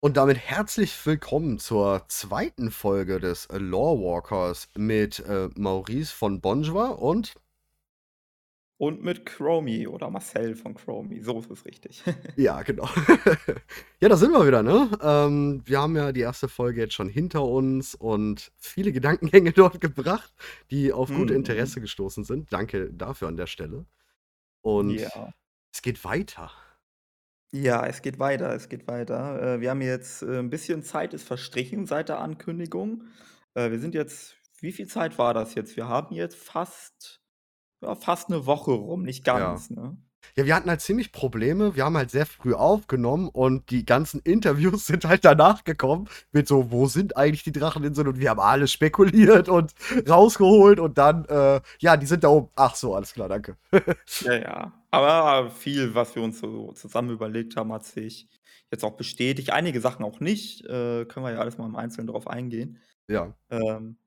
Und damit herzlich willkommen zur zweiten Folge des äh, Lore Walkers mit äh, Maurice von Bonjour und Und mit Chromie oder Marcel von Chromie, so ist es richtig. ja, genau. ja, da sind wir wieder, ne? Ähm, wir haben ja die erste Folge jetzt schon hinter uns und viele Gedankengänge dort gebracht, die auf gute Mhm. Interesse gestoßen sind. Danke dafür an der Stelle. Und Ja. es geht weiter. Ja, es geht weiter, es geht weiter. Äh, wir haben jetzt, äh, 'n bisschen Zeit ist verstrichen seit der Ankündigung. Äh, wir sind jetzt wie viel Zeit war das jetzt? Wir haben jetzt fast ja, fast 'ne Woche rum, nicht Ja. ganz, ne? Ja, wir hatten halt ziemlich Probleme. Wir haben halt sehr früh aufgenommen und die ganzen Interviews sind halt danach gekommen mit so: „Wo sind eigentlich die Dracheninseln?“ Und wir haben alles spekuliert und rausgeholt und dann, äh, ja, die sind da oben. Ach so, alles klar, danke. Ja, ja. Aber viel, was wir uns so zusammen überlegt haben, hat sich jetzt auch bestätigt. Einige Sachen auch nicht, äh, können wir ja alles mal im Einzelnen drauf eingehen. Ja. Ähm,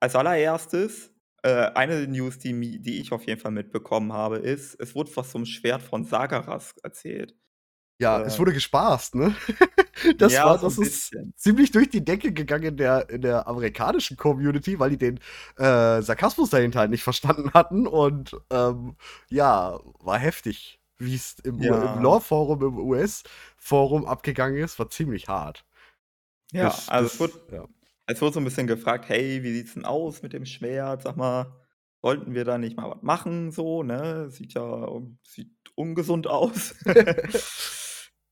als allererstes, äh, eine News, die die ich auf jeden Fall mitbekommen habe, ist, es wurde was zum Schwert von Sagaras erzählt. Ja, es Äh wurde gespaßt, ne? Das Ja, war so das ist ziemlich durch die Decke gegangen in der in der amerikanischen Community, weil die den, äh, Sarkasmus dahinter halt nicht verstanden hatten und, ähm, ja, war heftig, im U im Ja. Lore-Forum, im US-Forum abgegangen ist, war ziemlich hart. Ja, Das also es das wurde ja. es wurde so 'n bisschen gefragt: „Hey, wie sieht's denn aus mit dem Schwert? Sag mal, sollten wir da nicht mal was machen so, ne? Sieht ja sieht ungesund aus.“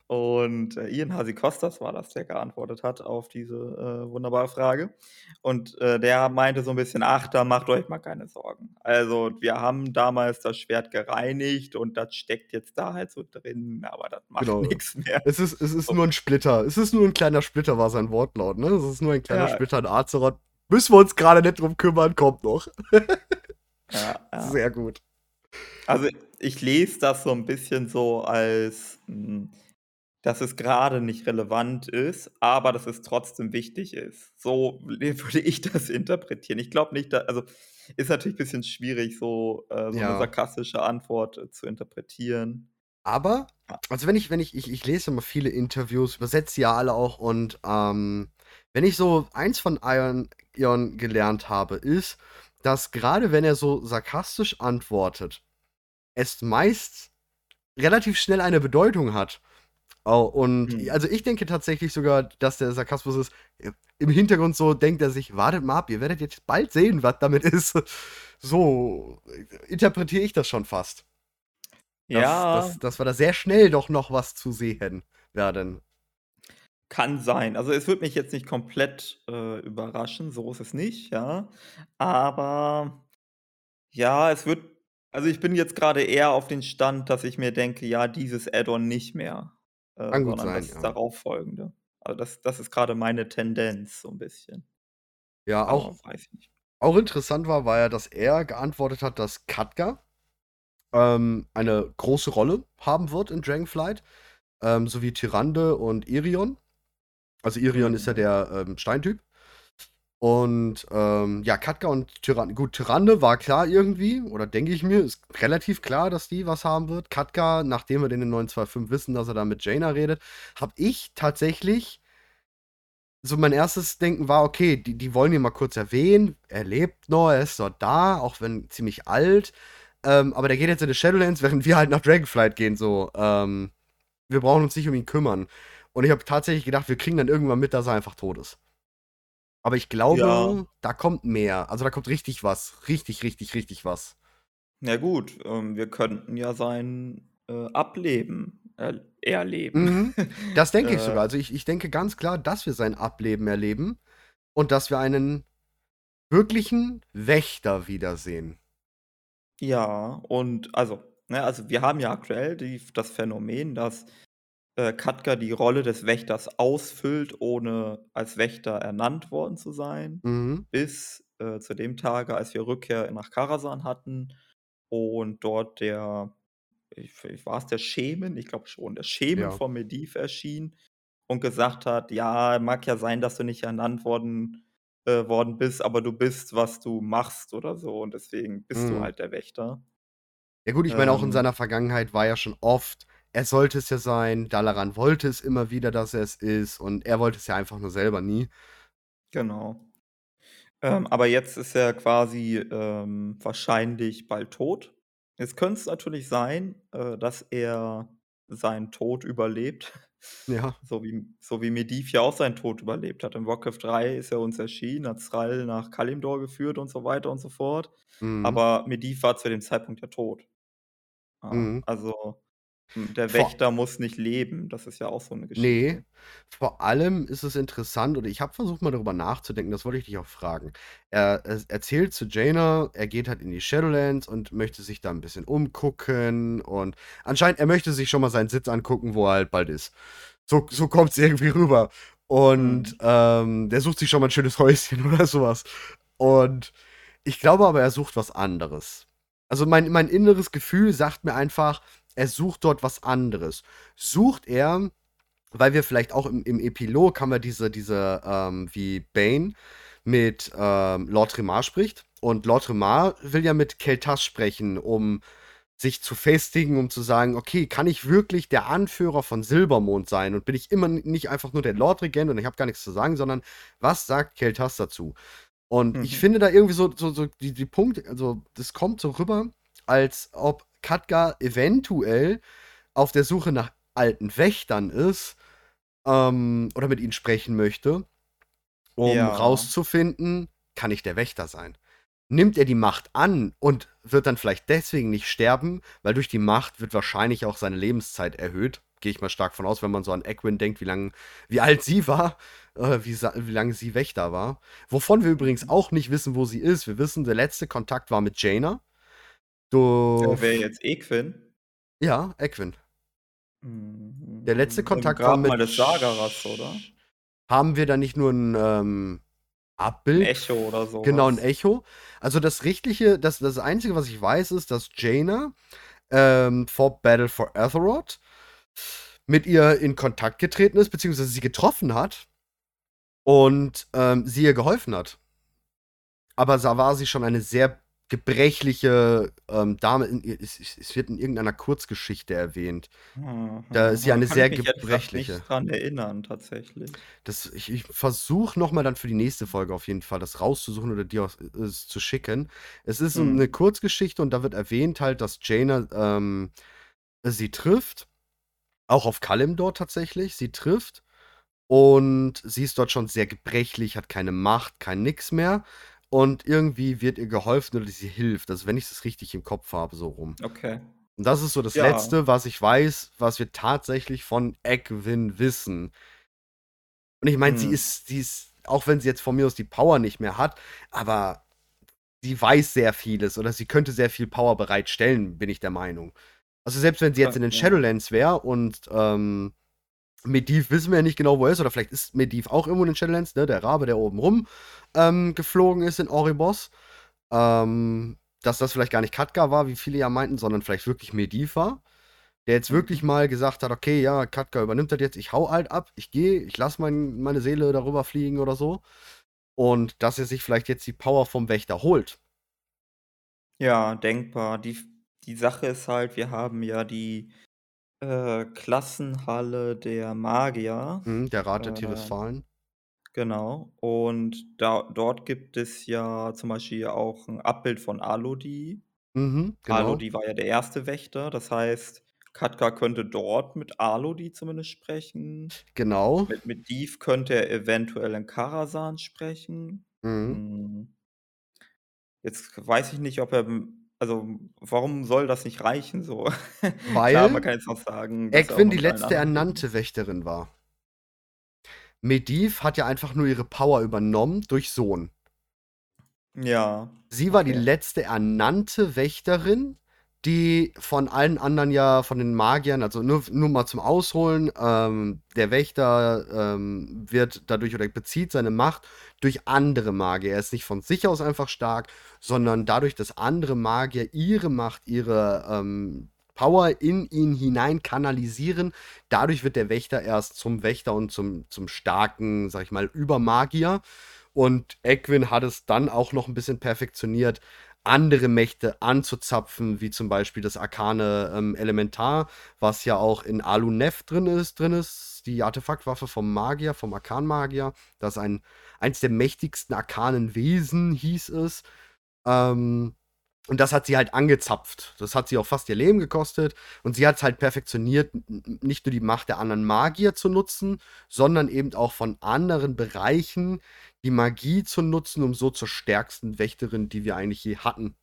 Und, äh, Ian Hazzikostas war das, der geantwortet hat auf diese, äh, wunderbare Frage. Und, äh, der meinte so 'n bisschen: „Ach, da macht euch mal keine Sorgen. Also, wir haben damals das Schwert gereinigt und das steckt jetzt da halt so drin, aber das macht Genau. nix mehr.“ Es ist es ist So. nur 'n Splitter. Es ist nur 'n kleiner Splitter, war sein Wortlaut, ne? Es ist nur ein kleiner Ja. Splitter in Azeroth. Müssen wir uns grade nicht drum kümmern, kommt noch. Ja, ja. Sehr gut. Also, ich lese das so 'n bisschen so als, hm, dass es grade nicht relevant ist, aber dass es trotzdem wichtig ist. So würde ich das interpretieren. Ich glaube nicht, da also, ist natürlich bisschen schwierig, so äh, so Ja. sarkastische Antwort, äh, zu interpretieren. Aber also, wenn ich wenn ich ich ich lese immer viele Interviews, übersetze sie ja alle auch und, ähm, wenn ich so eins von Iron Ion gelernt habe, ist, dass grade wenn er so sarkastisch antwortet, es meist relativ schnell eine Bedeutung hat. Oh, und Mhm. also, ich denke tatsächlich sogar, dass der Sarkasmus ist i im Hintergrund so denkt er sich: „Wartet mal ab, ihr werdet jetzt bald sehen, was damit ist.“ So interpretiere ich das schon fast. Dass Ja. dass dass wir da sehr schnell doch noch was zu sehen werden. Kann sein. Also, es würde mich jetzt nicht komplett, äh, überraschen, so ist es nicht, ja. Aber ja, es wird also, ich bin jetzt grade eher auf den Stand, dass ich mir denke: „Ja, dieses Add-on nicht mehr, äh, Kann gut sein, das ja. darauffolgende.“ Also, das das ist grade meine Tendenz so 'n bisschen. Ja, auch Aber weiß ich nicht. auch interessant war, war ja, dass er geantwortet hat, dass Khadgar, ähm, eine große Rolle haben wird in Dragonflight, ähm, sowie Tyrande und Irion. Also, Irion ist ja Mhm. der, ähm, Steintyp. Und, ähm, ja, Khadgar und Tyran gut, Tyrande war klar irgendwie oder denke ich mir, ist relativ klar, dass die was haben wird. Khadgar, nachdem wir den in 925 wissen, dass er da mit Jaina redet, habe ich tatsächlich so mein erstes Denken war: „Okay, die die wollen ihn mal kurz erwähnen. Er lebt noch, er ist noch da, auch wenn ziemlich alt. Ähm, aber der geht jetzt in die Shadowlands, während wir halt nach Dragonflight gehen so. Ähm, wir brauchen uns nicht um ihn kümmern.“ Und ich habe tatsächlich gedacht, wir kriegen dann irgendwann mit, dass er einfach tot ist. Aber ich glaube, Ja. da kommt mehr. Also, da kommt richtig was. Richtig, richtig, richtig was. Ja gut, ähm, wir könnten ja sein, äh, Ableben erl erleben. Mhm. Das denke ich sogar. Äh Also, ich ich denke ganz klar, dass wir sein Ableben erleben und dass wir einen wirklichen Wächter wiedersehen. Ja, und also ne, also, wir haben ja aktuell die das Phänomen, dass, äh, Khadgar die Rolle des Wächters ausfüllt, ohne als Wächter ernannt worden zu sein, Mhm. bis, äh, zu dem Tage, als wir Rückkehr nach Karasan hatten und dort der ich w war's der Shaman? Ich glaube schon, der Shaman Ja. von Medivh erschien und gesagt hat: „Ja, mag ja sein, dass du nicht ernannt worden äh, worden bist, aber du bist, was du machst“, oder so und deswegen bist du Mhm. halt der Wächter. Ja gut, ich meine, auch in Ähm seiner Vergangenheit war ja schon oft er sollte es ja sein, Dalaran wollte es immer wieder, dass er es ist und er wollte es ja einfach nur selber nie. Genau. Ähm, aber jetzt ist er quasi, ähm, wahrscheinlich bald tot. Jetzt könnte es natürlich sein, äh, dass er seinen Tod überlebt, Ja. so wie so wie Medivh ja auch seinen Tod überlebt hat. In Warcraft 3 ist er uns erschienen, hat Thrall nach Kalimdor geführt und so weiter und so fort. Mhm. Aber Medivh war zu dem Zeitpunkt ja tot. Ja, Mhm. also, hm, der Vor Wächter muss nicht leben. Das ist ja auch so 'ne Ne, Geschichte. vor allem ist es interessant oder ich habe versucht, mal darüber nachzudenken, das wollte ich dich auch fragen. Er er erzählt zu Jaina, er geht halt in die Shadowlands und möchte sich da 'n bisschen umgucken und anscheinend er möchte sich schon mal seinen Sitz angucken, wo er halt bald ist. So so kommt's irgendwie rüber. Und, Mhm. ähm, der sucht sich schon mal 'n schönes Häuschen oder so was. Und ich glaube aber, er sucht was anderes. Also, mein mein inneres Gefühl sagt mir einfach, er sucht dort was anderes. Sucht er weil wir vielleicht auch im im Epilog haben wir diese diese, ähm wie Bane mit, ähm, Lord Remar spricht und Lord Remar will ja mit Kel'Thas sprechen, um sich zu festigen, um zu sagen: „Okay, kann ich wirklich der Anführer von Silbermond sein und bin ich immer nicht einfach nur der Lordregent und ich habe gar nix zu sagen, sondern was sagt Kel'Thas dazu?“ Und ich Mhm. finde da irgendwie so so so die die Punkte also, das kommt so rüber, als ob Khadgar eventuell auf der Suche nach alten Wächtern ist, ähm, oder mit ihnen sprechen möchte, um Ja. rauszufinden: „Kann ich der Wächter sein?“ Nimmt er die Macht an und wird dann vielleicht deswegen nicht sterben, weil durch die Macht wird wahrscheinlich auch seine Lebenszeit erhöht. Gehe ich mal stark von aus, wenn man so an Egwene denkt, wie lang wie alt sie war, äh, wie wie lange sie Wächter war. Wovon wir übrigens auch nicht wissen, wo sie ist. Wir wissen, der letzte Kontakt war mit Jaina. Du wer jetzt Equine? Ja, Egwene. Der letzte Mhm, im Kontakt war mit des Sagaras, oder? Haben wir da nicht nur 'n, ähm, Abbild Echo v oder so genau, 'n was. Echo. Also, das Richtige das das Einzige, was ich weiß, ist, dass Jaina, ähm, vor Battle for Azeroth mit ihr in Kontakt getreten ist, beziehungsweise sie getroffen hat und, ähm, sie ihr geholfen hat. Aber da war sie schon eine sehr gebrechliche, ähm, Dame es es wird in irgendeiner Kurzgeschichte erwähnt. Mhm, Da ist sie eine kann ich sehr mich gebrechliche. nicht dran erinnern, tatsächlich. Das ich ich versuche noch mal dann für die nächste Folge auf jeden Fall das rauszusuchen oder dir es zu schicken. Es ist so 'ne Mhm. Kurzgeschichte und da wird erwähnt halt, dass Jaina, ähm, sie trifft, auch auf Kalimdor tatsächlich, sie trifft und sie ist dort schon sehr gebrechlich, hat keine Macht, kein nix mehr und irgendwie wird ihr geholfen oder sie hilft, also, wenn ich das richtig im Kopf habe, so rum. Okay. Und das ist so das Ja. Letzte, was ich weiß, was wir tatsächlich von Egwene wissen. Und ich meine, sie Mhm. ist sie ist auch wenn sie jetzt von mir aus die Power nicht mehr hat, aber sie weiß sehr vieles oder sie könnte sehr viel Power bereitstellen, bin ich der Meinung. Also, selbst wenn sie jetzt in den. Shadowlands wäre und, ähm, Medivh wissen wir ja nicht genau, wo er ist oder vielleicht ist Medivh auch irgendwo in den Shadowlands, ne, der Rabe, der oben rum, ähm, geflogen ist in Oribos. Ähm, dass das vielleicht gar nicht Khadgar war, wie viele ja meinten, sondern vielleicht wirklich Medivh war, der jetzt wirklich Mhm. mal gesagt hat: „Okay, ja, Khadgar übernimmt das jetzt, ich haue halt ab, ich gehe, ich lasse mein meine Seele darüber fliegen“ oder so. Und dass er sich vielleicht jetzt die Power vom Wächter holt. Ja, denkbar. Die die Sache ist halt, wir haben ja die, äh, Klassenhalle der Magier, Mhm, der Rat der äh Tirisfalen. genau. Und da dort gibt es ja zum Beispiel auch 'n Abbild von Alodi. Mhm, genau. Alodi war ja der 1. Wächter, das heißt, Khadgar könnte dort mit Alodi zumindest sprechen. Genau. Mit Medivh könnte er eventuell in Karazhan sprechen. Mhm. Hm. Jetzt weiß ich nicht, ob er also, warum soll das nicht reichen so? Klar, man Weil kann jetzt auch sagen, dass noch die letzte ernannte Wächterin war. Medivh hat ja einfach nur ihre Power übernommen durch Sohn. Ja, Sie war die okay. letzte ernannte Wächterin, die von allen anderen ja von den Magiern also, nur nur mal zum Ausholen, ähm, der Wächter, ähm, wird dadurch oder bezieht seine Macht durch andere Magier. Er ist nicht von sich aus einfach stark, sondern dadurch, dass andere Magier ihre Macht, ihre, ähm, Power in ihn hinein kanalisieren. Dadurch wird der Wächter erst zum Wächter und zum zum starken, sage ich mal, Übermagier. Und Egwene hat es dann auch noch 'n bisschen perfektioniert, andere Mächte anzuzapfen, wie zum Beispiel das arkane ähm, Elementar, was ja auch in Alunef drin ist, drin ist, die Artefaktwaffe vom Magier, vom Arkanmagier. Das ein, eins der mächtigsten arkanen Wesen, hieß es. Ähm, und das hat sie halt angezapft. Das hat sie auch fast ihr Leben gekostet. Und sie hat es halt perfektioniert, nicht nur die Macht der anderen Magier zu nutzen, sondern eben auch von anderen Bereichen die Magie zu nutzen, um so zur stärksten Wächterin, die wir eigentlich je hatten,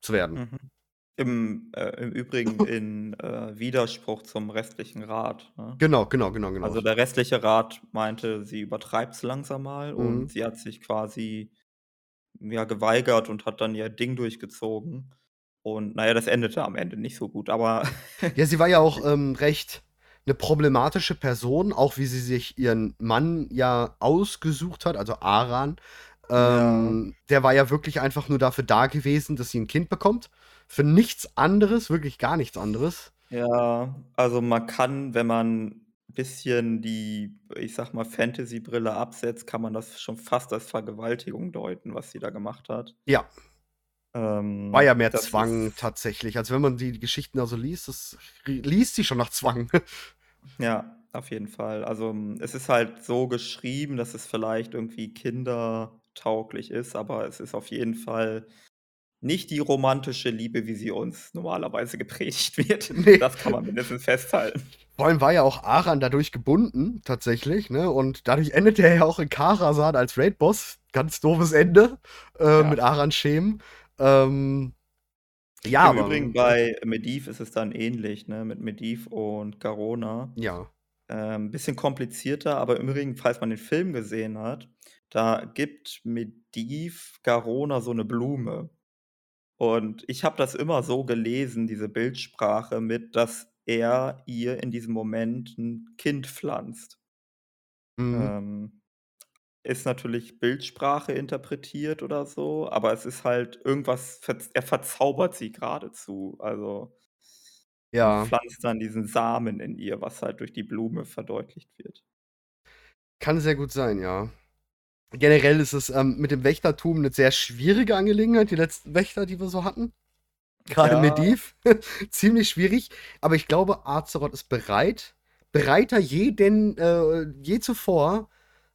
zu werden. Mhm. Im, äh, Im Übrigen in äh, Widerspruch zum restlichen Rat. Ne? Genau, genau, genau, genau. Also der restliche Rat meinte, sie übertreibt es langsam mal Mhm. und sie hat sich quasi ja, geweigert und hat dann ihr Ding durchgezogen. Und naja, das endete am Ende nicht so gut, aber Ja, sie war ja auch ähm, recht eine problematische Person, auch wie sie sich ihren Mann ja ausgesucht hat, also Aran. Ähm, Der war ja wirklich einfach nur dafür da gewesen, dass sie ein Kind bekommt. Für nichts anderes, wirklich gar nichts anderes. Ja, also man kann, wenn man bisschen die, ich sag mal, Fantasy-Brille absetzt, kann man das schon fast als Vergewaltigung deuten, was sie da gemacht hat. Ja, Ähm, war ja mehr Zwang tatsächlich. Also wenn man die Geschichten da so liest, das liest sie schon nach Zwang. ja, auf jeden Fall. Also m, es ist halt so geschrieben, dass es vielleicht irgendwie kindertauglich ist, aber es ist auf jeden Fall nicht die romantische Liebe, wie sie uns normalerweise gepredigt wird. Nee. Das kann man mindestens festhalten. Vor allem war ja auch Aran dadurch gebunden, tatsächlich, ne? Und dadurch endete er ja auch in Karasan als Raid-Boss. Ganz doofes Ende äh, Ja. mit Aran Schemen. Ähm, ja, Im aber. Übrigen bei Medivh ist es dann ähnlich, ne? Mit Medivh und Garona. Ja. Ähm, bisschen komplizierter, aber im Übrigen, falls man den Film gesehen hat, da gibt Medivh Garona so eine Blume. Und ich habe das immer so gelesen, diese Bildsprache mit, dass er ihr in diesem Moment ein Kind pflanzt. Mhm. Ähm, ist natürlich Bildsprache interpretiert oder so, aber es ist halt irgendwas, er verzaubert sie geradezu. Also Ja. pflanzt dann diesen Samen in ihr, was halt durch die Blume verdeutlicht wird. Kann sehr gut sein, ja. Generell ist es ähm, mit dem Wächtertum eine sehr schwierige Angelegenheit, die letzten Wächter, die wir so hatten. Gerade Ja. Mediv. Ziemlich schwierig. Aber ich glaube, Azeroth ist bereit, bereiter je denn äh, je zuvor,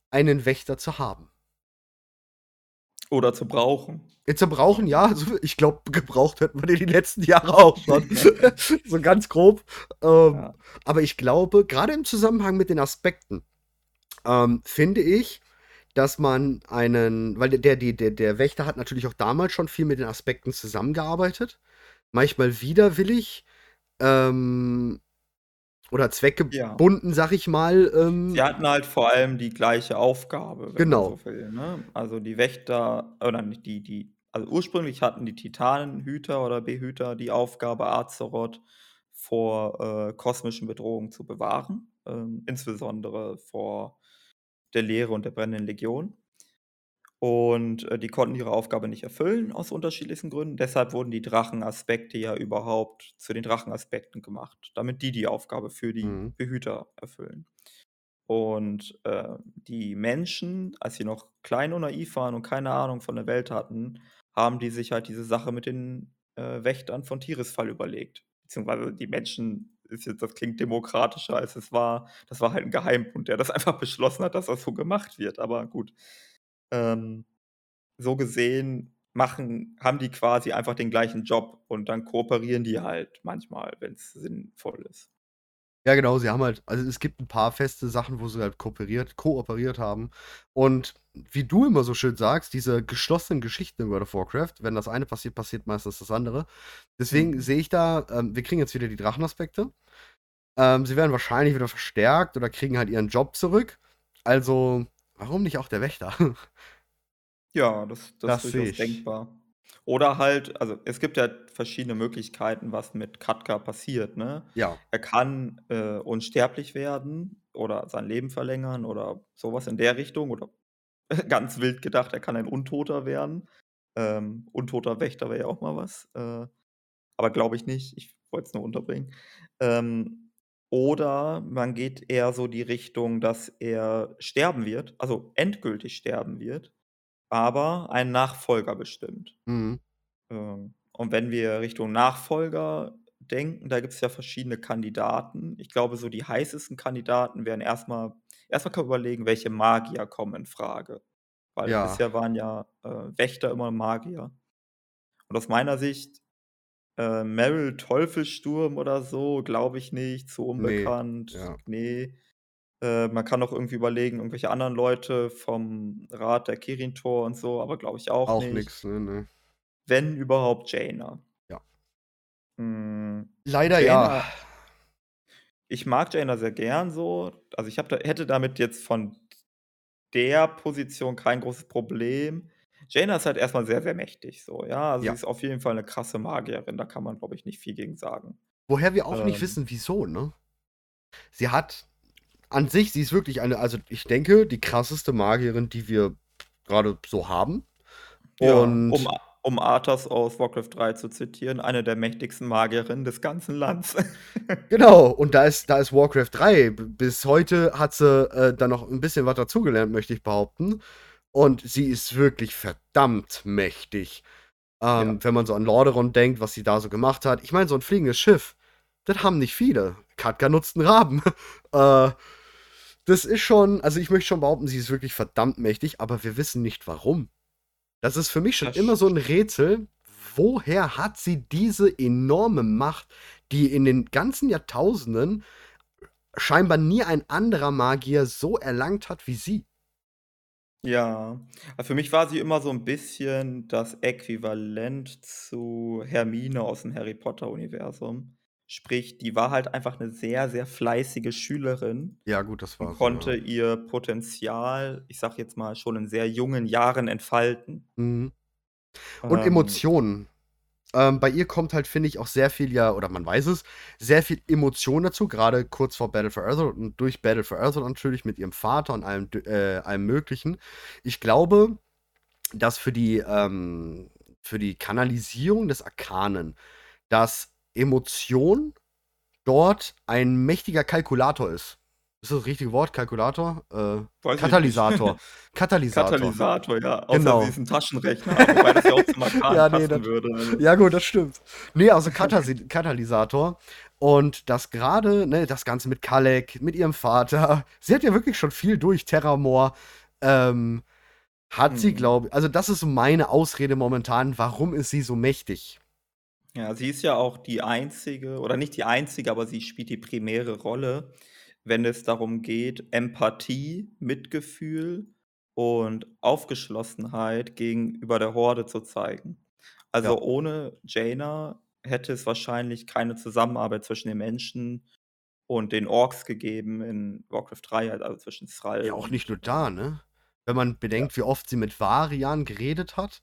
einen Wächter zu haben. Oder zu brauchen. Jetzt zu brauchen, ja, also ich glaube, gebraucht hätten wir den die letzten Jahre auch schon. so ganz grob. Ähm, Ja. Aber ich glaube, gerade im Zusammenhang mit den Aspekten, ähm, finde ich, dass man einen, weil der, der, der, der Wächter hat natürlich auch damals schon viel mit den Aspekten zusammengearbeitet. Manchmal widerwillig ähm, oder Ja. zweckgebunden, sag ich mal. Ähm, Sie hatten halt vor allem die gleiche Aufgabe, Genau. so will, ne? Also, die Wächter oder nicht die die also, ursprünglich hatten die Titanenhüter oder Behüter die Aufgabe, Azeroth vor, äh, kosmischen Bedrohungen zu bewahren, ähm, insbesondere vor der Leere und der brennenden Legion. Und, äh, die konnten ihre Aufgabe nicht erfüllen aus unterschiedlichsten Gründen. Deshalb wurden die Drachenaspekte ja überhaupt zu den Drachenaspekten gemacht, damit die die Aufgabe für die Mhm. Behüter erfüllen. Und, äh, die Menschen, als sie noch klein und naiv waren und keine Ahnung von der Welt hatten, haben die sich halt diese Sache mit den, äh, Wächtern von Tirisfal überlegt. Beziehungsweise die Menschen ist jetzt das klingt demokratischer, als es war. Das war halt 'n Geheimbund, der das einfach beschlossen hat, dass das so gemacht wird, aber gut. Ähm, so gesehen machen haben die quasi einfach den gleichen Job und dann kooperieren die halt manchmal, wenn's sinnvoll ist. Ja, genau, sie haben halt, also es gibt ein paar feste Sachen, wo sie halt kooperiert, kooperiert haben. Und wie du immer so schön sagst, diese geschlossenen Geschichten in World of Warcraft, wenn das eine passiert, passiert meistens das andere. Deswegen Mhm. sehe ich da, ähm, wir kriegen jetzt wieder die Drachenaspekte. Ähm, sie werden wahrscheinlich wieder verstärkt oder kriegen halt ihren Job zurück. Also, warum nicht auch der Wächter? Ja, das das Das ist durchaus ich. denkbar. Oder halt also, es gibt ja verschiedene Möglichkeiten, was mit Katka passiert, ne? Ja. Er kann, äh, unsterblich werden oder sein Leben verlängern oder sowas in der Richtung oder ganz wild gedacht, er kann ein Untoter werden. Ähm, untoter Wächter wäre ja auch mal was, äh, aber glaube ich nicht. Ich wollte es nur unterbringen. Ähm, oder man geht eher so die Richtung, dass er sterben wird, also endgültig sterben wird, aber einen Nachfolger bestimmt. Mhm. Ähm, und wenn wir Richtung Nachfolger denken, da gibt's ja verschiedene Kandidaten. Ich glaube, so die heißesten Kandidaten wären erst mal erst mal kann man überlegen, welche Magier kommen in Frage. Weil Ja. bisher waren ja, äh, Wächter immer Magier. Und aus meiner Sicht, äh, Merrill Teufelsturm oder so, glaube ich nicht, zu unbekannt, ja. ne. Äh, man kann auch irgendwie überlegen, irgendwelche anderen Leute vom Rat der Kirin-Tor und so, aber glaube ich auch Auch nicht. nix, ne, ne. Wenn überhaupt Jaina. Ja. Hm, Leider ja. Jaina ich mag Jaina sehr gern so. Also, ich da hätte damit jetzt von der Position kein großes Problem. Jaina ist halt erst mal sehr, sehr mächtig so, ja? Also, sie Ja. ist auf jeden Fall 'ne krasse Magierin, da kann man, glaube ich, nicht viel gegen sagen. Woher wir auch nicht Ähm wissen, wieso, ne? Sie hat an sich sie ist wirklich eine also, ich denke, die krasseste Magierin, die wir grade so haben. Ja, um Und A um Arthas aus Warcraft 3 zu zitieren, eine der mächtigsten Magierinnen des ganzen Lands. Genau, und da ist da ist Warcraft 3 b bis heute hat sie, äh, da noch 'n bisschen was dazugelernt, möchte ich behaupten. Und sie ist wirklich verdammt mächtig. Ähm, Ja. wenn man so an Lordaeron denkt, was sie da so gemacht hat. Ich meine, so 'n fliegendes Schiff, das haben nicht viele. Khadka nutzt 'n Raben. Äh, das ist schon also, ich möchte schon behaupten, sie ist wirklich verdammt mächtig, aber wir wissen nicht warum. Das ist für mich schon Das immer so 'n stimmt. Rätsel. Woher hat sie diese enorme Macht, die in den ganzen Jahrtausenden scheinbar nie ein anderer Magier so erlangt hat wie sie? Ja, ah, für mich war sie immer so 'n bisschen das Äquivalent zu Hermine aus'm Harry-Potter-Universum. Sprich, die war halt einfach 'ne sehr, sehr fleißige Schülerin Ja gut, das und war so, konnte ja. ihr Potenzial, ich sage jetzt mal, schon in sehr jungen Jahren entfalten. Mhm. Und Ähm Emotionen. Ähm, bei ihr kommt halt, finde ich, auch sehr viel ja oder man weiß es, sehr viel Emotion dazu, grade kurz vor Battle for Azeroth und durch Battle for Azeroth natürlich mit ihrem Vater und allem äh, allem Möglichen. Ich glaube, dass für die ähm, für die Kanalisierung des Arkanen, dass Emotion dort ein mächtiger Kalkulator ist. Ist das das richtige Wort, Kalkulator? Äh, ich. Katalysator. Katalysator. Katalysator, ja, außer sie Genau. ist 'n Taschenrechner, wobei das ja auch zum Arkan Ja, ne, das passen würde, also ja gut, das stimmt. Ne, also Katasi Katalysator und das grade, ne, das Ganze mit Khalek, mit ihrem Vater. Sie hat ja wirklich schon viel durch, Terramore, ähm, hat sie, Mhm. glaube also, das ist meine Ausrede momentan, warum ist sie so mächtig? Ja, sie ist ja auch die einzige oder nicht die einzige, aber sie spielt die primäre Rolle, wenn es darum geht, Empathie, Mitgefühl und Aufgeschlossenheit gegenüber der Horde zu zeigen. Ja. Also, ohne Jaina hätte es wahrscheinlich keine Zusammenarbeit zwischen den Menschen und den Orks gegeben in Warcraft 3 halt, also, zwischen Thrall Ja, auch und, nicht nur da, ne? Wenn man Ja. bedenkt, wie oft sie mit Varian geredet hat.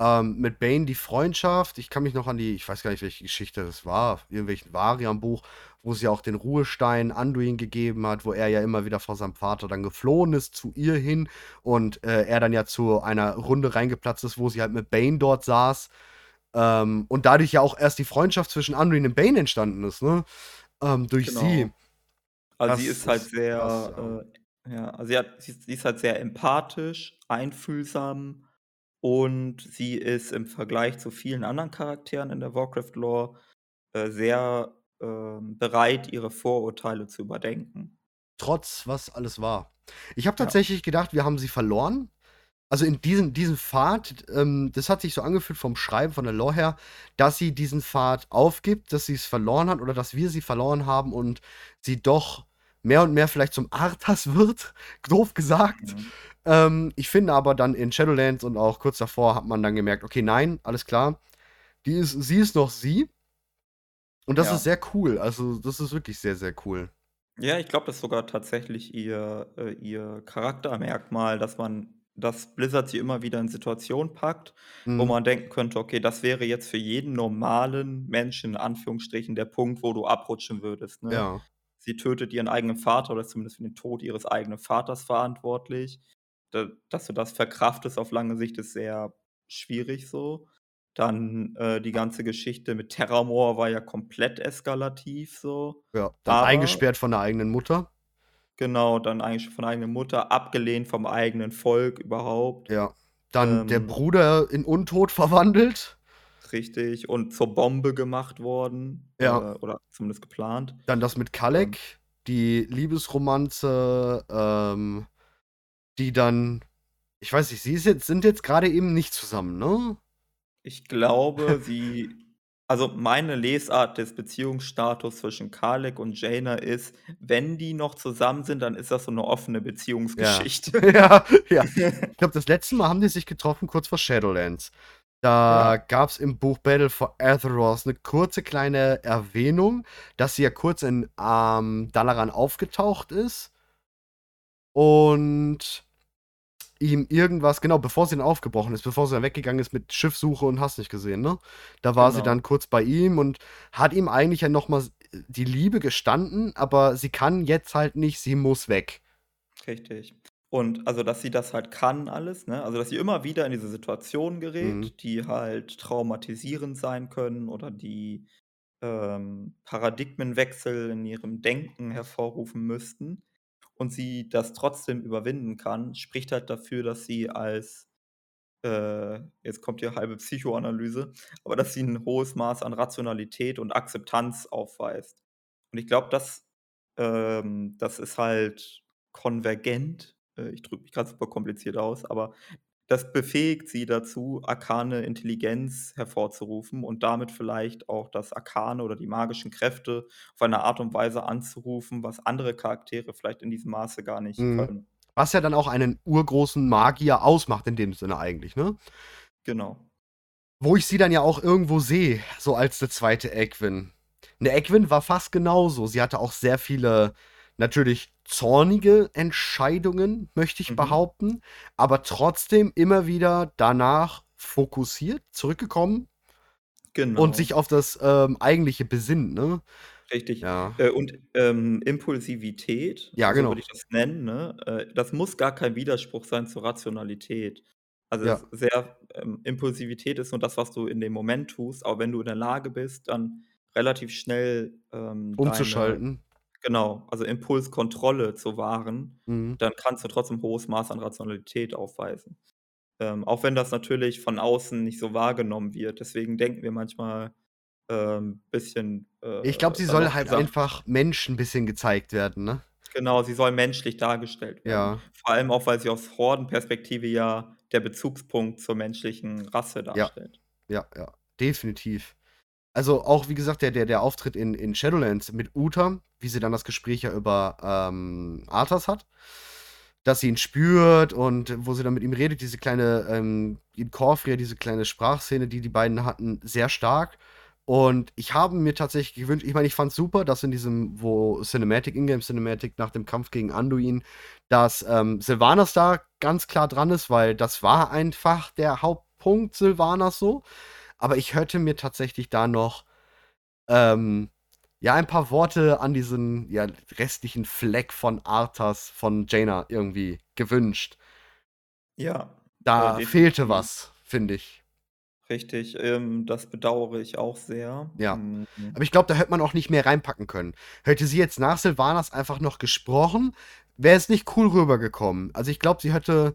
Ähm, mit Bane die Freundschaft. Ich kann mich noch an die ich weiß gar nicht, welche Geschichte das war, irgendwelchen Varian-Buch, wo sie auch den Ruhestein Anduin gegeben hat, wo er ja immer wieder vor seinem Vater dann geflohen ist zu ihr hin und, äh, er dann ja zu einer Runde reingeplatzt ist, wo sie halt mit Bane dort saß. Ähm, und dadurch ja auch erst die Freundschaft zwischen Anduin und Bane entstanden ist, ne? Ähm, durch sie. Genau. Also, sie Das ist halt ist krass, sehr, äh ja, also, sie hat sie sie ist halt sehr empathisch, einfühlsam und sie ist im Vergleich zu vielen anderen Charakteren in der Warcraft-Lore, äh, sehr, ähm, bereit, ihre Vorurteile zu überdenken. Trotz was alles war. Ich habe Ja. tatsächlich gedacht, wir haben sie verloren. Also, in diesen diesen Pfad, ähm, das hat sich so angefühlt vom Schreiben, von der Lore her, dass sie diesen Pfad aufgibt, dass sie's verloren hat oder dass wir sie verloren haben und sie doch mehr und mehr vielleicht zum Arthas wird, doof gesagt. Mhm. Ähm, ich finde aber dann in Shadowlands und auch kurz davor hat man dann gemerkt: „Okay, nein, alles klar. Die ist sie ist noch sie.“ Und das ist Ja. sehr cool. Also, das ist wirklich sehr, sehr cool. Ja, ich glaube, das ist sogar tatsächlich ihr äh, ihr Charaktermerkmal, dass man dass Blizzard sie immer wieder in Situationen packt, wo Mhm. man denken könnte: „Okay, das wäre jetzt für jeden normalen Menschen in Anführungsstrichen der Punkt, wo du abrutschen würdest“, ne? Ja. Sie tötet ihren eigenen Vater oder ist zumindest für den Tod ihres eigenen Vaters verantwortlich. Da dass du das verkraftest auf lange Sicht, ist sehr schwierig so. Dann, äh, die ganze Geschichte mit Terramore war ja komplett eskalativ so, Ja, dann aber eingesperrt von der eigenen Mutter. Genau, dann eigentlich von der eigenen Mutter, abgelehnt vom eigenen Volk überhaupt. Ja. Dann der Ähm Bruder in Untot verwandelt. Richtig, und zur Bombe gemacht worden, äh, Ja. oder zumindest geplant. Dann das mit Ähm. Khalek, die Liebesromanze, ähm, die dann ich weiß nicht, sie ist jetzt sind jetzt grade eben nicht zusammen, ne? Ich glaube, sie also, meine Lesart des Beziehungsstatus zwischen Khalek und Jaina ist, wenn die noch zusammen sind, dann ist das so 'ne offene Ja. Beziehungsgeschichte. Ja, ja. Ich glaube, das letzte Mal haben die sich getroffen kurz vor Shadowlands. Da Ja. gab's im Buch Battle for Azeroth 'ne kurze kleine Erwähnung, dass sie ja kurz in, ähm, Dalaran aufgetaucht ist und ihm irgendwas genau, bevor sie dann aufgebrochen ist, bevor sie dann weggegangen ist mit Schiffssuche und hast nicht gesehen, ne? Da war sie Genau. dann kurz bei ihm und hat ihm eigentlich ja noch mal s die Liebe gestanden, aber sie kann jetzt halt nicht, sie muss weg. Richtig. Und also, dass sie das halt kann alles, ne? Also, dass sie immer wieder in diese Situationen Mhm. gerät, die halt traumatisierend sein können oder die, ähm, Paradigmenwechsel in ihrem Denken hervorrufen müssten und sie das trotzdem überwinden kann, spricht halt dafür, dass sie als äh, jetzt kommt hier halbe Psychoanalyse, aber dass sie 'n hohes Maß an Rationalität und Akzeptanz aufweist. Und ich glaube, das ähm, das ist halt konvergent. Äh, ich drücke mich grad super kompliziert aus, aber das befähigt sie dazu, arkane Intelligenz hervorzurufen und damit vielleicht auch das Arkane oder die magischen Kräfte auf eine Art und Weise anzurufen, was andere Charaktere vielleicht in diesem Maße gar nicht Mhm. können. Was ja dann auch einen urgroßen Magier ausmacht in dem Sinne eigentlich, ne? Genau. Wo ich sie dann ja auch irgendwo sehe, so als 'ne 2. Egwin. 'Ne Egwin war fast genauso. Sie hatte auch sehr viele natürlich zornige Entscheidungen, möchte ich Mhm. behaupten, aber trotzdem immer wieder danach fokussiert zurückgekommen und sich Genau. auf das, ähm, Eigentliche besinnt, ne? Richtig. Ja. Äh, und, ähm, Impulsivität, Ja, so genau. würde ich das nennen, ne? Äh, das muss gar kein Widerspruch sein zur Rationalität. Also, Ja. sehr ähm, Impulsivität ist nur das, was du in dem Moment tust, aber wenn du in der Lage bist, dann relativ schnell, ähm, Umzuschalten. Genau, also, Impulskontrolle zu wahren, Mhm. dann kannst du trotzdem 'n hohes Maß an Rationalität aufweisen. Ähm, auch wenn das natürlich von außen nicht so wahrgenommen wird. Deswegen denken wir manchmal, ähm, bisschen, äh, Ich glaube, sie soll halt gesagt einfach Menschen 'n bisschen gezeigt werden, ne? Genau, sie soll menschlich dargestellt werden. Ja. Vor allem auch, weil sie aus Horden-Perspektive ja der Bezugspunkt zur menschlichen Rasse Ja. darstellt. Ja, ja, definitiv. Also, auch wie gesagt, der der der Auftritt in in Shadowlands mit Uta, wie sie dann das Gespräch ja über, ähm, Arthas hat, dass sie ihn spürt und wo sie dann mit ihm redet, diese kleine, ähm in Corfria, diese kleine Sprachszene, die die beiden hatten, sehr stark. Und ich habe mir tatsächlich gewünscht ich meine, ich fand's super, dass in diesem wo Cinematic Ingame Cinematic nach dem Kampf gegen Anduin, dass, ähm, Sylvanas da ganz klar dran ist, weil das war einfach der Hauptpunkt Sylvanas so. Aber ich hätte mir tatsächlich da noch, ähm, ja, ein paar Worte an diesen, ja, restlichen Fleck von Arthas, von Jaina irgendwie gewünscht. Ja, äh, Da fehlte definitiv. was, finde ich. Richtig, ähm, das bedauere ich auch sehr. Ja. Hm. Aber ich glaube, da hätte man auch nicht mehr reinpacken können. Hätte sie jetzt nach Sylvanas einfach noch gesprochen, wäre es nicht cool rübergekommen. Also, ich glaube, sie hätte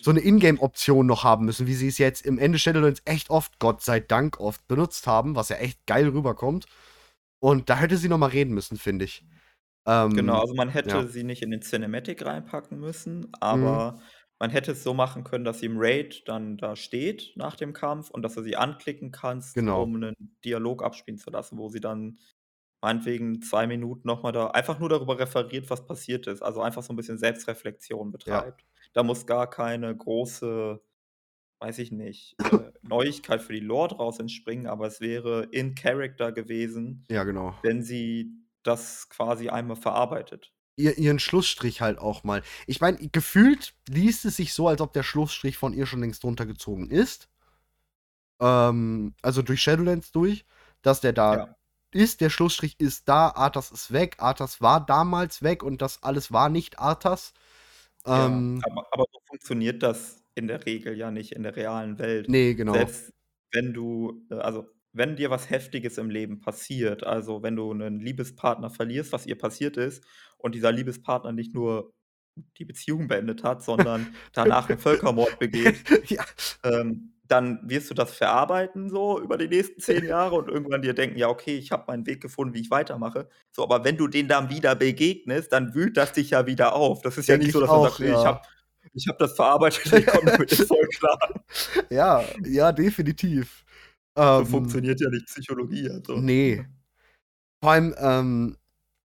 so 'ne Ingame-Option noch haben müssen, wie sie es jetzt im Ende Shadowlands echt oft, Gott sei Dank oft benutzt haben, was ja echt geil rüberkommt. Und da hätte sie noch mal reden müssen, finde ich. Genau, Ähm, also, man hätte ja. sie nicht in den Cinematic reinpacken müssen, Mhm. aber man hätte es so machen können, dass sie im Raid dann da steht nach dem Kampf und dass du sie anklicken kannst, Genau. um 'nen Dialog abspielen zu lassen, wo sie dann meinetwegen 2 Minuten noch mal da einfach nur darüber referiert, was passiert ist. Also, einfach so 'n bisschen Selbstreflexion Ja. betreibt. Da muss gar keine große, weiß ich nicht, äh, Neuigkeit für die Lore draus entspringen, aber es wäre in Character gewesen, Ja, genau. wenn sie das quasi einmal verarbeitet. Ihr ihren Schlussstrich halt auch mal ich meine, gefühlt liest es sich so, als ob der Schlussstrich von ihr schon längst drunter gezogen ist. Ähm, also, durch Shadowlands durch, dass der da Ja. ist. Der Schlussstrich ist da, Arthas ist weg. Arthas war damals weg und das alles war nicht Arthas. Ja, Ähm aber aber so funktioniert das in der Regel ja nicht in der realen Welt. Ne, genau. Selbst wenn du äh, also, wenn dir was Heftiges im Leben passiert, also, wenn du 'nen Liebespartner verlierst, was ihr passiert ist, und dieser Liebespartner nicht nur die Beziehung beendet hat, sondern danach 'n Völkermord begeht, Ja. ähm, dann wirst du das verarbeiten so über die nächsten 10 Jahre und irgendwann dir denken: „Ja, okay, ich habe meinen Weg gefunden, wie ich weitermache.“ So, aber wenn du denen dann wieder begegnest, dann wühlt das dich ja wieder auf. Das ist ja Denke nicht so, dass man auch, sagt: „Ne, ich ja. habe ich habe das verarbeitet, ich komme damit voll klar.“ Ja, ja, definitiv. So Ähm funktioniert ja nicht Psychologie, also Ne. Vor allem, ähm,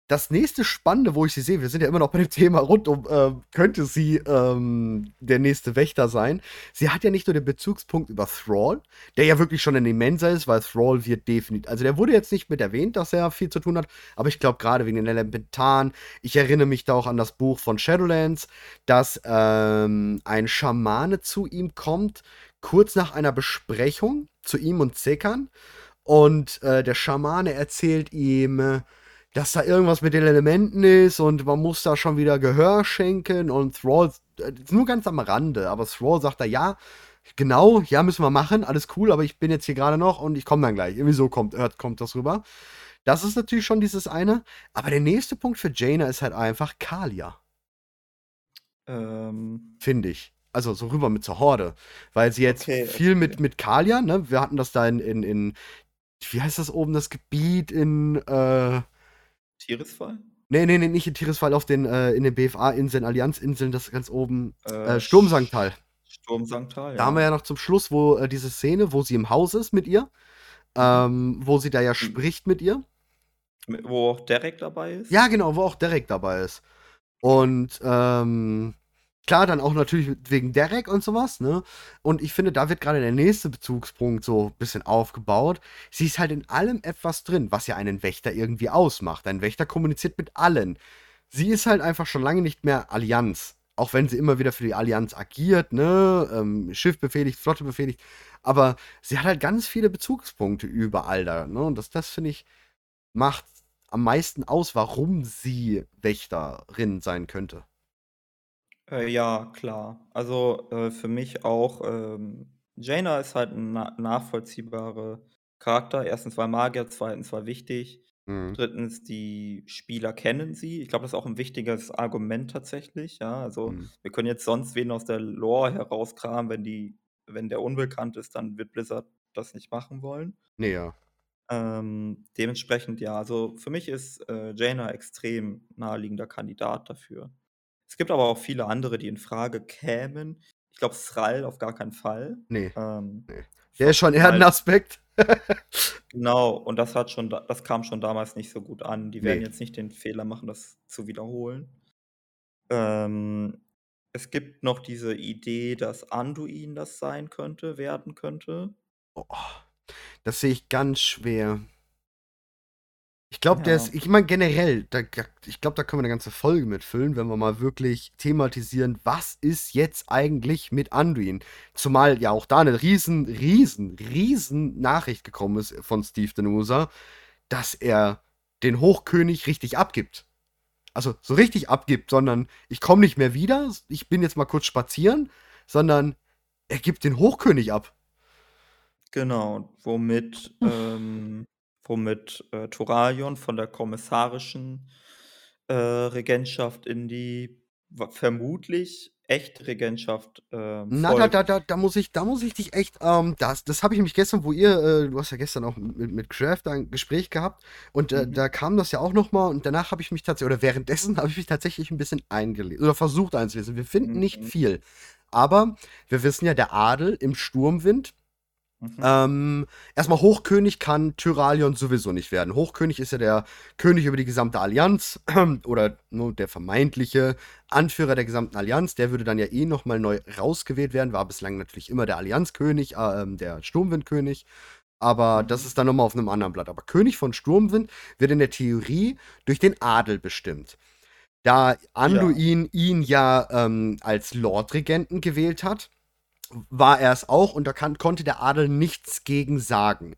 das nächste Spannende, wo ich sie sehe wir sind ja immer noch bei dem Thema rund um, ähm, könnte sie, ähm, der nächste Wächter sein? Sie hat ja nicht nur den Bezugspunkt über Thrall, der ja wirklich schon 'n immenser ist, weil Thrall wird definit also, der wurde jetzt nicht mit erwähnt, dass er viel zu tun hat, aber ich glaube, grade wegen den Elementaren ich erinnere mich da auch an das Buch von Shadowlands, dass, ähm, ein Schamane zu ihm kommt, kurz nach einer Besprechung zu ihm und Zekhan und, äh, der Schamane erzählt ihm, dass da irgendwas mit den Elementen ist und man muss da schon wieder Gehör schenken und Thrall äh, nur ganz am Rande, aber Thrall sagt da: „Ja, genau, ja, müssen wir machen, alles cool, aber ich bin jetzt hier grade noch und ich komme dann gleich.“ Irgendwie so kommt hört kommt das rüber. Das ist natürlich schon dieses eine, aber der nächste Punkt für Jaina ist halt einfach Kalia. Ähm Finde ich. Also, so rüber mit zur Horde, weil sie jetzt Okay, viel mit okay. mit Kalia, ne? Wir hatten das da in in in wie heißt das oben, das Gebiet in, äh Tirisfal? Ne, ne, ne, nicht in Tirisfal auf den, äh in den BFA-Inseln, Allianz-Inseln, das ganz oben, äh, Äh, Sturmsanktal. Sch Sturmsanktal, Da haben wir ja. ja noch zum Schluss, wo, äh diese Szene, wo sie im Haus ist mit ihr, Mhm. ähm, wo sie da ja Mhm. spricht mit ihr. Wo auch Derek dabei ist? Ja, genau, wo auch Derek dabei ist. Und, ähm, klar, dann auch natürlich wegen Derek und so was, ne? Und ich finde, da wird grade der nächste Bezugspunkt so bisschen aufgebaut. Sie ist halt in allem etwas drin, was ja einen Wächter irgendwie ausmacht. Ein Wächter kommuniziert mit allen. Sie ist halt einfach schon lange nicht mehr Allianz, auch wenn sie immer wieder für die Allianz agiert, ne? Ähm, Schiff befehligt, Flotte befehligt, aber sie hat halt ganz viele Bezugspunkte überall da, ne? Und das das finde ich, macht am meisten aus, warum sie Wächterin sein könnte. Äh, ja, klar. Also, äh, für mich auch, ähm Jaina ist halt 'n na nachvollziehbarer Charakter. 1., weil Magier, 2., weil wichtig. Mhm. 3., die Spieler kennen sie. Ich glaube, das ist auch 'n wichtiges Argument tatsächlich, ja. Also, Mhm. wir können jetzt sonst wen aus der Lore herauskramen, wenn die wenn der unbekannt ist, dann wird Blizzard das nicht machen wollen. Ne, ja. Ähm, dementsprechend ja. Also, für mich ist, äh, Jaina extrem naheliegender Kandidat dafür. Es gibt aber auch viele andere, die infrage kämen. Ich glaube, Thrall auf gar keinen Fall, Ne, ähm, ne. Der ist schon eher 'n weil Aspekt. Genau, und das hat schon da das kam schon damals nicht so gut an. Die werden Ne. jetzt nicht den Fehler machen, das zu wiederholen. Ähm, es gibt noch diese Idee, dass Anduin das sein könnte werden könnte. Oh, das sehe ich ganz schwer. Ich glaube, der Ja. ist ich meine generell, da ich glaube, da können wir 'ne ganze Folge mit füllen, wenn wir mal wirklich thematisieren, was ist jetzt eigentlich mit Anduin? Zumal ja auch da 'ne riesen, riesen, riesen Nachricht gekommen ist von Steve Danusa, dass er den Hochkönig richtig abgibt. Also, so richtig abgibt, sondern: „Ich komme nicht mehr wieder, ich bin jetzt mal kurz spazieren“, sondern er gibt den Hochkönig ab. Genau, womit, ähm womit, äh, Thoralion von der kommissarischen, äh, Regentschaft in die vermutlich echte Regentschaft, ähm, Na, da da da da muss ich da muss ich dich echt, ähm das das habe ich nämlich gestern, wo ihr, äh du hast ja gestern auch mit mit Craft da 'n Gespräch gehabt und, äh, Mhm. da kam das ja auch noch mal und danach habe ich mich tats oder währenddessen habe ich mich tatsächlich 'n bisschen eingelesen oder versucht einzulesen. Wir finden nicht Mhm. viel, aber wir wissen ja, der Adel im Sturmwind Mhm. ähm, erst mal Hochkönig kann Tyralion sowieso nicht werden. Hochkönig ist ja der König über die gesamte Allianz oder nur der vermeintliche Anführer der gesamten Allianz. Der würde dann ja eh noch mal neu rausgewählt werden, war bislang natürlich immer der Allianzkönig, äh, ähm, der Sturmwindkönig, aber das Mhm. ist dann noch mal auf 'nem anderen Blatt. Aber König von Sturmwind wird in der Theorie durch den Adel bestimmt. Da Ja. Anduin ihn ja, ähm, als Lordregenten gewählt hat, war er's auch und da kann konnte der Adel nichts gegen sagen.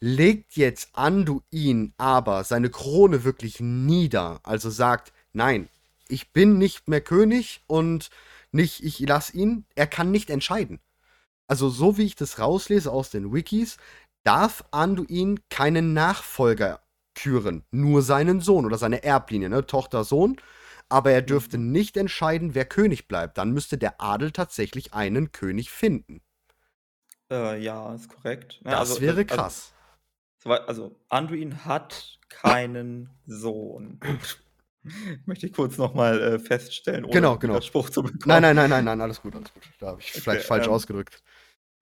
Legt jetzt Anduin aber seine Krone wirklich nieder, also sagt: „Nein, ich bin nicht mehr König und nicht ich lasse ihn“ er kann nicht entscheiden. Also, so wie ich das rauslese aus den Wikis, darf Anduin keinen Nachfolger küren, nur seinen Sohn oder seine Erblinie, ne, Tochter, Sohn. Aber er dürfte nicht entscheiden, wer König bleibt. Dann müsste der Adel tatsächlich einen König finden. Äh, ja, ist korrekt. Ja, Das also, wäre also, krass. soweit- also Anduin hat keinen Sohn. Möchte ich kurz nochmal äh, feststellen, ohne Genau, genau. Widerspruch zu bekommen. Nein, nein, nein, nein, nein, alles gut, alles gut. Da habe ich Okay, vielleicht falsch ähm, ausgedrückt.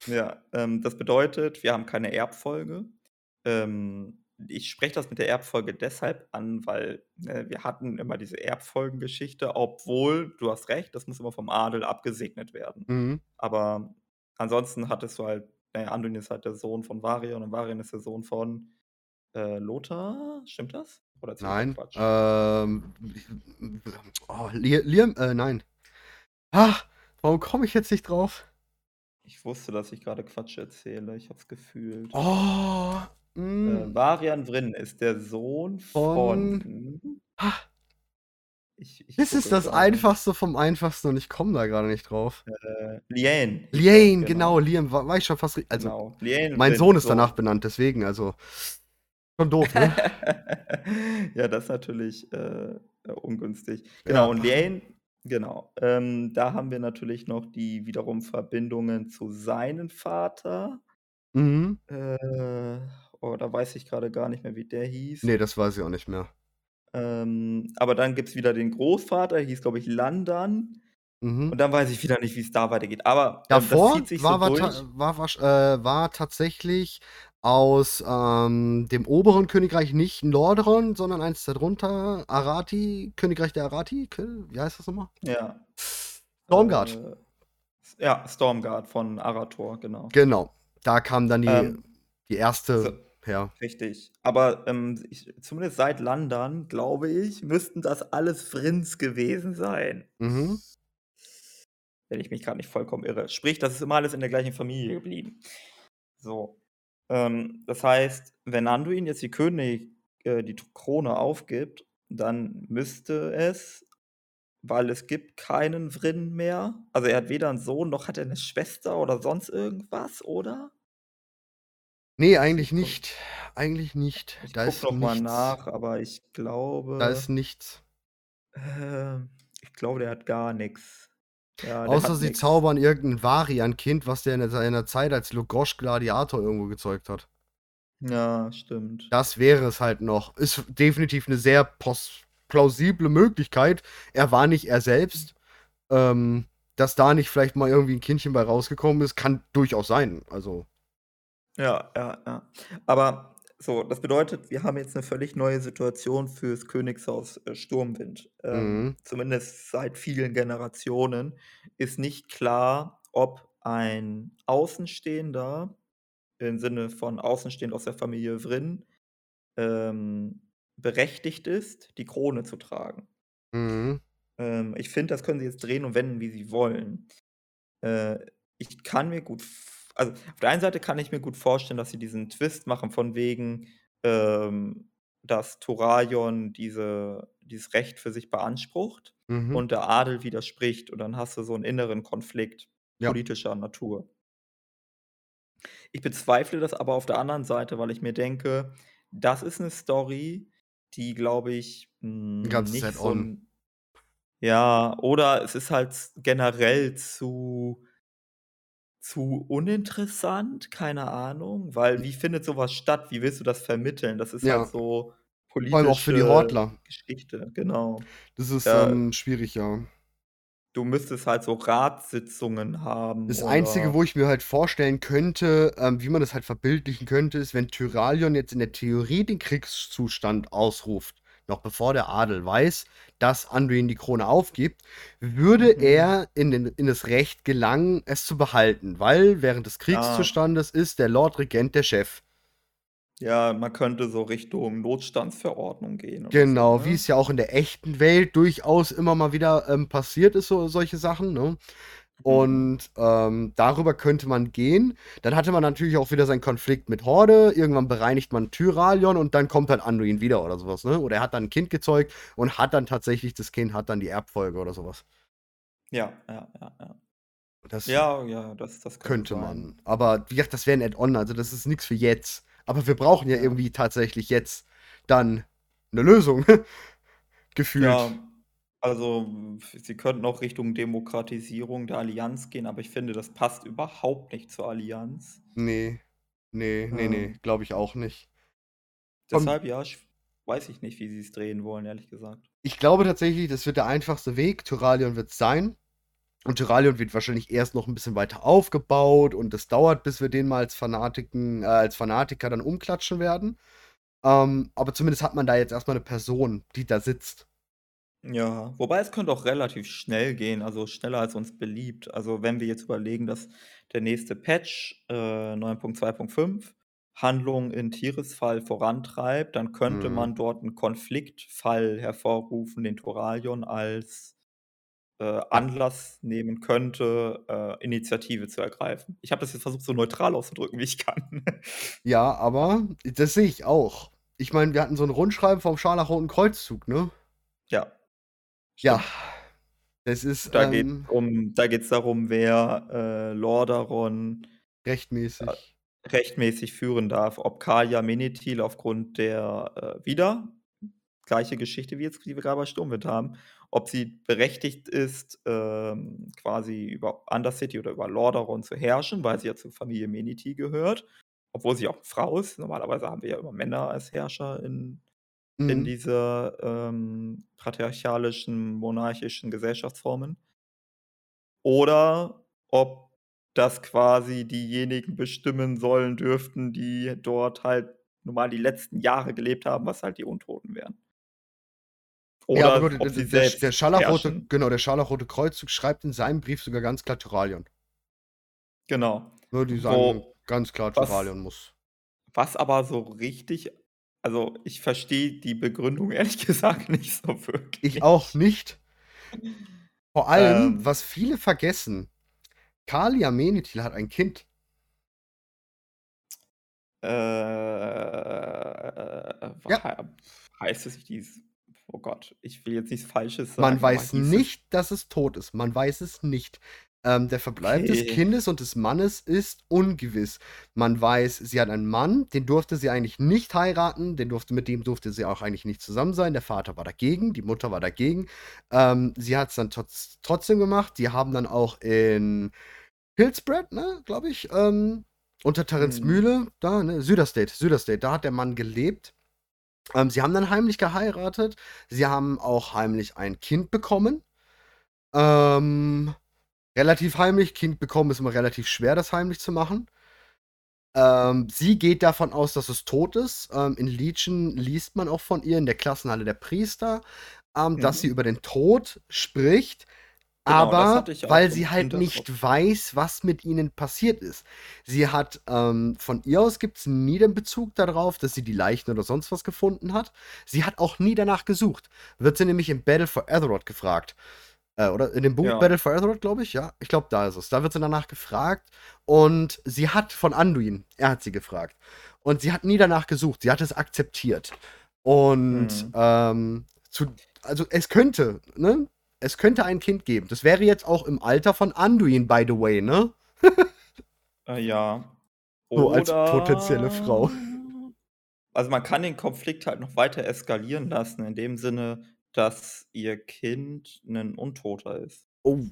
Ja, ähm, das bedeutet, wir haben keine Erbfolge. Ähm, ich spreche das mit der Erbfolge deshalb an, weil äh, wir hatten immer diese Erbfolgengeschichte, obwohl, du hast recht, das muss immer vom Adel abgesegnet werden. Mhm. Aber ansonsten hattest du halt, naja, Anduin ist halt der Sohn von Varian und Varian ist der Sohn von äh, Lothar. Stimmt das? Oder Nein. Quatsch? Ähm, oh, Li- Liam, äh, nein. Ach, warum komme ich jetzt nicht drauf? Ich wusste, dass ich gerade Quatsch erzähle. Ich hab's gefühlt. Oh, Äh, mm, Varian Vryn ist der Sohn Von- von. ah, Ich, ich das ist das gerade. Einfachste vom Einfachsten und ich komme da gerade nicht drauf. Äh, Liane. hieß Liane, er, genau, Liam, war, war ich schon fast. Also, genau. Liane mein Sohn ist so. danach benannt, deswegen, also. Schon doof, ne? ja, das ist natürlich äh, äh, ungünstig. Genau, Ja. und Liane, genau. Ähm, da haben wir natürlich noch die wiederum Verbindungen zu seinem Vater. Mhm. Äh, oh, da weiß ich gerade gar nicht mehr, wie der hieß. Nee, das weiß ich auch nicht mehr. Ähm, aber dann gibt es wieder den Großvater, der hieß, glaube ich, Landan. Mhm. Und dann weiß ich wieder nicht, wie es da weitergeht. Aber ähm, das Davor zieht sich war, so war, war, äh, war tatsächlich aus ähm, dem oberen Königreich nicht Lordaeron, sondern eins darunter, Arati, Königreich der Arati. Wie heißt das nochmal? Ja. Stormguard. Äh, ja, Stormguard von Arator, genau. Genau. Da kam dann die, Ähm, die erste so. Her. Richtig. Aber ähm, ich, zumindest seit Landan, glaube ich, müssten das alles Frins gewesen sein. Mhm. Wenn ich mich gerade nicht vollkommen irre. Sprich, das ist immer alles in der gleichen Familie geblieben. So. Ähm, das heißt, wenn Anduin jetzt die König, äh, die Krone aufgibt, dann müsste es, weil es gibt keinen Vrin mehr. Also er hat weder einen Sohn noch hat er eine Schwester oder sonst irgendwas, oder? Nee, eigentlich nicht. Eigentlich nicht. Ich Da guck ist noch mal nichts. nach, aber ich glaube. Da ist nichts. Äh, ich glaube, der hat gar nichts. Ja, Außer sie nix. zaubern irgendein Varian-Kind, was der in seiner Zeit als Lugosch Gladiator irgendwo gezeugt hat. Ja, stimmt. Das wäre es halt noch. Ist definitiv eine sehr plausible Möglichkeit. Er war nicht er selbst. Ähm, dass da nicht vielleicht mal irgendwie ein Kindchen bei rausgekommen ist, kann durchaus sein. Also, Ja, ja, ja. Aber so, das bedeutet, wir haben jetzt eine völlig neue Situation fürs Königshaus äh, Sturmwind. Ähm, Mhm. Zumindest seit vielen Generationen ist nicht klar, ob ein Außenstehender im Sinne von außenstehend aus der Familie Vryn ähm, berechtigt ist, die Krone zu tragen. mhm. Ähm, ich finde, das können sie jetzt drehen und wenden, wie sie wollen. Äh, ich kann mir gut, f- also auf der einen Seite kann ich mir gut vorstellen, dass sie diesen Twist machen, von wegen, ähm, dass Thoraion diese, dieses Recht für sich beansprucht Mhm. und der Adel widerspricht. Und dann hast du so einen inneren Konflikt Ja. politischer Natur. Ich bezweifle das aber auf der anderen Seite, weil ich mir denke, das ist eine Story, die, glaube ich, mh, ganzes nicht so ja, oder es ist halt generell zu zu uninteressant, keine Ahnung, weil wie findet sowas statt? Wie willst du das vermitteln? Das ist Ja. halt so Vor allem auch für die politische Hortler. Geschichte, genau. Das ist Ja. ähm, schwierig, ja. Du müsstest halt so Ratssitzungen haben Das Einzige, oder wo ich mir halt vorstellen könnte, ähm, wie man das halt verbildlichen könnte, ist, wenn Tyralion jetzt in der Theorie den Kriegszustand ausruft, noch bevor der Adel weiß, dass Anduin die Krone aufgibt, würde Mhm. er in, den, in das Recht gelangen, es zu behalten, weil während des Ah. Kriegszustandes ist der Lord Regent der Chef. Ja, man könnte so Richtung Notstandsverordnung gehen Genau, so, wie ne? es ja auch in der echten Welt durchaus immer mal wieder ähm, passiert ist, so, solche Sachen, ne? Mhm. Und ähm, darüber könnte man gehen. Dann hatte man natürlich auch wieder seinen Konflikt mit Horde. Irgendwann bereinigt man Tyralion und dann kommt halt Anduin wieder oder sowas, ne? Oder er hat dann ein Kind gezeugt und hat dann tatsächlich, das Kind hat dann die Erbfolge oder sowas. Ja, ja, ja, ja. Das Ja, ja, das das könnte könnte man. Aber wie gesagt, das wäre ein Add-on, also das ist nichts für jetzt. Aber wir brauchen ja Ja. irgendwie tatsächlich jetzt dann eine Lösung. Gefühlt. Ja, Also, sie könnten auch Richtung Demokratisierung der Allianz gehen, aber ich finde, das passt überhaupt nicht zur Allianz. Ne. Ne, ne, ne, Ähm. glaube ich auch nicht. Deshalb, ja, ich weiß ich nicht, wie sie's drehen wollen, ehrlich gesagt. Ich glaube tatsächlich, das wird der einfachste Weg. Tyralion wird's sein. Und Tyralion wird wahrscheinlich erst noch 'n bisschen weiter aufgebaut und das dauert, bis wir den mal als Fanatiken äh, als Fanatiker dann umklatschen werden. Ähm, aber zumindest hat man da jetzt erst mal 'ne Person, die da sitzt. Ja, wobei es könnte auch relativ schnell gehen, also schneller als uns beliebt. Also, wenn wir jetzt überlegen, dass der nächste Patch, äh, 9.2.5 Handlungen in Tirisfal vorantreibt, dann könnte Mhm. man dort 'n Konfliktfall hervorrufen, den Tyralion als, äh. Anlass nehmen könnte, äh, Initiative zu ergreifen. Ich habe das jetzt versucht, so neutral auszudrücken, wie ich kann. Ja, aber das sehe ich auch. Ich meine, wir hatten so 'n Rundschreiben vom Scharlachroten Kreuzzug, ne? Ja. Ja, es ist, Da ähm um da geht's darum, wer, äh, Lordaeron Rechtmäßig. äh, rechtmäßig führen darf. Ob Karja Menethil aufgrund der, äh wieder gleiche Geschichte wie jetzt, die wir grade bei Sturmwind haben, ob sie berechtigt ist, ähm, quasi über Undercity oder über Lordaeron zu herrschen, weil sie ja zur Familie Menethil gehört, obwohl sie auch Frau ist. Normalerweise haben wir ja immer Männer als Herrscher in in Mhm. dieser, ähm, patriarchalischen, monarchischen Gesellschaftsformen. Oder ob das quasi diejenigen bestimmen sollen dürften, die dort halt nun mal die letzten Jahre gelebt haben, was halt die Untoten wären. Ja, aber Oder gut, ob der der selbst Scharlachrote genau, der Scharlachrote Kreuzzug schreibt in seinem Brief sogar ganz klar Tyralion. Genau. Ne, die sagen Wo ganz klar, was Tyralion muss. was aber so richtig also, ich verstehe die Begründung ehrlich gesagt nicht so Ich auch wirklich. nicht. Vor allem, Ähm. was viele vergessen, Karja Menethil hat ein Kind. Äh, Ja. heißt es dies oh Gott, ich will jetzt nichts Falsches Man sagen, aber weiß nicht, dass es tot ist. Man weiß es nicht. Ähm, der Verbleib des Okay. Kindes und des Mannes ist ungewiss. Man weiß, sie hat einen Mann, den durfte sie eigentlich nicht heiraten, den durfte mit dem durfte sie auch eigentlich nicht zusammen sein. Der Vater war dagegen, die Mutter war dagegen. Ähm, sie hat's dann trotz trotzdem gemacht. Die haben dann auch in Hillsbrad, ne, glaube ich, ähm, unter Tarens Mhm. Mühle, da, ne, Süderstate, Süderstate, da hat der Mann gelebt. Ähm, sie haben dann heimlich geheiratet. Sie haben auch heimlich ein Kind bekommen. Ähm, relativ heimlich. Kind bekommen ist immer relativ schwer, das heimlich zu machen. Ähm, sie geht davon aus, dass es tot ist. Ähm, in Legion liest man auch von ihr in der Klassenhalle der Priester, ähm, dass sie Mhm. über den Tod spricht, Genau, aber weil sie halt nicht weiß, was mit ihnen passiert ist. Sie hat, ähm von ihr aus gibt's nie den Bezug da drauf, dass sie die Leichen oder sonst was gefunden hat. Sie hat auch nie danach gesucht. Wird sie nämlich im Battle for Azeroth gefragt. Äh, oder in dem Buch Ja. Battle for Azeroth, glaube ich, ja? Ich glaube, da ist es. Da wird sie danach gefragt und sie hat von Anduin er hat sie gefragt. Und sie hat nie danach gesucht. Sie hat es akzeptiert. Und, Mhm. ähm, zu also, es könnte, ne? Es könnte ein Kind geben. Das wäre jetzt auch im Alter von Anduin, by the way, ne? Äh, ja. So als potenzielle Frau. Oder also, man kann den Konflikt halt noch weiter eskalieren lassen in dem Sinne, dass ihr Kind 'nen Untoter ist. Oh.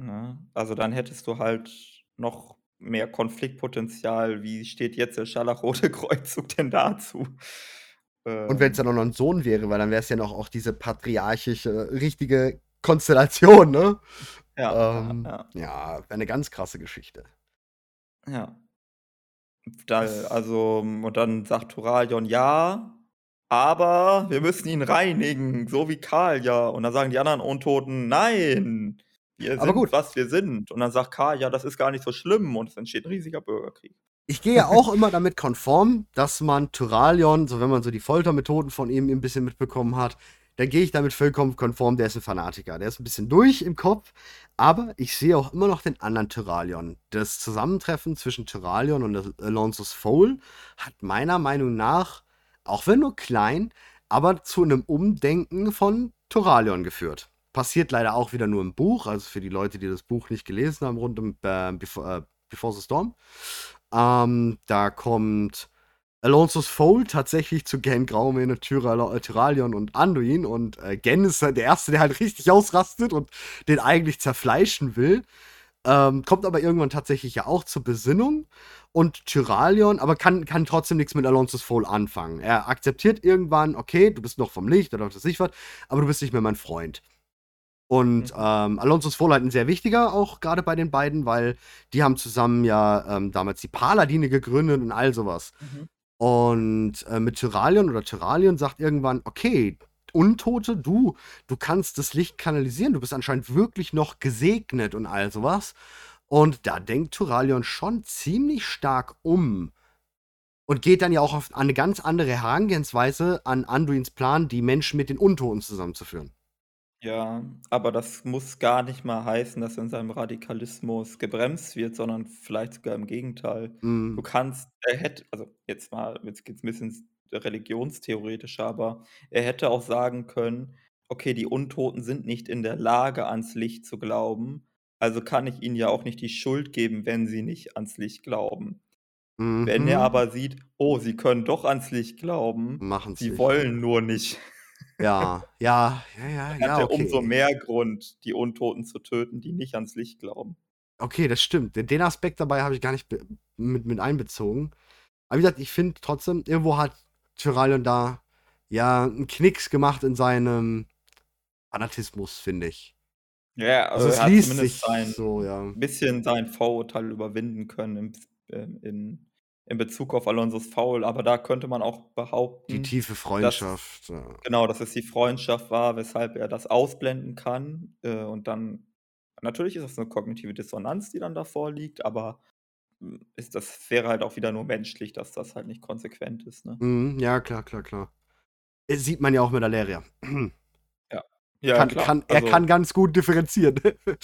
Ne? Also, dann hättest du halt noch mehr Konfliktpotenzial. Wie steht jetzt der Scharlachrote Kreuzzug denn dazu? Und wenn's Ähm. dann auch noch 'n Sohn wäre, weil dann wär's ja noch auch diese patriarchische, richtige Konstellation, ne? Ja, ja, Ähm, ja. ja, wäre 'ne ganz krasse Geschichte. Ja. Da also, und dann sagt Turalyon: „Ja, aber wir müssen ihn reinigen, so wie Karja.“ Und dann sagen die anderen Untoten: „Nein, wir Aber sind, gut. was wir sind.“ Und dann sagt Karja: „Das ist gar nicht so schlimm.“ Und es entsteht 'n riesiger Bürgerkrieg. Ich gehe ja auch immer damit konform, dass man Turalyon, so wenn man so die Foltermethoden von ihm 'n bisschen mitbekommen hat, dann gehe ich damit vollkommen konform, der ist 'n Fanatiker. Der ist 'n bisschen durch im Kopf, aber ich sehe auch immer noch den anderen Turalyon. Das Zusammentreffen zwischen Turalyon und Al Alonso's Foal hat meiner Meinung nach, auch wenn nur klein, aber zu 'nem Umdenken von Turalyon geführt. Passiert leider auch wieder nur im Buch, also für die Leute, die das Buch nicht gelesen haben, rund um, äh, Befo äh, Before the Storm. Ähm, da kommt Alonso's Foal tatsächlich zu Gen Graumene, Tyralion und Anduin. Und äh, Gen ist der Erste, der halt richtig ausrastet und den eigentlich zerfleischen will. Ähm, kommt aber irgendwann tatsächlich ja auch zur Besinnung. Und Tyralion, aber kann, kann trotzdem nichts mit Alonso's Foal anfangen. Er akzeptiert irgendwann, okay, du bist noch vom Licht oder ich was, aber du bist nicht mehr mein Freund. Und mhm. ähm, Alonso's Foal halt ein sehr wichtiger, auch gerade bei den beiden, weil die haben zusammen ja ähm, damals die Paladine gegründet und all sowas. Mhm. Und äh, mit Tyralion oder Tyralion sagt irgendwann, okay, Untote, du, du kannst das Licht kanalisieren, du bist anscheinend wirklich noch gesegnet und all sowas. Und da denkt Tyralion schon ziemlich stark um. Und geht dann ja auch auf eine ganz andere Herangehensweise an Anduins Plan, die Menschen mit den Untoten zusammenzuführen. Ja, aber das muss gar nicht mal heißen, dass er in seinem Radikalismus gebremst wird, sondern vielleicht sogar im Gegenteil. Mhm. Du kannst er hätte also, jetzt mal jetzt geht's 'n bisschen ins Religionstheoretische, aber er hätte auch sagen können: „Okay, die Untoten sind nicht in der Lage, ans Licht zu glauben, also kann ich ihnen ja auch nicht die Schuld geben, wenn sie nicht ans Licht glauben.“ Wenn er Mhm. aber sieht: „Oh, sie können doch ans Licht glauben, Machen's sie nicht. wollen nur nicht.“ Ja, ja, ja, ja, Dann ja, hat er umso okay. mehr Grund, die Untoten zu töten, die nicht ans Licht glauben. Okay, das stimmt. Den Aspekt dabei habe ich gar nicht mit mit einbezogen. Aber wie gesagt, ich finde trotzdem, irgendwo hat Tyralion da, ja, 'n Knicks gemacht in seinem Fanatismus, finde ich. Ja, Also, es er hat zumindest sein so, ja. bisschen sein Vorurteil überwinden können im ähm, in in Bezug auf Alonso's Foal, aber da könnte man auch Die behaupten, tiefe dass es Freundschaft, ja. genau, dass es die Freundschaft war, weshalb er das ausblenden kann, äh, und dann natürlich ist das 'ne kognitive Dissonanz, die dann da vorliegt, aber, ist das wäre halt auch wieder nur menschlich, dass das halt nicht konsequent ist, ne? Mhm, ja, klar, klar, klar. Äh, sieht man ja auch mit Alleria. Ja. Ja, Kann klar. kann er Also kann ganz gut differenzieren.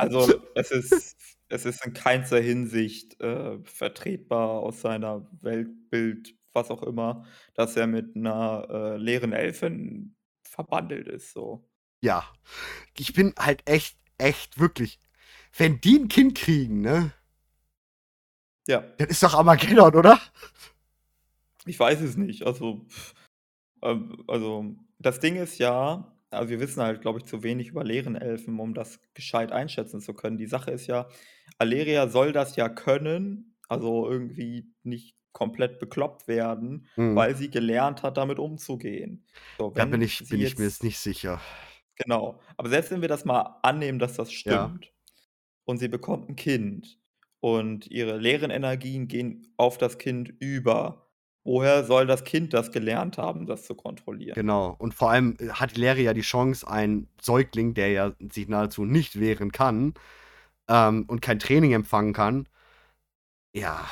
Also, es ist es ist in keinster Hinsicht, äh, vertretbar aus seiner Weltbild, was auch immer, dass er mit 'ner, äh, leeren Elfin verbandelt ist, so. Ja. Ich bin halt echt echt wirklich wenn die 'n Kind kriegen, ne? Ja. Das ist doch Armageddon, oder? Ich weiß es nicht. Also, ähm, also, das Ding ist ja also, wir wissen halt, glaube ich, zu wenig über leeren Elfen, um das gescheit einschätzen zu können. Die Sache ist ja, Alleria soll das ja können, also, irgendwie nicht komplett bekloppt werden, Mhm. weil sie gelernt hat, damit umzugehen. So, Da bin ich bin ich mir jetzt jetzt nicht sicher. Genau. Aber selbst wenn wir das mal annehmen, dass das Ja. stimmt und sie bekommt 'n Kind und ihre leeren Energien gehen auf das Kind über, woher soll das Kind das gelernt haben, das zu kontrollieren? Genau. Und vor allem, äh, hat Leria ja die Chance, ein Säugling, der ja sich nahezu nicht wehren kann, ähm, und kein Training empfangen kann ja.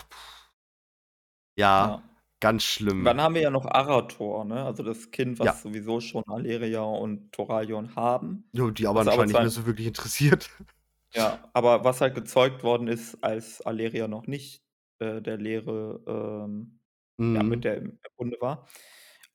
Ja, Ja. ganz schlimm. dann haben wir ja noch Arator, ne? Also, das Kind, Ja. was sowieso schon Alleria und Toraljon haben, Jo, die aber was aber anscheinend nicht mehr so wirklich interessiert. Ja, aber was halt gezeugt worden ist, als Alleria noch nicht, äh, der Lehre, ähm, ja, mit Mhm. der im Bunde war.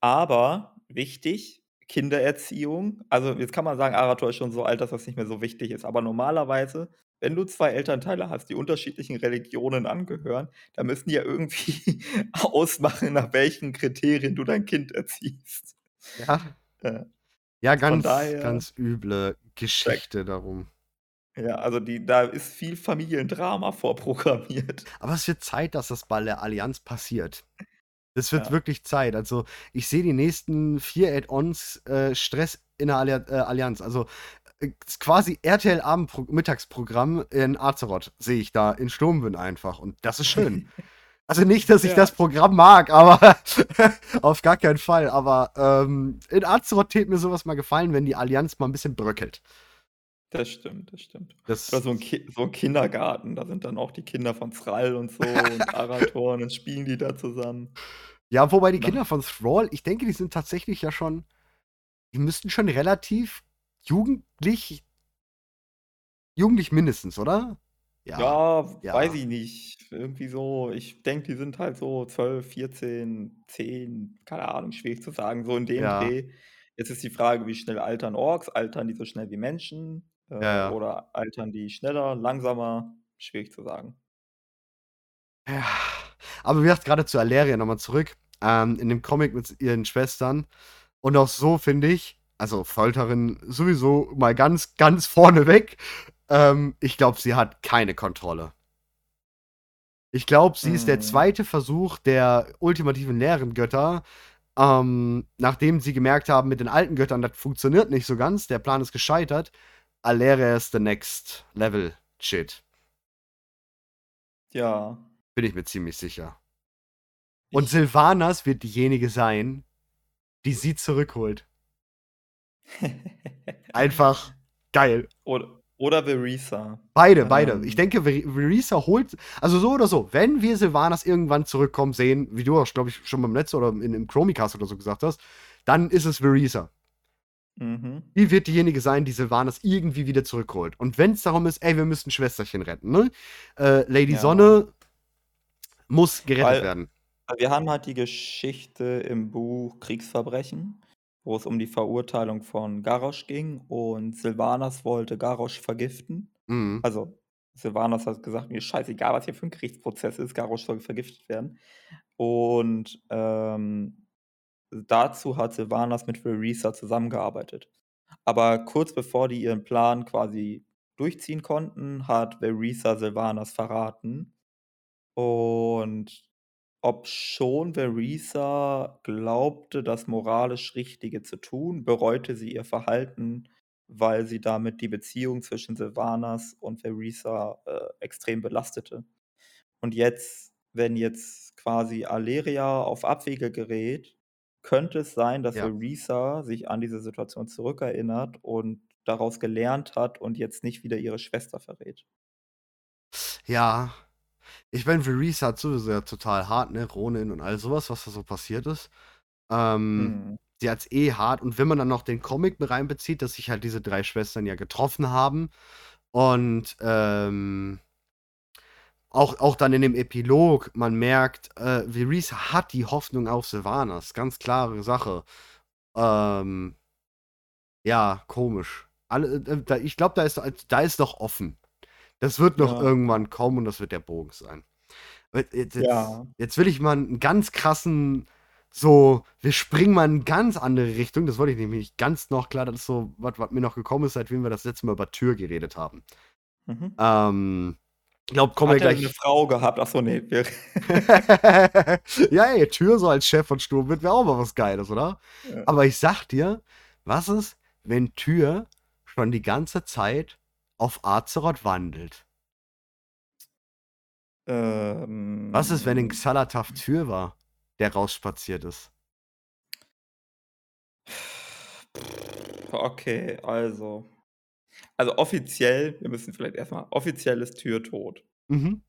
Aber wichtig, Kindererziehung. Also, jetzt kann man sagen, Arator ist schon so alt, dass das nicht mehr so wichtig ist. Aber normalerweise, wenn du 2 Elternteile hast, die unterschiedlichen Religionen angehören, dann müssen die ja irgendwie ausmachen, nach welchen Kriterien du dein Kind erziehst. Ja. Äh, Ja, ganz daher ganz üble Geschichte darum. Ja, also die da ist viel Familiendrama vorprogrammiert. Aber es wird Zeit, dass das bei der Allianz passiert. Es wird Ja. wirklich Zeit. Also, ich sehe die nächsten 4 Add-ons, äh, Stress in der Allia äh, Allianz. Also, äh, quasi RTL Abendpro Mittagsprogramm in Azeroth sehe ich da in Sturmwind einfach und das ist schön. Also, nicht, dass ich Ja. das Programm mag, aber auf gar keinen Fall. Aber, ähm, in Azeroth täte mir so was mal gefallen, wenn die Allianz mal 'n bisschen bröckelt. Das stimmt, das stimmt. Das Oder so 'n Ki so 'n Kindergarten, da sind dann auch die Kinder von Thrall und so und Arator und dann spielen die da zusammen. Ja, wobei die Na Kinder von Thrall, ich denke, die sind tatsächlich ja schon die müssten schon relativ jugendlich jugendlich mindestens, oder? Ja, Ja, weiß ja. ich nicht. Irgendwie so ich denke, die sind halt so 12, 14, 10, keine Ahnung, schwierig zu sagen, so in dem Ja. Dreh. Jetzt ist die Frage, wie schnell altern Orks? Altern die so schnell wie Menschen, äh, Ja, ja. oder altern die schneller, langsamer? Schwierig zu sagen. Ja. Aber wie gesagt, gerade zu Aleria nochmal zurück. Ähm, in dem Comic mit ihren Schwestern. Und auch so finde ich, also Folterin sowieso mal ganz, ganz vorne weg. Ähm, ich glaube, sie hat keine Kontrolle. Ich glaube, sie ist der Mhm. zweite Versuch der ultimativen leeren Götter, ähm, nachdem sie gemerkt haben, mit den alten Göttern, das funktioniert nicht so ganz, der Plan ist gescheitert. Alera ist the next level shit. Ja. Bin ich mir ziemlich sicher. Und Ich- Sylvanas wird diejenige sein, die sie zurückholt. Einfach geil. oder, oder Verisa. Beide, beide. Ähm. Ich denke, Ver- Verisa holt, also so oder so, wenn wir Sylvanas irgendwann zurückkommen sehen, wie du auch, glaube ich, schon beim Netz oder in, im Chromicast oder so gesagt hast, dann ist es Verisa. Mhm. Die wird diejenige sein, die Sylvanas irgendwie wieder zurückholt. Und wenn es darum ist, ey, wir müssen Schwesterchen retten, ne? Äh, Lady Ja. Sonne muss gerettet Weil- werden. Wir haben halt die Geschichte im Buch Kriegsverbrechen, wo es um die Verurteilung von Garrosh ging und Sylvanas wollte Garrosh vergiften. Mhm. Also Sylvanas hat gesagt, mir ist scheißegal, was hier für ein Gerichtsprozess ist, Garrosh soll vergiftet werden. Und ähm, dazu hat Sylvanas mit Verisa zusammengearbeitet. Aber kurz bevor die ihren Plan quasi durchziehen konnten, hat Verisa Sylvanas verraten. Und ob schon Verisa glaubte, das moralisch Richtige zu tun, bereute sie ihr Verhalten, weil sie damit die Beziehung zwischen Sylvanas und Verisa äh, extrem belastete. Und jetzt, wenn jetzt quasi Aleria auf Abwege gerät, könnte es sein, dass Ja. Verisa sich an diese Situation zurückerinnert und daraus gelernt hat und jetzt nicht wieder ihre Schwester verrät. Ja. Ich meine, Verisa hat sowieso ja total hart, ne? Ronin und all sowas, was da so passiert ist. Ähm, Hm. sie hat's eh hart. Und wenn man dann noch den Comic mit reinbezieht, dass sich halt diese drei Schwestern ja getroffen haben und ähm, auch, auch dann in dem Epilog, man merkt, äh, Verisa hat die Hoffnung auf Sylvanas. Ganz klare Sache. Ähm, ja, komisch. Alle, äh, da, ich glaube, da ist, da ist noch offen. Das wird noch Ja. irgendwann kommen und das wird der Bogen sein. Jetzt, jetzt, Ja. jetzt will ich mal einen ganz krassen, so, wir springen mal in eine ganz andere Richtung. Das wollte ich nämlich ganz noch klar, das ist so, was was mir noch gekommen ist, seitdem wir das letzte Mal über Tür geredet haben. Mhm. Ähm, ich glaube, kommen wir Hat gleich. eine Frau gehabt? Achso, nee. Wir, ja, ey, Tür so als Chef von Sturm wird wäre auch mal was Geiles, oder? Ja. Aber ich sag dir, was ist, wenn Tür schon die ganze Zeit auf Azeroth wandelt? ähm, Was ist, wenn ein Xalatath Tür war, der rausspaziert ist? Okay, also. Also offiziell, wir müssen vielleicht erstmal, offiziell ist Tür tot. Mhm.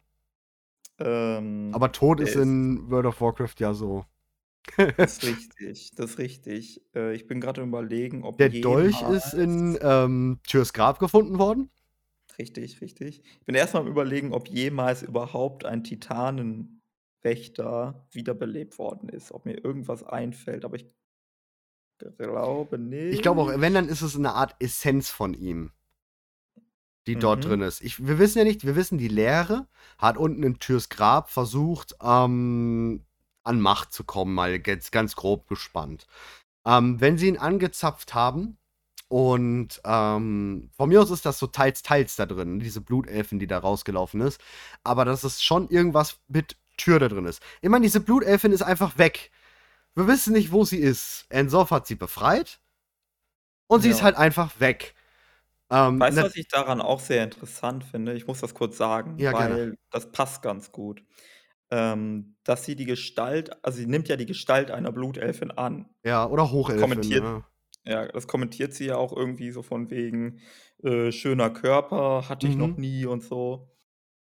Ähm, Aber der ist in World of Warcraft ja so. Das ist richtig, das ist richtig. Äh, ich bin gerade überlegen, ob Der Dolch ist in ähm, Türs Grab gefunden worden. Richtig, richtig. Ich bin erstmal am überlegen, ob jemals überhaupt ein Titanenwächter wiederbelebt worden ist. Ob mir irgendwas einfällt, aber ich glaube nicht. Ich glaube auch, wenn, dann ist es eine Art Essenz von ihm, die dort Mhm. drin ist. Ich, wir wissen ja nicht, wir wissen, die Lehre hat unten in Türs Grab versucht, ähm, an Macht zu kommen, mal jetzt ganz grob gespannt. Ähm, wenn sie ihn angezapft haben, und ähm, von mir aus ist das so teils, teils da drin, diese Blutelfen, die da rausgelaufen ist. Aber dass es schon irgendwas mit Tür da drin ist. Ich meine, diese Blutelfin ist einfach weg. Wir wissen nicht, wo sie ist. Ensoff hat sie befreit. Und sie Ja. ist halt einfach weg. Ähm, Weißt du, na- was ich daran auch sehr interessant finde? Ich muss das kurz sagen, Ja, weil gerne. das passt ganz gut. Ähm, dass sie die Gestalt, also sie nimmt ja die Gestalt einer Blutelfin an. ja, oder Hochelfin. kommentiert- Ja. Ja, das kommentiert sie ja auch irgendwie so von wegen äh, schöner Körper, hatte ich noch Mhm. nie und so.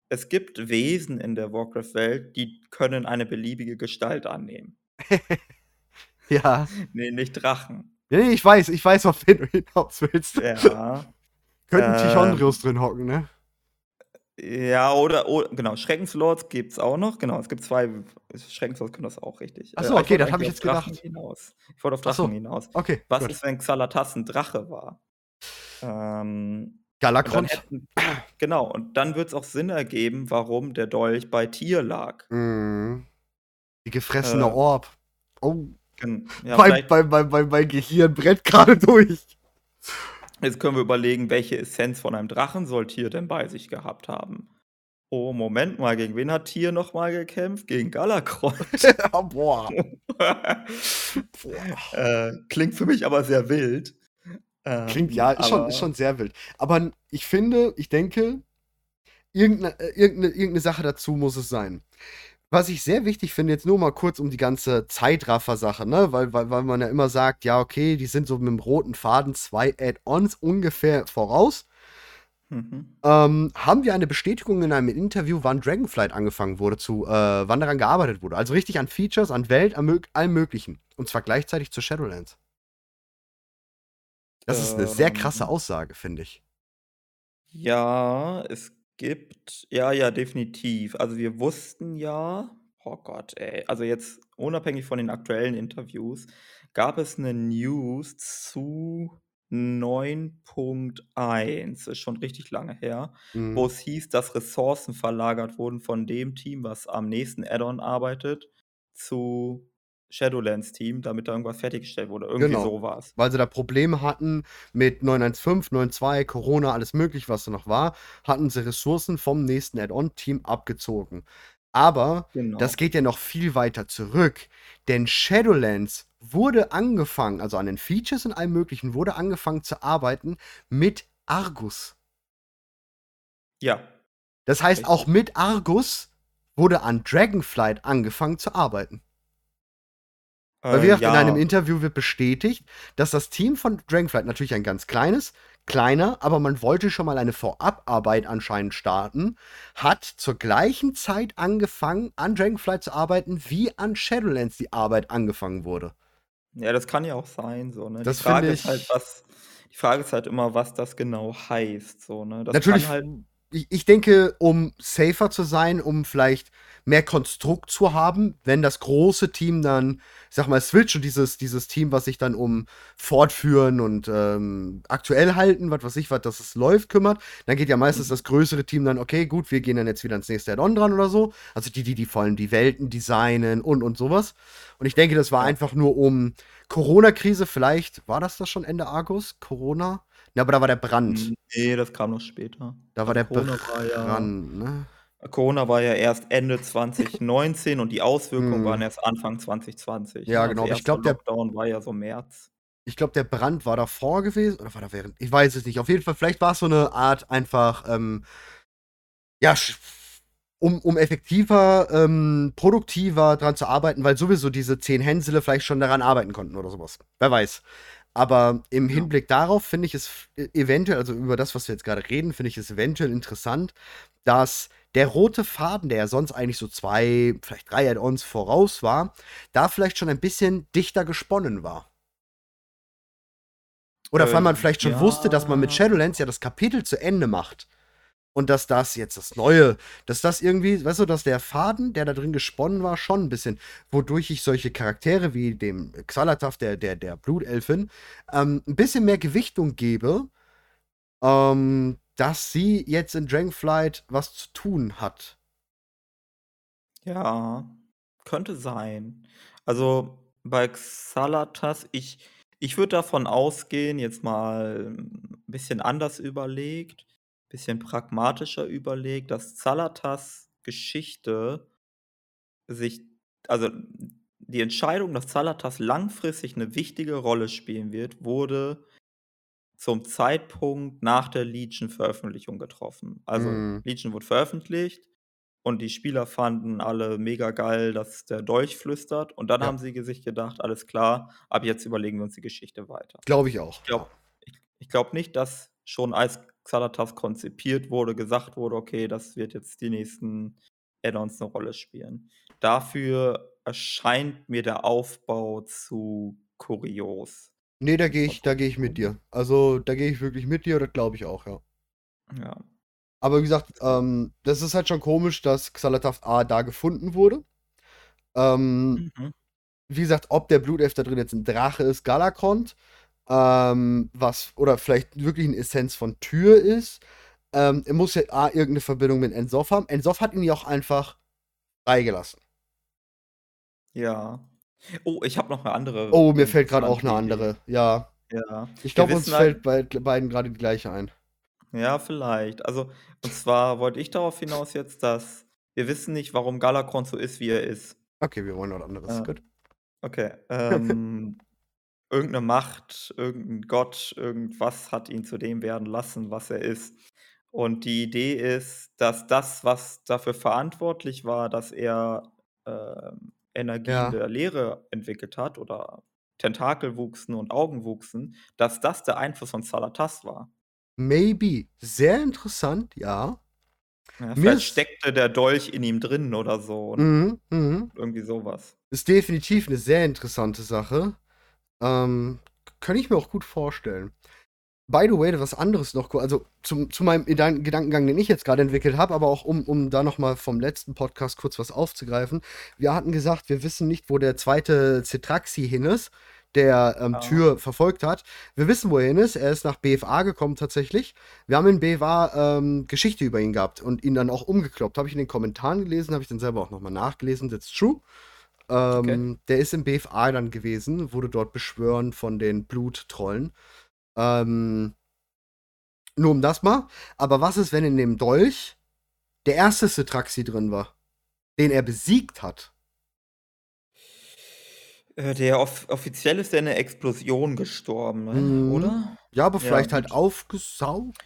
Es gibt Wesen in der Warcraft-Welt, die können eine beliebige Gestalt annehmen. ja. Nee, nicht Drachen. Ja, nee, ich weiß, ich weiß, auf wen du hinaus willst. Ja. Könnten ähm, Tichondrios drin hocken, ne? Ja, oder, oder genau, Schreckenslords gibt es auch noch. Genau, es gibt zwei. Schreckenslords können das auch richtig. Ach so, aber okay, das hab ich jetzt Drachen gedacht. Hinaus. Ich wollte auf Ach so. Drachen hinaus. Okay. Was gut. ist, wenn Xalatas ein Drache war? Ähm, Galakrond. Hätten, genau, und dann wird es auch Sinn ergeben, warum der Dolch bei Tier lag. Mhm. Die gefressene äh, Orb. Oh. Ja, mein, mein, mein, mein, Gehirn brennt gerade durch. Jetzt können wir überlegen, welche Essenz von einem Drachen soll Tier denn bei sich gehabt haben. Oh, Moment mal, gegen wen hat Tier nochmal gekämpft? Gegen Galakrond. Boah. äh, klingt für mich aber sehr wild. Ähm, Klingt ja, ist schon, ist schon sehr wild. Aber ich finde, ich denke, irgendeine, äh, irgendeine, irgendeine Sache dazu muss es sein. Was ich sehr wichtig finde, jetzt nur mal kurz um die ganze Zeitraffer-Sache, ne? Weil, weil, weil man ja immer sagt, ja, okay, die sind so mit dem roten Faden zwei Add-ons ungefähr voraus. Mhm. Ähm, haben wir eine Bestätigung in einem Interview, wann Dragonflight angefangen wurde, zu, äh, wann daran gearbeitet wurde. Also richtig an Features, an Welt, an allem Möglichen. Und zwar gleichzeitig zu Shadowlands. Das ist eine sehr krasse ähm. Aussage, finde ich. Ja, es gibt ja, ja, definitiv. Also, wir wussten ja oh Gott, ey, also jetzt unabhängig von den aktuellen Interviews, gab es eine News zu 9.1, ist schon richtig lange her, wo mhm. es hieß, dass Ressourcen verlagert wurden von dem Team, was am nächsten Add-on arbeitet, zu Shadowlands-Team, damit da irgendwas fertiggestellt wurde. Irgendwie genau, so war es. Weil sie da Probleme hatten mit 915, 92, Corona, alles mögliche, was da noch war, hatten sie Ressourcen vom nächsten Add-on-Team abgezogen. Aber genau. das geht ja noch viel weiter zurück, denn Shadowlands wurde angefangen, also an den Features und allem Möglichen, wurde angefangen zu arbeiten mit Argus. Ja. Das heißt, Richtig. auch mit Argus wurde an Dragonflight angefangen zu arbeiten. Weil wie äh, ja. in einem Interview wird bestätigt, dass das Team von Dragonflight natürlich ein ganz kleines, kleiner, aber man wollte schon mal eine Vorabarbeit anscheinend starten, hat zur gleichen Zeit angefangen, an Dragonflight zu arbeiten, wie an Shadowlands die Arbeit angefangen wurde. Ja, das kann ja auch sein, so, ne? Das die Frage ist halt, was, die Frage ist halt immer, was das genau heißt, so, ne? Das natürlich, halt ich, ich denke, um safer zu sein, um vielleicht mehr Konstrukt zu haben, wenn das große Team dann, ich sag mal, Switch und dieses, dieses Team, was sich dann um Fortführen und ähm, aktuell halten, was weiß ich, was, dass es läuft, kümmert, dann geht ja meistens das größere Team dann, okay, gut, wir gehen dann jetzt wieder ins nächste Add-on dran oder so. Also die, die, die vor allem die Welten designen und und sowas. Und ich denke, das war einfach nur um Corona-Krise, vielleicht war das das schon Ende August, Corona? Ja, aber da war der Brand. Nee, das kam noch später. Da war der Corona Brand, war ja, ne? Corona war ja erst Ende 2019 und die Auswirkungen hm. waren erst Anfang 2020. Ja, ne? genau. Ich glaube, der Lockdown war ja so März. Ich glaube, der Brand war davor gewesen oder war da während? Ich weiß es nicht. Auf jeden Fall, vielleicht war es so eine Art einfach, ähm, ja, um, um effektiver, ähm, produktiver dran zu arbeiten, weil sowieso diese zehn Hänsele vielleicht schon daran arbeiten konnten oder sowas. Wer weiß. Aber im Hinblick darauf finde ich es e-, eventuell, also über das, was wir jetzt gerade reden, finde ich es eventuell interessant, dass der rote Faden, der ja sonst eigentlich so zwei, vielleicht drei Add-ons voraus war, da vielleicht schon ein bisschen dichter gesponnen war. Oder äh, weil man vielleicht schon ja. wusste, dass man mit Shadowlands ja das Kapitel zu Ende macht. Und dass das jetzt das Neue, dass das irgendwie, weißt du, dass der Faden, der da drin gesponnen war, schon ein bisschen, wodurch ich solche Charaktere wie dem Xalatath, der, der, der Blutelfin, ähm, ein bisschen mehr Gewichtung gebe, ähm, dass sie jetzt in Dragonflight was zu tun hat. Ja, könnte sein. Also bei Xalatas, ich, ich würde davon ausgehen, jetzt mal ein bisschen anders überlegt, bisschen pragmatischer überlegt, dass Zalatas Geschichte sich, also die Entscheidung, dass Zalatas langfristig eine wichtige Rolle spielen wird, wurde zum Zeitpunkt nach der Legion-Veröffentlichung getroffen. Also Mhm. Legion wurde veröffentlicht und die Spieler fanden alle mega geil, dass der Dolch flüstert. Und dann Ja. haben sie sich gedacht, alles klar, ab jetzt überlegen wir uns die Geschichte weiter. Glaube ich auch. Ich glaube ich, glaub nicht, dass schon als Xalatas konzipiert wurde, gesagt wurde, okay, das wird jetzt die nächsten Add-ons eine Rolle spielen. Dafür erscheint mir der Aufbau zu kurios. Nee, da gehe ich, da gehe ich mit dir. Also, da gehe ich wirklich mit dir, das glaube ich auch, ja. Ja. Aber wie gesagt, ähm, das ist halt schon komisch, dass Xalataft A da gefunden wurde. Ähm, mhm. Wie gesagt, ob der Blutelf da drin jetzt ein Drache ist, Galakrond, ähm, was, oder vielleicht wirklich eine Essenz von Tür ist. Ähm, er muss ja A, irgendeine Verbindung mit Ensoff haben. Ensoff hat ihn ja auch einfach freigelassen. Ja. Oh, ich habe noch eine andere. Oh, mir fällt gerade auch eine andere. Ja. Ja. Ich glaube, uns halt, fällt bei beiden gerade die gleiche ein. Ja, vielleicht. Also, und zwar wollte ich darauf hinaus jetzt, dass wir wissen nicht, warum Galakron so ist, wie er ist. Okay, wir wollen was anderes. Äh, Gut. Okay. Ähm, irgendeine Macht, irgendein Gott, irgendwas hat ihn zu dem werden lassen, was er ist. Und die Idee ist, dass das, was dafür verantwortlich war, dass er äh, Energie ja. der Leere entwickelt hat oder Tentakel wuchsen und Augen wuchsen, dass das der Einfluss von Salatas war. Maybe. Sehr interessant, ja. ja vielleicht steckte der Dolch in ihm drin oder so. Mhm, mh. Irgendwie sowas. Ist definitiv eine sehr interessante Sache. Ähm, kann ich mir auch gut vorstellen. By the way, was anderes noch, also zum, zu meinem Gedankengang, den ich jetzt gerade entwickelt habe, aber auch um, um da nochmal vom letzten Podcast kurz was aufzugreifen. Wir hatten gesagt, wir wissen nicht, wo der zweite Cetraxi hin ist, der ähm, oh. Tür verfolgt hat. Wir wissen, wo er hin ist. Er ist nach BFA gekommen tatsächlich. Wir haben in BFA ähm, Geschichte über ihn gehabt und ihn dann auch umgekloppt. Habe ich in den Kommentaren gelesen, habe ich dann selber auch nochmal nachgelesen. That's true. Ähm, okay. Der ist im BFA dann gewesen, wurde dort beschwören von den Bluttrollen. Ähm, nur um das mal. Aber was ist, wenn in dem Dolch der erste Citraxi drin war, den er besiegt hat? Äh, der off offiziell ist der in 'ner Explosion gestorben, ne, mhm. oder? Ja, aber vielleicht halt aufgesaugt?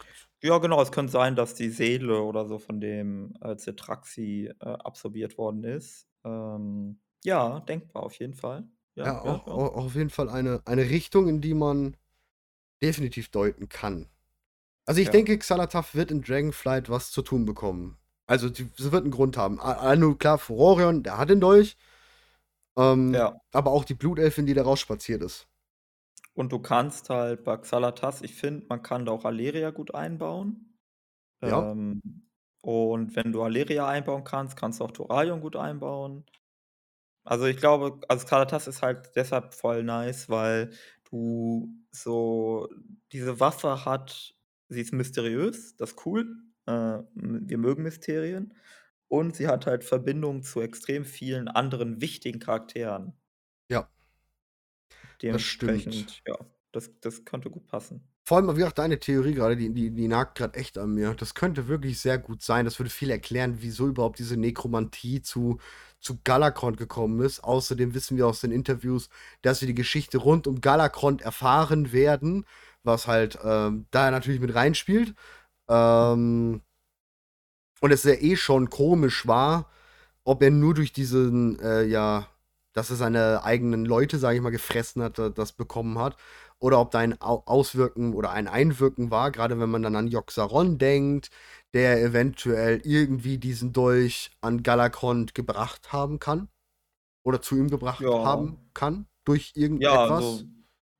Ja, genau, es könnte sein, dass die Seele oder so von dem, äh, Cetraxi, äh, absorbiert worden ist. Ähm, ja, denkbar auf jeden Fall. Ja, Ja, ja, auch ja. auf jeden Fall eine eine Richtung, in die man definitiv deuten kann. Also ich ja. denke, Xalatath wird in Dragonflight was zu tun bekommen. Also sie wird einen Grund haben. Also klar, Furorion, der hat den Dolch. Ähm, ja. Aber auch die Blutelfin, die da rausspaziert ist. Und du kannst halt bei Xalatas, ich finde, man kann da auch Aleria gut einbauen. Ja. Ähm, und wenn du Aleria einbauen kannst, kannst du auch Thoraion gut einbauen. Also ich glaube, also Xalatas ist halt deshalb voll nice, weil du so diese Waffe hat sie ist mysteriös, das ist cool. Äh, wir mögen Mysterien. Und sie hat halt Verbindungen zu extrem vielen anderen wichtigen Charakteren. Ja. Das stimmt. ja, das, das könnte gut passen. Vor allem, wie auch deine Theorie gerade, die, die, die nagt gerade echt an mir. Das könnte wirklich sehr gut sein. Das würde viel erklären, wieso überhaupt diese Nekromantie zu, zu Galakrond gekommen ist. Außerdem wissen wir aus den Interviews, dass wir die Geschichte rund um Galakrond erfahren werden, was halt ähm, da natürlich mit reinspielt. Ähm, und es ja eh schon komisch war, ob er nur durch diesen, äh, ja, dass er seine eigenen Leute, sage ich mal, gefressen hat, das bekommen hat. Oder ob da ein Auswirken oder ein Einwirken war, gerade wenn man dann an Joxaron denkt, der eventuell irgendwie diesen Dolch an Galakrond gebracht haben kann. Oder zu ihm gebracht ja. haben kann. Durch irgendetwas. Ja, also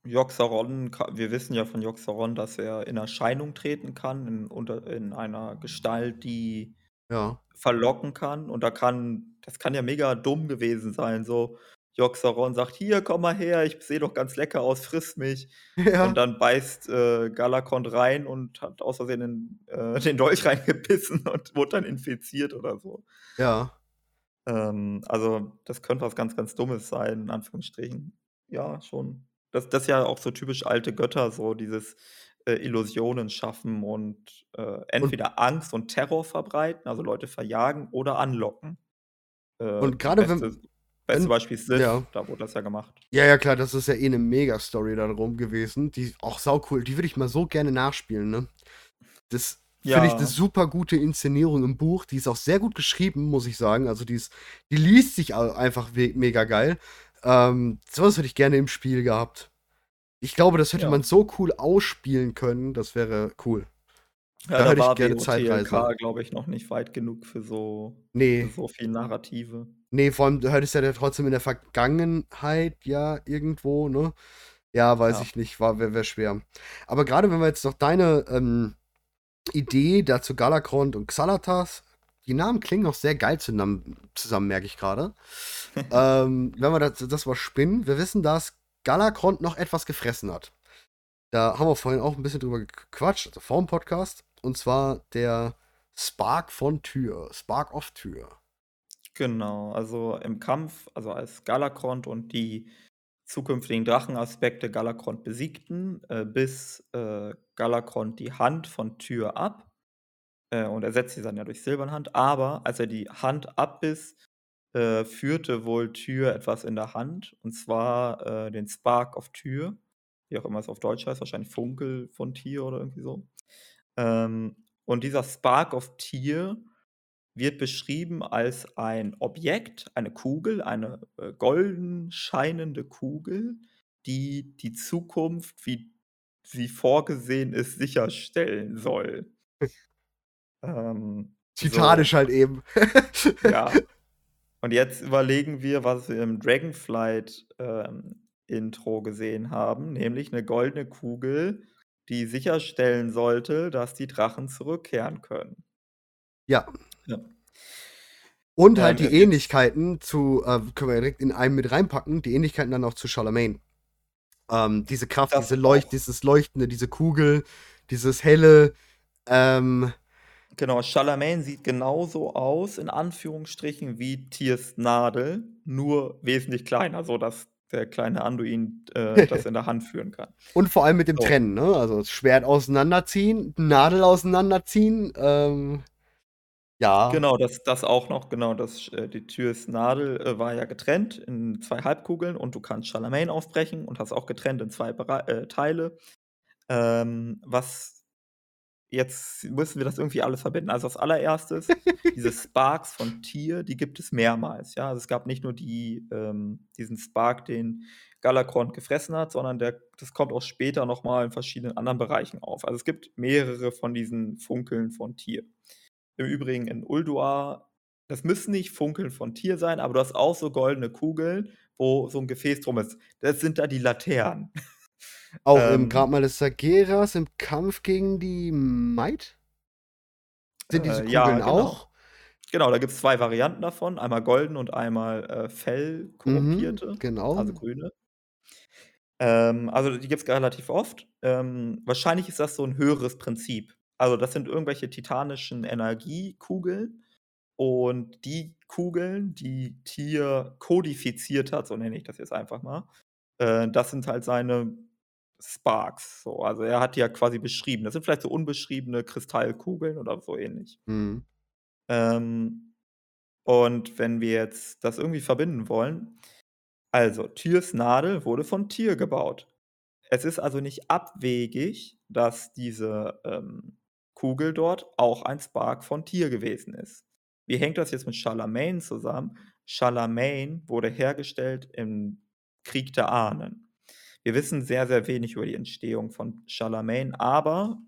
Joxaron, wir wissen ja von Joxaron, dass er in Erscheinung treten kann, in, unter, in einer Gestalt, die ja. verlocken kann. Und da kann, das kann ja mega dumm gewesen sein. So, Joxaron sagt: Hier, komm mal her, ich sehe doch ganz lecker aus, friss mich. Ja. Und dann beißt äh, Galakond rein und hat aus Versehen den, äh, den Dolch reingebissen und wurde dann infiziert oder so. Ja. Ähm, also, das könnte was ganz, ganz Dummes sein, in Anführungsstrichen. Ja, schon. Das, das ist ja auch so typisch alte Götter, so dieses äh, Illusionen schaffen und äh, entweder und, Angst und Terror verbreiten, also Leute verjagen oder anlocken. Äh, und gerade wenn Beste Beispiel ist Sith, ja. da wurde das ja gemacht. Ja, ja, klar, das ist ja eh eine Mega-Story darum gewesen. Die auch sau cool. Die würde ich mal so gerne nachspielen, ne? Das ja. finde ich eine super gute Inszenierung im Buch. Die ist auch sehr gut geschrieben, muss ich sagen. Also die, ist, die liest sich einfach mega geil. Ähm, sowas hätte ich gerne im Spiel gehabt. Ich glaube, das hätte ja. man so cool ausspielen können. Das wäre cool. Ja, da, da hätte ich gerne Zeitreise. glaube ich, noch nicht weit genug für so, nee. für so viel Narrative. Nee, vor allem, du hättest ja trotzdem in der Vergangenheit ja irgendwo, ne? Ja, weiß ja. ich nicht, wäre wär schwer. Aber gerade wenn wir jetzt noch deine ähm, Idee dazu Galakrond und Xalatas, die Namen klingen auch sehr geil zusammen, zusammen merke ich gerade. ähm, wenn wir das, das mal spinnen, wir wissen, dass Galakrond noch etwas gefressen hat. Da haben wir vorhin auch ein bisschen drüber gequatscht, also vor dem Podcast. Und zwar der Spark von Tür, Spark of Tür. Genau, also im Kampf, also als Galakrond und die zukünftigen Drachenaspekte Galakrond besiegten, äh, biss äh, Galakrond die Hand von Tür ab. Äh, und ersetzt sie dann ja durch Silbernhand. Aber als er die Hand abbiss, äh, führte wohl Tür etwas in der Hand. Und zwar äh, den Spark of Tür. Wie auch immer es auf Deutsch heißt, wahrscheinlich Funkel von Tier oder irgendwie so. Ähm, und dieser Spark of Tier wird beschrieben als ein Objekt, eine Kugel, eine äh, golden scheinende Kugel, die die Zukunft, wie sie vorgesehen ist, sicherstellen soll. ähm, Titanisch so. halt eben. ja. Und jetzt überlegen wir, was wir im Dragonflight ähm, Intro gesehen haben, nämlich eine goldene Kugel, die sicherstellen sollte, dass die Drachen zurückkehren können. Ja. Ja. Und halt Ähm, die Ähnlichkeiten zu, äh, können wir direkt in einem mit reinpacken, die Ähnlichkeiten dann auch zu Charlemagne. Ähm, diese Kraft, Das diese Leucht, auch. dieses Leuchtende, diese Kugel, dieses helle, ähm, Genau, Charlemagne sieht genauso aus, in Anführungsstrichen, wie Tiers Nadel, nur wesentlich kleiner, sodass der kleine Anduin äh, das in der Hand führen kann. und vor allem mit dem So. Trennen, ne? Also das Schwert auseinanderziehen, Nadel auseinanderziehen, ähm, ja. Genau, das, das auch noch, genau, das, äh, die Tiers Nadel äh, war ja getrennt in zwei Halbkugeln und du kannst Charlemagne aufbrechen und hast auch getrennt in zwei Bere äh, Teile. Ähm, was jetzt müssen wir das irgendwie alles verbinden. Also als allererstes, diese Sparks von Tier, die gibt es mehrmals. Ja? Also es gab nicht nur die, ähm, diesen Spark, den Galakrond gefressen hat, sondern der, das kommt auch später nochmal in verschiedenen anderen Bereichen auf. Also es gibt mehrere von diesen Funkeln von Tier. Im Übrigen in Ulduar, das müssen nicht Funkeln von Tier sein, aber du hast auch so goldene Kugeln, wo so ein Gefäß drum ist. Das sind da die Laternen. Auch im Ähm, Grabmal des Sageras, im Kampf gegen die Might? Sind diese Äh, Kugeln ja, genau. auch? Genau, da gibt es zwei Varianten davon. Einmal golden und einmal äh, Fell-korrumpierte, Mhm, genau. also grüne. Ähm, also die gibt es relativ oft. Ähm, wahrscheinlich ist das so ein höheres Prinzip. Also das sind irgendwelche titanischen Energiekugeln. Und die Kugeln, die Tier kodifiziert hat, so nenne ich das jetzt einfach mal, äh, das sind halt seine Sparks. So. Also er hat die ja quasi beschrieben. Das sind vielleicht so unbeschriebene Kristallkugeln oder so ähnlich. Mhm. Ähm, und wenn wir jetzt das irgendwie verbinden wollen, also Tyrs Nadel wurde von Tier gebaut. Es ist also nicht abwegig, dass diese ähm, Kugel dort auch ein Spark von Tier gewesen ist. Wie hängt das jetzt mit Charlemagne zusammen? Charlemagne wurde hergestellt im Krieg der Ahnen. Wir wissen sehr, sehr wenig über die Entstehung von Charlemagne, aber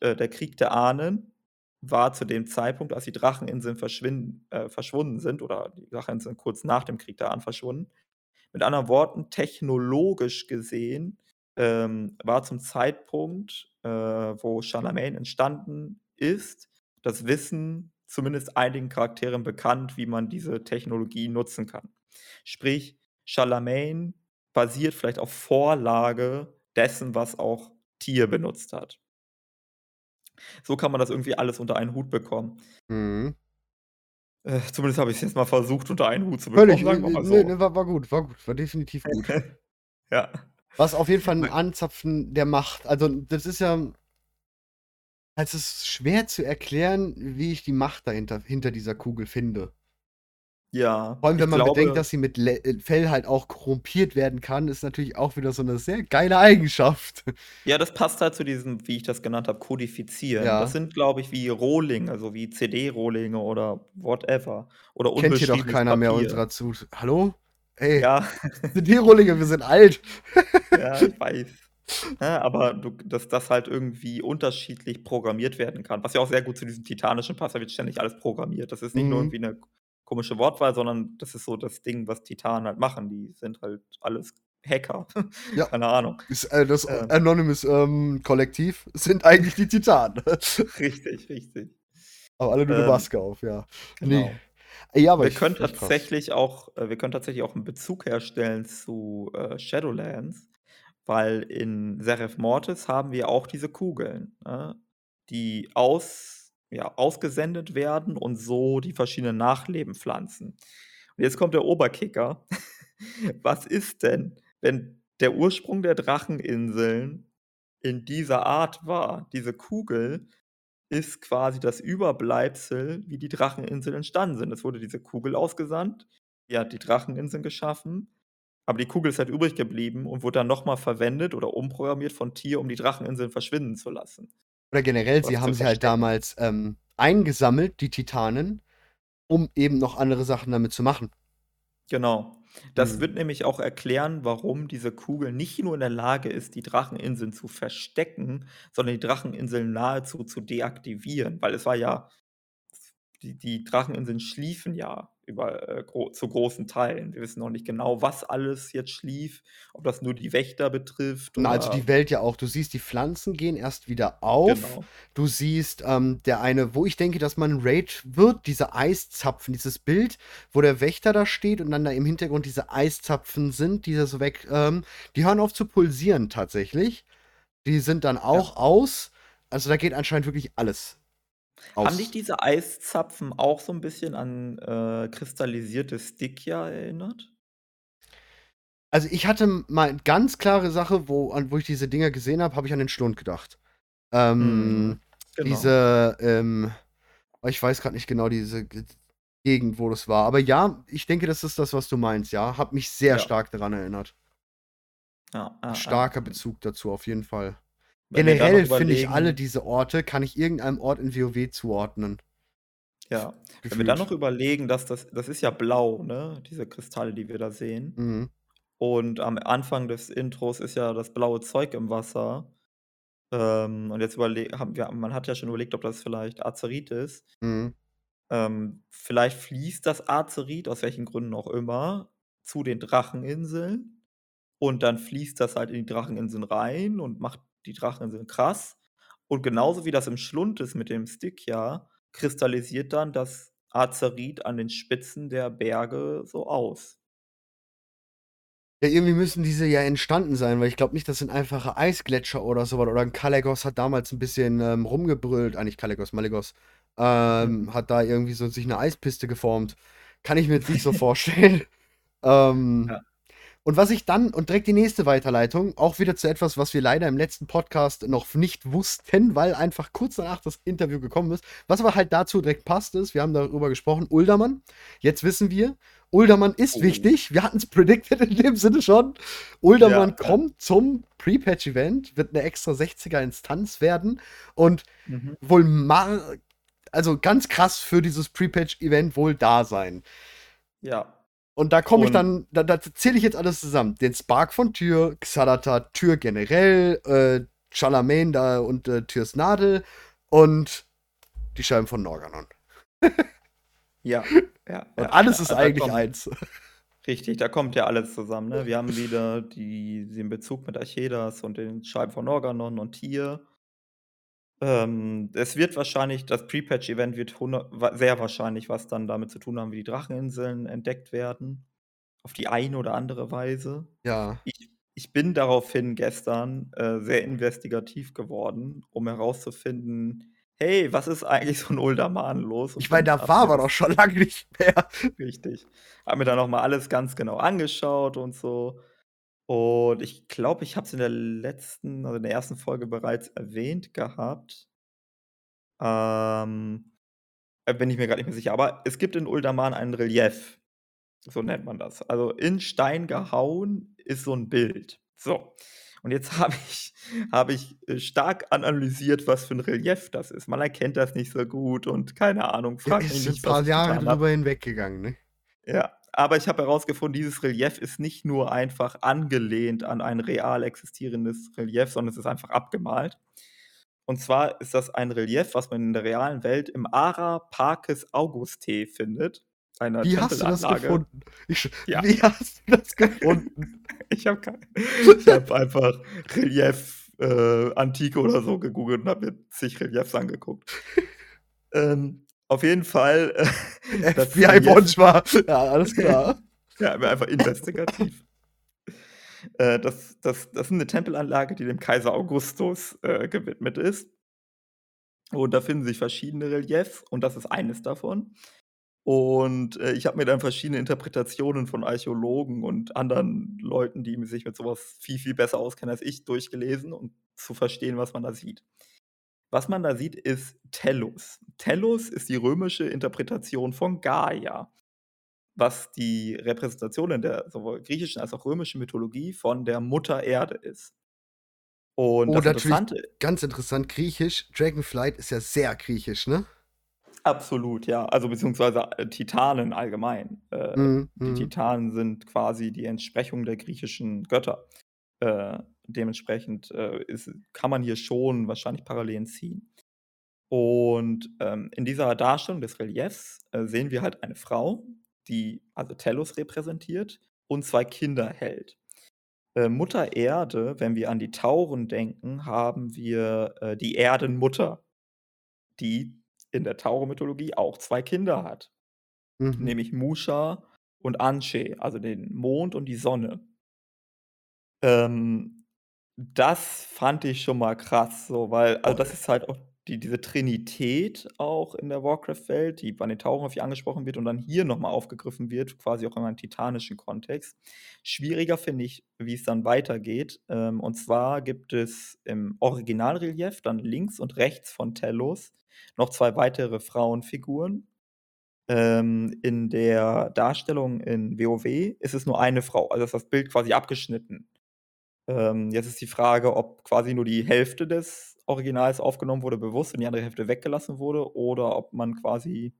äh, der Krieg der Ahnen war zu dem Zeitpunkt, als die Dracheninseln äh, verschwunden sind, oder die Dracheninseln kurz nach dem Krieg der Ahnen verschwunden. Mit anderen Worten, technologisch gesehen ähm, war zum Zeitpunkt, äh, wo Charlemagne entstanden ist, das Wissen zumindest einigen Charakteren bekannt, wie man diese Technologie nutzen kann. Sprich, Charlemagne basiert vielleicht auf Vorlage dessen, was auch Tier benutzt hat. So kann man das irgendwie alles unter einen Hut bekommen. Mhm. Äh, zumindest habe ich es jetzt mal versucht, unter einen Hut zu bekommen, Völlig, sagen wir ne, mal ne, so. ne, war, war gut, war gut, war definitiv gut. ja. Was auf jeden Fall ein Anzapfen der Macht. Also, das ist ja. Es ist schwer zu erklären, wie ich die Macht dahinter hinter dieser Kugel finde. Ja. Vor allem, wenn man glaube, bedenkt, dass sie mit Le äh, Fell halt auch korrumpiert werden kann, ist natürlich auch wieder so eine sehr geile Eigenschaft. Ja, das passt halt zu diesem, wie ich das genannt habe, Kodifizieren. Ja. Das sind, glaube ich, wie Rohlinge, also wie CD-Rohlinge oder whatever. Oder Kennt hier doch keiner mehr Papier. unserer zu. Hallo? Ey, Ja, sind die Rohlinge, wir sind alt. ja, ich weiß. Ja, aber du, dass das halt irgendwie unterschiedlich programmiert werden kann. Was ja auch sehr gut zu diesem Titanischen passt, da wird ständig alles programmiert. Das ist nicht nur Mhm. irgendwie eine komische Wortwahl, sondern das ist so das Ding, was Titanen halt machen. Die sind halt alles Hacker. Ja. Keine Ahnung. Ist, äh, das Ähm. Anonymous ähm, Kollektiv sind eigentlich die Titanen. Richtig, richtig. Aber alle nur eine Ähm, Maske auf, ja. Genau. Nee. Ja, aber wir ich, können tatsächlich auch, äh, wir können tatsächlich auch einen Bezug herstellen zu äh, Shadowlands, weil in Seraph Mortis haben wir auch diese Kugeln, ne, die aus ja, ausgesendet werden und so die verschiedenen Nachleben pflanzen. Und jetzt kommt der Oberkicker. Was ist denn, wenn der Ursprung der Dracheninseln in dieser Art war? Diese Kugel ist quasi das Überbleibsel, wie die Dracheninseln entstanden sind. Es wurde diese Kugel ausgesandt, die hat die Dracheninseln geschaffen, aber die Kugel ist halt übrig geblieben und wurde dann noch mal verwendet oder umprogrammiert von Tyr, um die Dracheninseln verschwinden zu lassen. Oder generell, Was sie haben sie halt damals, ähm, eingesammelt, die Titanen, um eben noch andere Sachen damit zu machen. Genau. Das Mhm. wird nämlich auch erklären, warum diese Kugel nicht nur in der Lage ist, die Dracheninseln zu verstecken, sondern die Dracheninseln nahezu zu deaktivieren, weil es war ja die die Dracheninseln schliefen ja über äh, gro zu großen Teilen. Wir wissen noch nicht genau, was alles jetzt schlief, ob das nur die Wächter betrifft Na, also die Welt ja auch. Du siehst, die Pflanzen gehen erst wieder auf. Genau. Du siehst, ähm, der eine, wo ich denke, dass man Raid wird, diese Eiszapfen, dieses Bild, wo der Wächter da steht und dann da im Hintergrund diese Eiszapfen sind, die da so weg ähm, die hören auf zu pulsieren tatsächlich. Die sind dann auch Ja. aus. Also, da geht anscheinend wirklich alles Haben dich aus. diese Eiszapfen auch so 'n bisschen an, äh, kristallisierte Stygia erinnert? Also, ich hatte m mal ganz klare Sache, wo an wo ich diese Dinger gesehen habe, habe ich an den Schlund gedacht. Mhm. Ähm, Genau. diese, ähm oh, ich weiß grad nicht genau diese G Gegend, wo das war. Aber ja, ich denke, das ist das, was du meinst, ja. Hat mich sehr Ja. stark daran erinnert. Ja, ja, ja. Starker Bezug dazu, auf jeden Fall. Generell finde ich alle diese Orte kann ich irgendeinem Ort in WoW zuordnen. Ja, wenn wir dann noch Gefühlt. überlegen, dass das das ist ja blau, ne, diese Kristalle, die wir da sehen. Mhm. Und am Anfang des Intros ist ja das blaue Zeug im Wasser. Ähm, und jetzt überle haben wir man hat ja schon überlegt, ob das vielleicht Azerit ist. Mhm. Ähm, vielleicht fließt das Azerit, aus welchen Gründen auch immer, zu den Dracheninseln und dann fließt das halt in die Dracheninseln rein und macht die Dracheninseln krass. Und genauso wie das im Schlund ist mit dem Stygia, kristallisiert dann das Azerit an den Spitzen der Berge so aus. Ja, irgendwie müssen diese ja entstanden sein, weil ich glaube nicht, das sind einfache Eisgletscher oder so was. Oder 'n Kalecgos hat damals 'n bisschen, ähm, rumgebrüllt. Ah, nicht Kalecgos, Malygos. Ähm, hat da irgendwie so sich 'ne Eispiste geformt. Kann ich mir jetzt nicht so vorstellen. Ähm, Ja. Und was ich dann und direkt die nächste Weiterleitung, auch wieder zu etwas, was wir leider im letzten Podcast noch nicht wussten, weil einfach kurz danach das Interview gekommen ist. Was aber halt dazu direkt passt, ist, wir haben darüber gesprochen, Uldaman. Jetzt wissen wir, Uldaman ist Oh. wichtig. Wir hatten's predicted in dem Sinne schon. Uldaman Ja, ja. kommt zum Pre-Patch-Event, wird 'ne extra 60er-Instanz werden und Mhm. wohl mar also ganz krass für dieses Pre-Patch-Event wohl da sein. Ja. Und da komme ich dann da da zähle ich jetzt alles zusammen. Den Spark von Tyr, Xalata, Tyr generell, äh, Charlemagne da und, äh, Tyrs Nadel und die Scheiben von Norganon. Ja, ja, Und ja, alles ja. ist Da eigentlich kommt eins. richtig, da kommt ja alles zusammen, ne? Wir haben wieder die den Bezug mit Archedas und den Scheiben von Organon und Tyr. Ähm, es wird wahrscheinlich das Pre-Patch-Event wird sehr wahrscheinlich was dann damit zu tun haben, wie die Dracheninseln entdeckt werden, auf die eine oder andere Weise. Ja. Ich ich bin daraufhin gestern, äh, sehr investigativ geworden, um herauszufinden: „Hey, was ist eigentlich so in Uldaman los?“ Und Ich meine, da mir wir doch schon lange nicht mehr. Richtig. Habe mir dann noch mal alles ganz genau angeschaut und so. Und ich glaube, ich habe es in der letzten also in der ersten Folge bereits erwähnt gehabt. Ähm, äh, bin ich mir grad nicht mehr sicher. Aber es gibt in Uldaman ein Relief, so nennt man das. Also in Stein gehauen ist so 'n Bild. So. Und jetzt habe ich habe ich, äh, stark analysiert, was für 'n Relief das ist. Man erkennt das nicht so gut und keine Ahnung, Ja, frage mich ist nicht, paar was ich Jahre drüber hinweggegangen, ne? Ja, aber ich habe herausgefunden, dieses Relief ist nicht nur einfach angelehnt an ein real existierendes Relief, sondern es ist einfach abgemalt. Und zwar ist das ein Relief, was man in der realen Welt im Ara Parcis Auguste findet, einer Wie hast du das gefunden? Ich Ja. wie hast du das gefunden? Ich habe habe einfach Relief, äh, Antike oder so gegoogelt und habe mir zig Reliefs angeguckt. Ähm, auf jeden Fall, äh, das FBI Relief Bonchwa. Ja, alles klar. Ja, aber einfach investigativ. Äh, das das das ist 'ne Tempelanlage, die dem Kaiser Augustus, äh, gewidmet ist. Und da finden sich verschiedene Reliefs und das ist eines davon. Und, äh, ich habe mir dann verschiedene Interpretationen von Archäologen und anderen Leuten, die sich mit so was viel, viel besser auskennen als ich, durchgelesen, um zu verstehen, was man da sieht. Was man da sieht, ist Tellus. Tellus ist die römische Interpretation von Gaia, was die Repräsentation in der sowohl griechischen als auch römischen Mythologie von der Mutter Erde ist. Und Oh, das Interessante ganz interessant, griechisch. Dragonflight ist ja sehr griechisch, ne? Absolut, ja. Also, beziehungsweise, äh, Titanen allgemein. Äh, Mhm, die mhm. Titanen sind quasi die Entsprechung der griechischen Götter. Äh, dementsprechend, äh, ist kann man hier schon wahrscheinlich Parallelen ziehen. Und, ähm, in dieser Darstellung des Reliefs, äh, sehen wir halt eine Frau, die also Tellus repräsentiert und 2 Kinder hält. Äh, Mutter Erde, wenn wir an die Tauren denken, haben wir, äh, die Erdenmutter, die in der Taurenmythologie auch 2 Kinder hat, Mhm. nämlich Musha und Anshe, also den Mond und die Sonne. Ähm, das fand ich schon mal krass so, weil also, das ist halt auch die diese Trinität auch in der Warcraft-Welt, die bei den Tauren häufig angesprochen wird und dann hier noch mal aufgegriffen wird, quasi auch in einem titanischen Kontext. Schwieriger finde ich, wie es dann weitergeht. Ähm, und zwar gibt es im Originalrelief dann links und rechts von Tellus noch 2 weitere Frauenfiguren. Ähm, in der Darstellung in WoW ist es nur eine Frau, also ist das Bild quasi abgeschnitten. Ähm, jetzt ist die Frage, ob quasi nur die Hälfte des Originals aufgenommen wurde bewusst und die andere Hälfte weggelassen wurde oder ob man quasi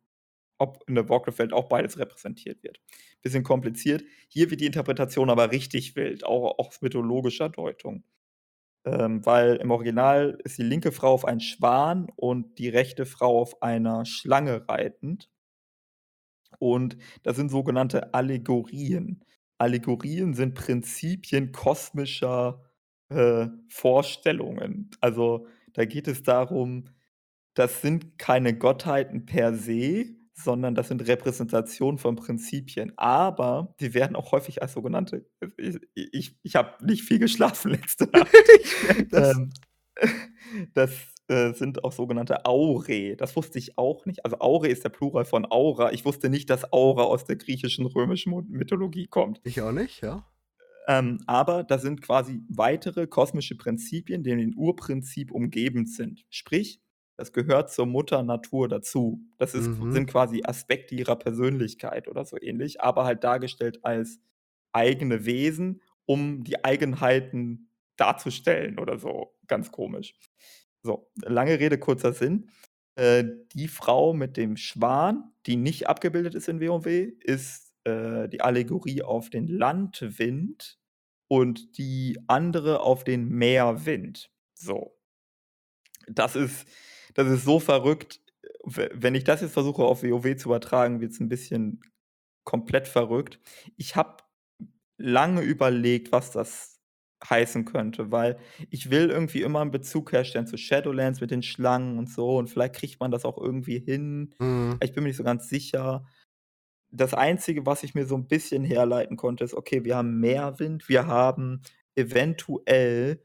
ob in der Warcraft-Welt auch beides repräsentiert wird. Bisschen kompliziert. Hier wird die Interpretation aber richtig wild, auch aus mythologischer Deutung. Ähm, weil im Original ist die linke Frau auf einen Schwan und die rechte Frau auf einer Schlange reitend. Und das sind sogenannte Allegorien. Allegorien sind Prinzipien kosmischer, äh, Vorstellungen. Also, da geht es darum, das sind keine Gottheiten per se, sondern das sind Repräsentationen von Prinzipien. Aber die werden auch häufig als sogenannte i ich ich habe nicht viel geschlafen letzte Nacht. Ich das. Ähm, das, äh, sind auch sogenannte Aurae. Das wusste ich auch nicht. Also, Aurae ist der Plural von Aura. Ich wusste nicht, dass Aura aus der griechischen, römischen Mythologie kommt. Ich auch nicht, ja. Ähm, aber das sind quasi weitere kosmische Prinzipien, die in dem Urprinzip umgebend sind. Sprich, das gehört zur Mutter Natur dazu. Das ist Mhm. sind quasi Aspekte ihrer Persönlichkeit oder so ähnlich, aber halt dargestellt als eigene Wesen, um die Eigenheiten darzustellen oder so. Ganz komisch. So, lange Rede, kurzer Sinn. Äh, die Frau mit dem Schwan, die nicht abgebildet ist in WoW, ist, äh, die Allegorie auf den Landwind und die andere auf den Meerwind. So. Das ist das ist so verrückt. We wenn ich das jetzt versuche, auf WoW zu übertragen, wird's 'n bisschen komplett verrückt. Ich habe lange überlegt, was das heißen könnte, weil ich will irgendwie immer 'n Bezug herstellen zu Shadowlands mit den Schlangen und so und vielleicht kriegt man das auch irgendwie hin. Mhm. Ich bin mir nicht so ganz sicher. Das Einzige, was ich mir so 'n bisschen herleiten konnte, ist, okay, wir haben Meerwind, wir haben eventuell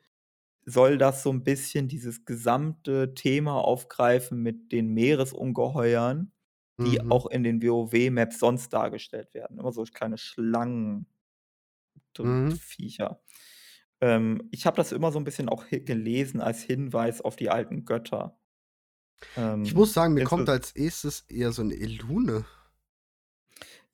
soll das so 'n bisschen dieses gesamte Thema aufgreifen mit den Meeresungeheuern, die Mhm. auch in den WoW-Maps sonst dargestellt werden. Immer so kleine Schlangen und Mhm. Viecher. Ähm, ich habe das immer so 'n bisschen auch gelesen als Hinweis auf die alten Götter. Ich muss Ähm, sagen, mir kommt als Erstes eher so 'ne Elune.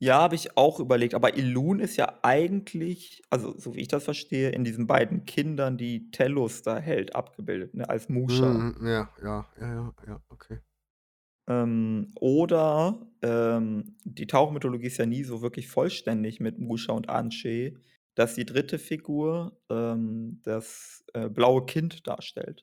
Ja, habe ich auch überlegt, aber Elune ist ja eigentlich, also, so wie ich das verstehe, in diesen beiden Kindern, die Tellus da hält, abgebildet, ne, als Musha. Mhm, ja, ja, ja, ja, ja, okay. Ähm, oder, ähm, die Tauchermythologie ist ja nie so wirklich vollständig mit Musha und Anshe, dass die 3. Figur, ähm, das, äh, blaue Kind darstellt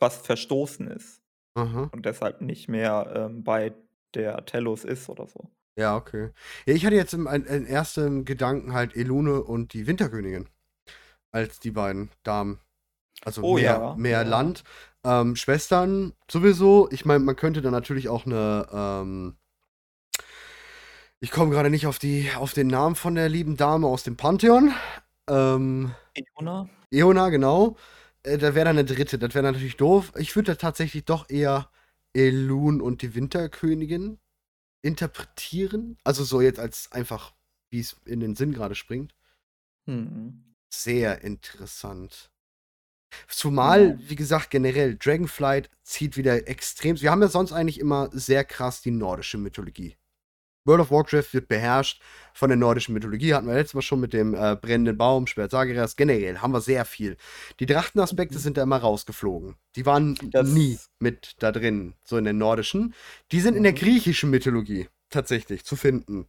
was verstoßen ist Aha. und deshalb nicht mehr, ähm, bei der Tellus ist oder so. Ja, okay. Ja, ich hatte jetzt im in ersten Gedanken halt Elune und die Winterkönigin als die beiden Damen. Also Oh Meer ja, Meer, ja. Land. Ähm, Schwestern sowieso. Ich meine, man könnte da natürlich auch 'ne, ähm ich komme grade nicht auf die auf den Namen von der lieben Dame aus dem Pantheon. Ähm, Eona? Eona, genau. Äh, da wäre dann eine dritte. Das wäre natürlich doof. Ich würde da tatsächlich doch eher Elun und die Winterkönigin interpretieren. Also so jetzt als einfach, wie es in den Sinn gerade springt. Mhm. Sehr interessant. Zumal, wie gesagt, generell, Dragonflight zieht wieder extrem. Wir haben ja sonst eigentlich immer sehr krass die nordische Mythologie. World of Warcraft wird beherrscht von der nordischen Mythologie. Hatten wir letztes Mal schon mit dem äh, brennenden Baum, Schwert Sageras. Generell haben wir sehr viel. Die Drachtenaspekte sind da immer rausgeflogen. Die waren Das- nie mit da drin, so in der nordischen. Die sind in der Mhm. griechischen Mythologie tatsächlich zu finden.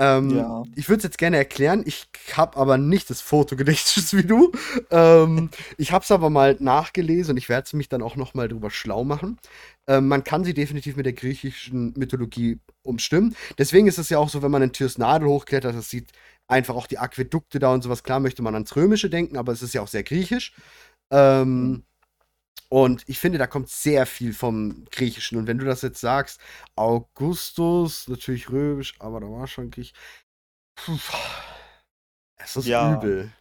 Ähm, Ja. Ich würde es jetzt gerne erklären. Ich habe aber nicht das Fotogedächtnis wie du. ähm, ich habe es aber mal nachgelesen und ich werde mich dann auch noch mal drüber schlau machen. Ähm, man kann sie definitiv mit der griechischen Mythologie umstimmen. Deswegen ist es ja auch so, wenn man in Tyrs Nadel hochklettert, das sieht einfach auch die Aquädukte da und sowas. Klar möchte man ans Römische denken, aber es ist ja auch sehr griechisch. Ähm, Mhm. Und ich finde, da kommt sehr viel vom Griechischen. Und wenn du das jetzt sagst, Augustus, natürlich römisch, aber da war schon Griech. Puh, es ist Ja. übel.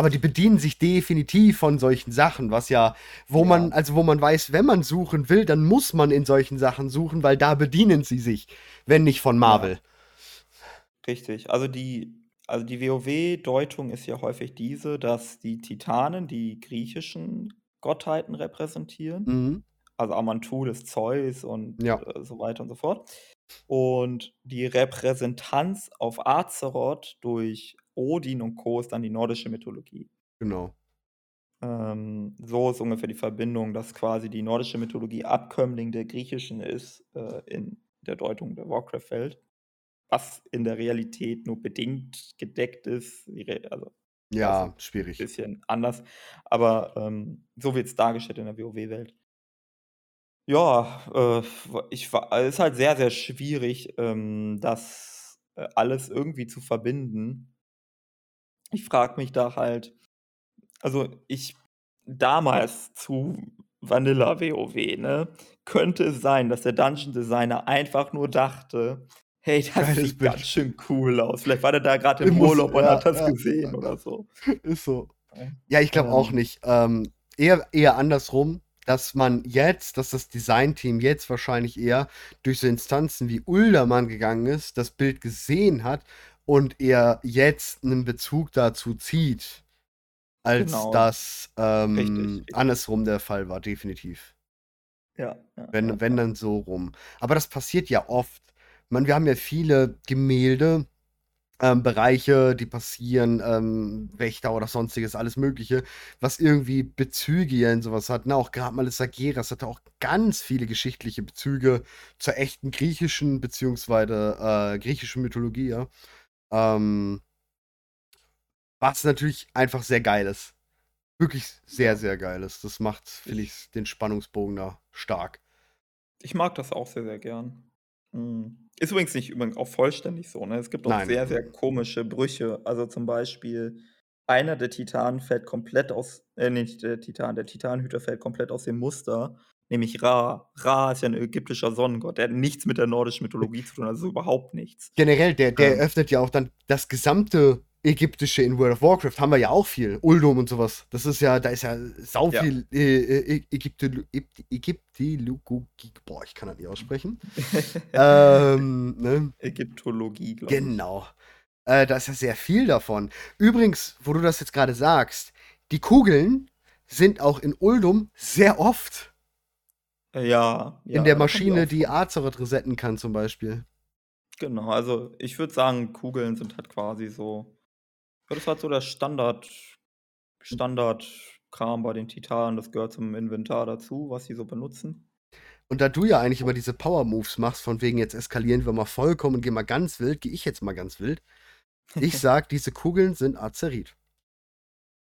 Aber die bedienen sich definitiv von solchen Sachen, was ja, wo Ja. man, also wo man weiß, wenn man suchen will, dann muss man in solchen Sachen suchen, weil da bedienen sie sich, wenn nicht von Marvel. Richtig. Also die, also die WoW-Deutung ist ja häufig diese, dass die Titanen die griechischen Gottheiten repräsentieren. Mhm. Also Amantul ist Zeus und Ja. äh, so weiter und so fort. Und die Repräsentanz auf Azeroth durch Odin und Co. ist dann die nordische Mythologie. Genau. Ähm, so ist ungefähr die Verbindung, dass quasi die nordische Mythologie Abkömmling der griechischen ist äh, in der Deutung der Warcraft-Welt. Was in der Realität nur bedingt gedeckt ist. Also Ja, ein schwierig. bisschen anders. Aber ähm, so wird es dargestellt in der WoW-Welt. Ja, äh, ich war, es ist halt sehr, sehr schwierig, ähm, das äh, alles irgendwie zu verbinden. Ich frage mich da halt, also ich damals zu Vanilla WoW, ne, könnte es sein, dass der Dungeon Designer einfach nur dachte, hey, das Geiles sieht Bild. ganz schön cool aus. Vielleicht war der da gerade im Urlaub und ja, hat das ja, gesehen ja. oder so. Ist so. Ja, ich glaube auch Ähm. nicht. Ähm, eher, eher andersrum, dass man jetzt, dass das Designteam jetzt wahrscheinlich eher durch so Instanzen wie Uldermann gegangen ist, das Bild gesehen hat und er jetzt einen Bezug dazu zieht, als Genau. das ähm, Richtig, richtig. andersrum der Fall war, definitiv. Ja, ja, Wenn, ja, wenn dann so rum. Aber das passiert ja oft. Man, wir haben ja viele Gemälde, ähm, Bereiche, die passieren, ähm, Wächter oder sonstiges, alles Mögliche, was irgendwie Bezüge hier in sowas hat. Na, auch gerade mal das Sageras hatte auch ganz viele geschichtliche Bezüge zur echten griechischen, beziehungsweise äh, griechischen Mythologie, ja. Ähm, was natürlich einfach sehr geil ist. Wirklich sehr, sehr geil ist. Das macht, finde ich, den Spannungsbogen da stark. Ich mag das auch sehr, sehr gern. Mhm. Ist übrigens nicht übrigens auch vollständig so, ne? Es gibt auch Nein. sehr, sehr komische Brüche. Also zum Beispiel, einer der Titanen fällt komplett aus, äh, nicht der Titan, der Titanhüter fällt komplett aus dem Muster, nämlich Ra. Ra ist ja ein ägyptischer Sonnengott. Der hat nichts mit der nordischen Mythologie zu tun, also überhaupt nichts. Generell, der, der Ähm. öffnet ja auch dann das gesamte Ägyptische in World of Warcraft. Haben wir ja auch viel. Uldum und sowas. Das ist ja, da ist ja sau Ja. viel äh, äh, Ägyptilogie. Boah, ich kann das nicht aussprechen. ähm, ne? Ägyptologie, glaube ich. Genau. Äh, da ist ja sehr viel davon. Übrigens, wo du das jetzt gerade sagst, die Kugeln sind auch in Uldum sehr oft Äh, Ja, ja. in der Maschine, die. Azeroth resetten kann, zum Beispiel. Genau, also ich würde sagen, Kugeln sind halt quasi so. Das ist halt so der Standard, Standardkram bei den Titanen. Das gehört zum Inventar dazu, was sie so benutzen. Und da du ja eigentlich immer diese Power-Moves machst, von wegen jetzt eskalieren wir mal vollkommen und gehen mal ganz wild, gehe ich jetzt mal ganz wild. Ich sag, diese Kugeln sind Azerit.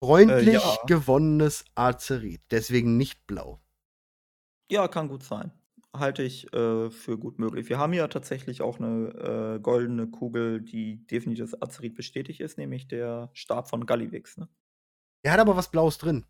Freundlich ja. gewonnenes Azerit. Deswegen nicht blau. Ja, kann gut sein. Halte ich äh, für gut möglich. Wir haben ja tatsächlich auch eine äh, goldene Kugel, die definitiv das Azerit bestätigt ist, nämlich der Stab von Gallivix. Ne? Der hat aber was Blaues drin.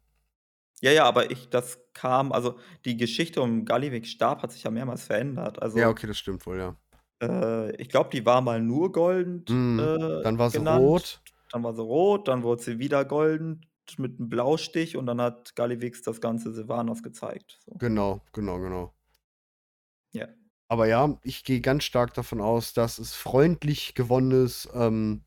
Ja, ja, aber ich, das kam, also die Geschichte um Gallivix Stab hat sich ja mehrmals verändert. Also ja, okay, das stimmt wohl, ja. Äh, ich glaube, die war mal nur golden Mhm. äh, Dann war sie genannt. rot. dann war sie rot, dann wurde sie wieder golden mit 'nem Blaustich und dann hat Gallivix das ganze Sylvanas gezeigt, so. Genau, genau, genau. Aber ja, ich gehe ganz stark davon aus, dass es freundlich gewonnen ist. Ähm,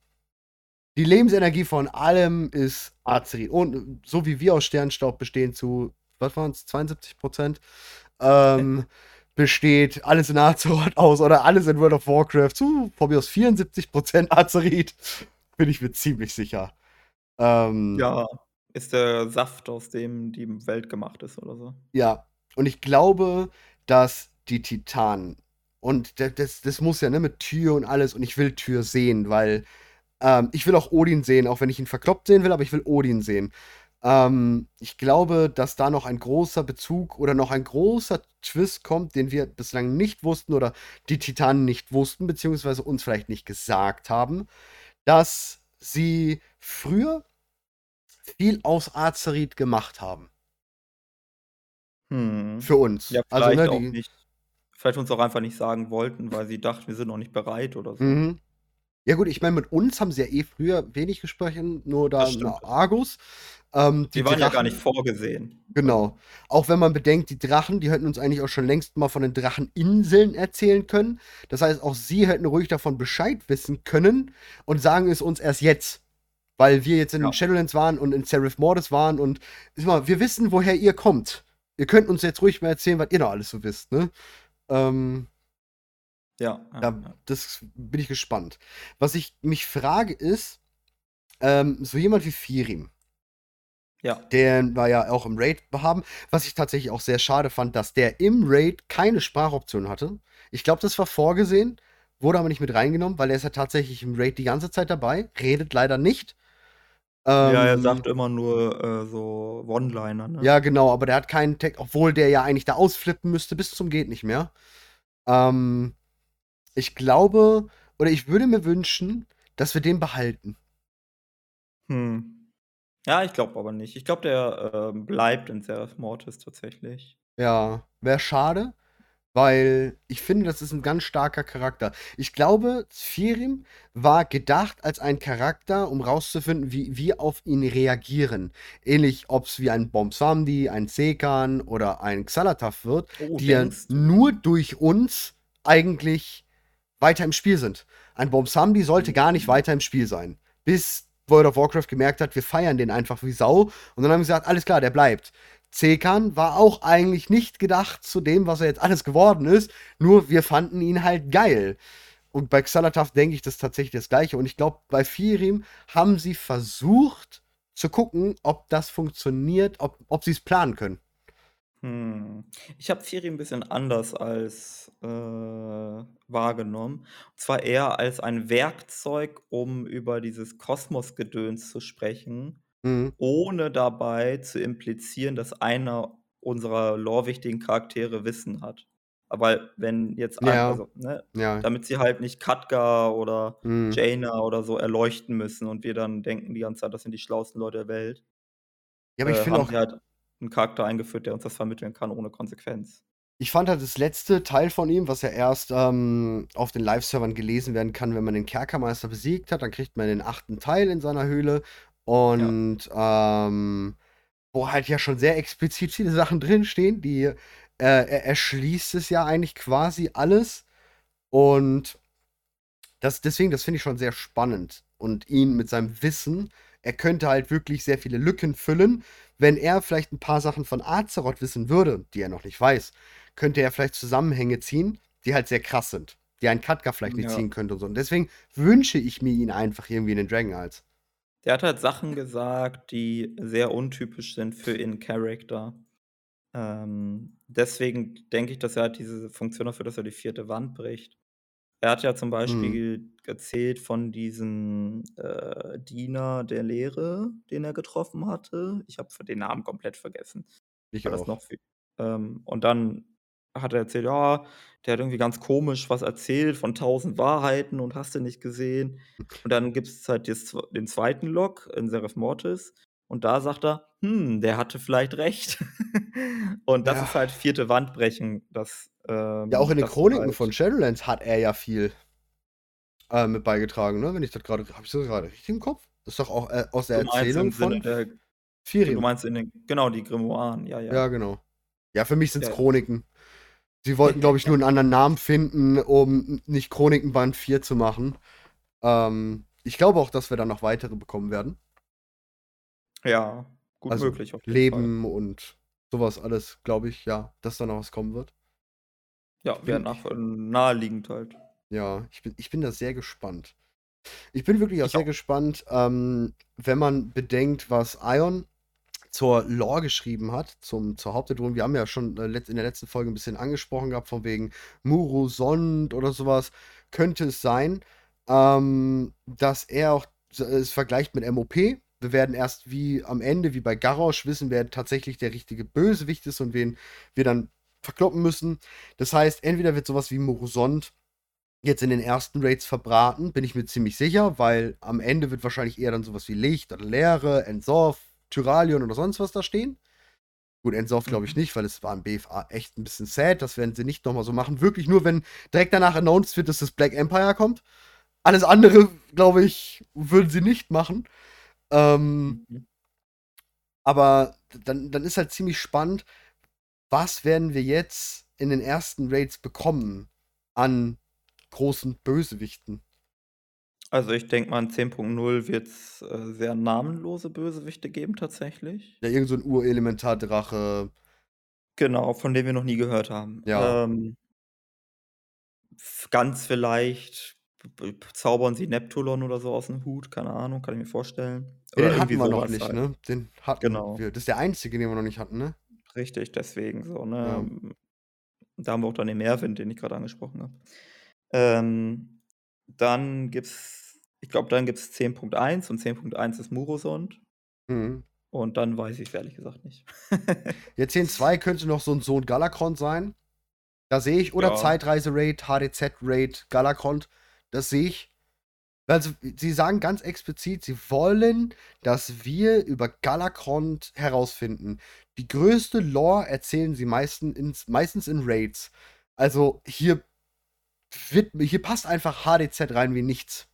die Lebensenergie von allem ist Azerit. Und so wie wir aus Sternstaub bestehen zu, was waren es, 72 Prozent, ähm, besteht alles in Azeroth aus oder alles in World of Warcraft zu, von mir aus 74 Prozent Azerit. Bin ich mir ziemlich sicher. Ähm, Ja, ist der Saft, aus dem die Welt gemacht ist oder so. Ja, und ich glaube, dass die Titanen und da das das muss ja, ne, mit Tür und alles und ich will Tür sehen, weil, ähm, ich will auch Odin sehen, auch wenn ich ihn verkloppt sehen will, aber ich will Odin sehen. Ähm, ich glaube, dass da noch ein großer Bezug oder noch ein großer Twist kommt, den wir bislang nicht wussten oder die Titanen nicht wussten, beziehungsweise uns vielleicht nicht gesagt haben, dass sie früher viel aus Azerit gemacht haben. Mhm. Für uns. Ja, Also, ne, auch die nicht. Vielleicht uns auch einfach nicht sagen wollten, weil sie dachten, wir sind noch nicht bereit oder so. Mhm. Ja gut, ich meine, mit uns haben sie ja eh früher wenig gesprochen, nur da Argus. Ähm, die Die waren ja gar nicht Drachen vorgesehen. genau. Auch wenn man bedenkt, die Drachen, die hätten uns eigentlich auch schon längst mal von den Dracheninseln erzählen können. Das heißt, auch sie hätten ruhig davon Bescheid wissen können und sagen es uns erst jetzt. Weil wir jetzt in Ja. Shadowlands waren und in Seraph Mortis waren und mal, wir wissen, woher ihr kommt. Ihr könnt uns jetzt ruhig mal erzählen, was ihr noch alles so wisst, ne? Ähm, Ja, ja, da, ja. das bin ich gespannt. Was ich mich frage ist, ähm, so jemand wie Firim, Ja. der war ja auch im Raid haben, was ich tatsächlich auch sehr schade fand, dass der im Raid keine Sprachoption hatte. Ich glaube, das war vorgesehen, wurde aber nicht mit reingenommen, weil er ist ja tatsächlich im Raid die ganze Zeit dabei, redet leider nicht. Ja, er Ähm, sagt immer nur, äh, so One-Liner, ne? Ja, genau, aber der hat keinen Text, obwohl der ja eigentlich da ausflippen müsste bis zum geht nicht mehr. Ähm, ich glaube, oder ich würde mir wünschen, dass wir den behalten. Hm. Ja, ich glaube aber nicht. Ich glaube, der, ähm, bleibt in Seraph Mortis tatsächlich. Ja, wäre schade, weil ich finde, das ist ein ganz starker Charakter. Ich glaube, Sfirim war gedacht als ein Charakter, um rauszufinden, wie wir auf ihn reagieren. Ähnlich, ob es wie ein Bombsamdi, ein Sekan oder ein Xalatath wird, Oh, die ja nur durch uns eigentlich weiter im Spiel sind. Ein Bombsamdi sollte gar nicht Mhm. weiter im Spiel sein. Bis World of Warcraft gemerkt hat, wir feiern den einfach wie Sau. Und dann haben wir gesagt, alles klar, der bleibt. Zekan war auch eigentlich nicht gedacht zu dem, was er jetzt alles geworden ist. Nur wir fanden ihn halt geil. Und bei Xalatath denke ich, das ist tatsächlich das Gleiche. Und ich glaube, bei Firim haben sie versucht zu gucken, ob das funktioniert, ob, ob sie es planen können. Hm. Ich habe Firi ein bisschen anders als äh, wahrgenommen. Und zwar eher als ein Werkzeug, um über dieses Kosmosgedöns zu sprechen, Mhm. ohne dabei zu implizieren, dass einer unserer lore-wichtigen Charaktere Wissen hat. Aber wenn jetzt Ja. also, ne, Ja. damit sie halt nicht Katka oder Mhm. Jaina oder so erleuchten müssen und wir dann denken die ganze Zeit, das sind die schlauesten Leute der Welt, Ja, aber ich äh, finde auch, halt einen Charakter eingeführt, der uns das vermitteln kann ohne Konsequenz. ich fand halt das letzte Teil von ihm, was ja erst ähm, auf den Live-Servern gelesen werden kann, wenn man den Kerkermeister besiegt hat, dann kriegt man den achten Teil in seiner Höhle. Und ähm, wo halt ja schon sehr explizit viele Sachen drinstehen, die äh, er erschließt es ja eigentlich quasi alles. Und das, deswegen, das finde ich schon sehr spannend. Und ihn mit seinem Wissen, er könnte halt wirklich sehr viele Lücken füllen. Wenn er vielleicht ein paar Sachen von Azeroth wissen würde, die er noch nicht weiß, könnte er vielleicht Zusammenhänge ziehen, die halt sehr krass sind. Die ein Katka vielleicht nicht Ja. ziehen könnte und so. Und deswegen wünsche ich mir ihn einfach irgendwie in den Dragon Eyes. Der hat halt Sachen gesagt, die sehr untypisch sind für In-Character. Ähm, deswegen denke ich, dass er halt diese Funktion dafür, dass er die vierte Wand bricht. Er hat ja zum Mhm. Beispiel erzählt von diesem äh, Diener der Lehre, den er getroffen hatte. Ich habe den Namen komplett vergessen. Ich War das auch. noch viel? Ähm, und dann hat er erzählt, ja, der hat irgendwie ganz komisch was erzählt von tausend Wahrheiten und hast du nicht gesehen. Und dann gibt es halt zwe- den zweiten Log in Seraph Mortis und da sagt er, hm, der hatte vielleicht recht. und das Ja. ist halt vierte Wandbrechen. Das, ähm, Ja, auch in den Chroniken halt, von Shadowlands hat er ja viel äh, mit beigetragen, ne? Wenn ich das gerade. Habe ich das gerade richtig im Kopf? Das ist doch auch äh, aus der Du Erzählung im Sinne von der du Firion. meinst in den genau, die Grimoire, ja, Ja, ja. genau. Ja, für mich sind's Ja. Chroniken. Sie wollten, glaube ich, nur 'n anderen Namen finden, um nicht Chroniken Band 4 zu machen. Ähm, ich glaube auch, dass wir dann noch weitere bekommen werden. Ja, gut Also, möglich auf jeden Fall. Leben und so was alles, glaube ich, ja, dass da noch was kommen wird. Ja, wäre nach naheliegend halt. Ja, ich bin ich bin da sehr gespannt. Ich bin wirklich auch Ich sehr auch. gespannt, ähm, wenn man bedenkt, was Ion zur Lore geschrieben hat, zum zur Hauptentwicklung. Wir haben ja schon, äh, in der letzten Folge 'n bisschen angesprochen gehabt von wegen Murosond oder so was. Könnte es sein, ähm, dass er auch es vergleicht mit MOP. Wir werden erst wie am Ende, wie bei Garrosh wissen, wer tatsächlich der richtige Bösewicht ist und wen wir dann verkloppen müssen. Das heißt, entweder wird so was wie Murosond jetzt in den ersten Raids verbraten, bin ich mir ziemlich sicher, weil am Ende wird wahrscheinlich eher dann so was wie Licht oder Leere, Entsorf, Tyralion oder sonst was da stehen. Gut, Entsorf glaube ich Mhm. nicht, weil es war im BFA echt 'n bisschen sad. Das werden sie nicht noch mal so machen. Wirklich nur, wenn direkt danach announced wird, dass das Black Empire kommt. Alles andere, glaube ich, würden sie nicht machen. Ähm Mhm. aber dann dann ist halt ziemlich spannend, was werden wir jetzt in den ersten Raids bekommen an großen Bösewichten? Also, ich denke mal, in 10.0 wird's, äh, sehr namenlose Bösewichte geben tatsächlich. Ja, irgend so 'n Urelementardrache. Genau, von dem wir noch nie gehört haben. Ja. Ähm ganz vielleicht zaubern sie Neptulon oder so aus'm Hut, keine Ahnung, kann ich mir vorstellen. Oder den irgendwie hatten wir noch nicht, halt. ne? Den hatten Genau. wir. Das ist der einzige, den wir noch nicht hatten, ne? Richtig, deswegen so, ne? Ja. Da haben wir auch dann den Meerwind, den ich grade angesprochen habe. Ähm, dann gibt's ich glaube, dann gibt's 10.1 und 10.1 ist Murosond. Mhm. Und dann weiß ich's ehrlich gesagt nicht. Ja, 10.2 könnte noch so 'n Sohn Galakrond sein. Da sehe ich oder Ja. Zeitreise-Raid, HDZ-Raid, Galakrond. Das sehe ich. Also, sie sagen ganz explizit, sie wollen, dass wir über Galakrond herausfinden. Die größte Lore erzählen sie meisten ins meistens in Raids. Also, hier wird hier passt einfach HDZ rein wie nichts.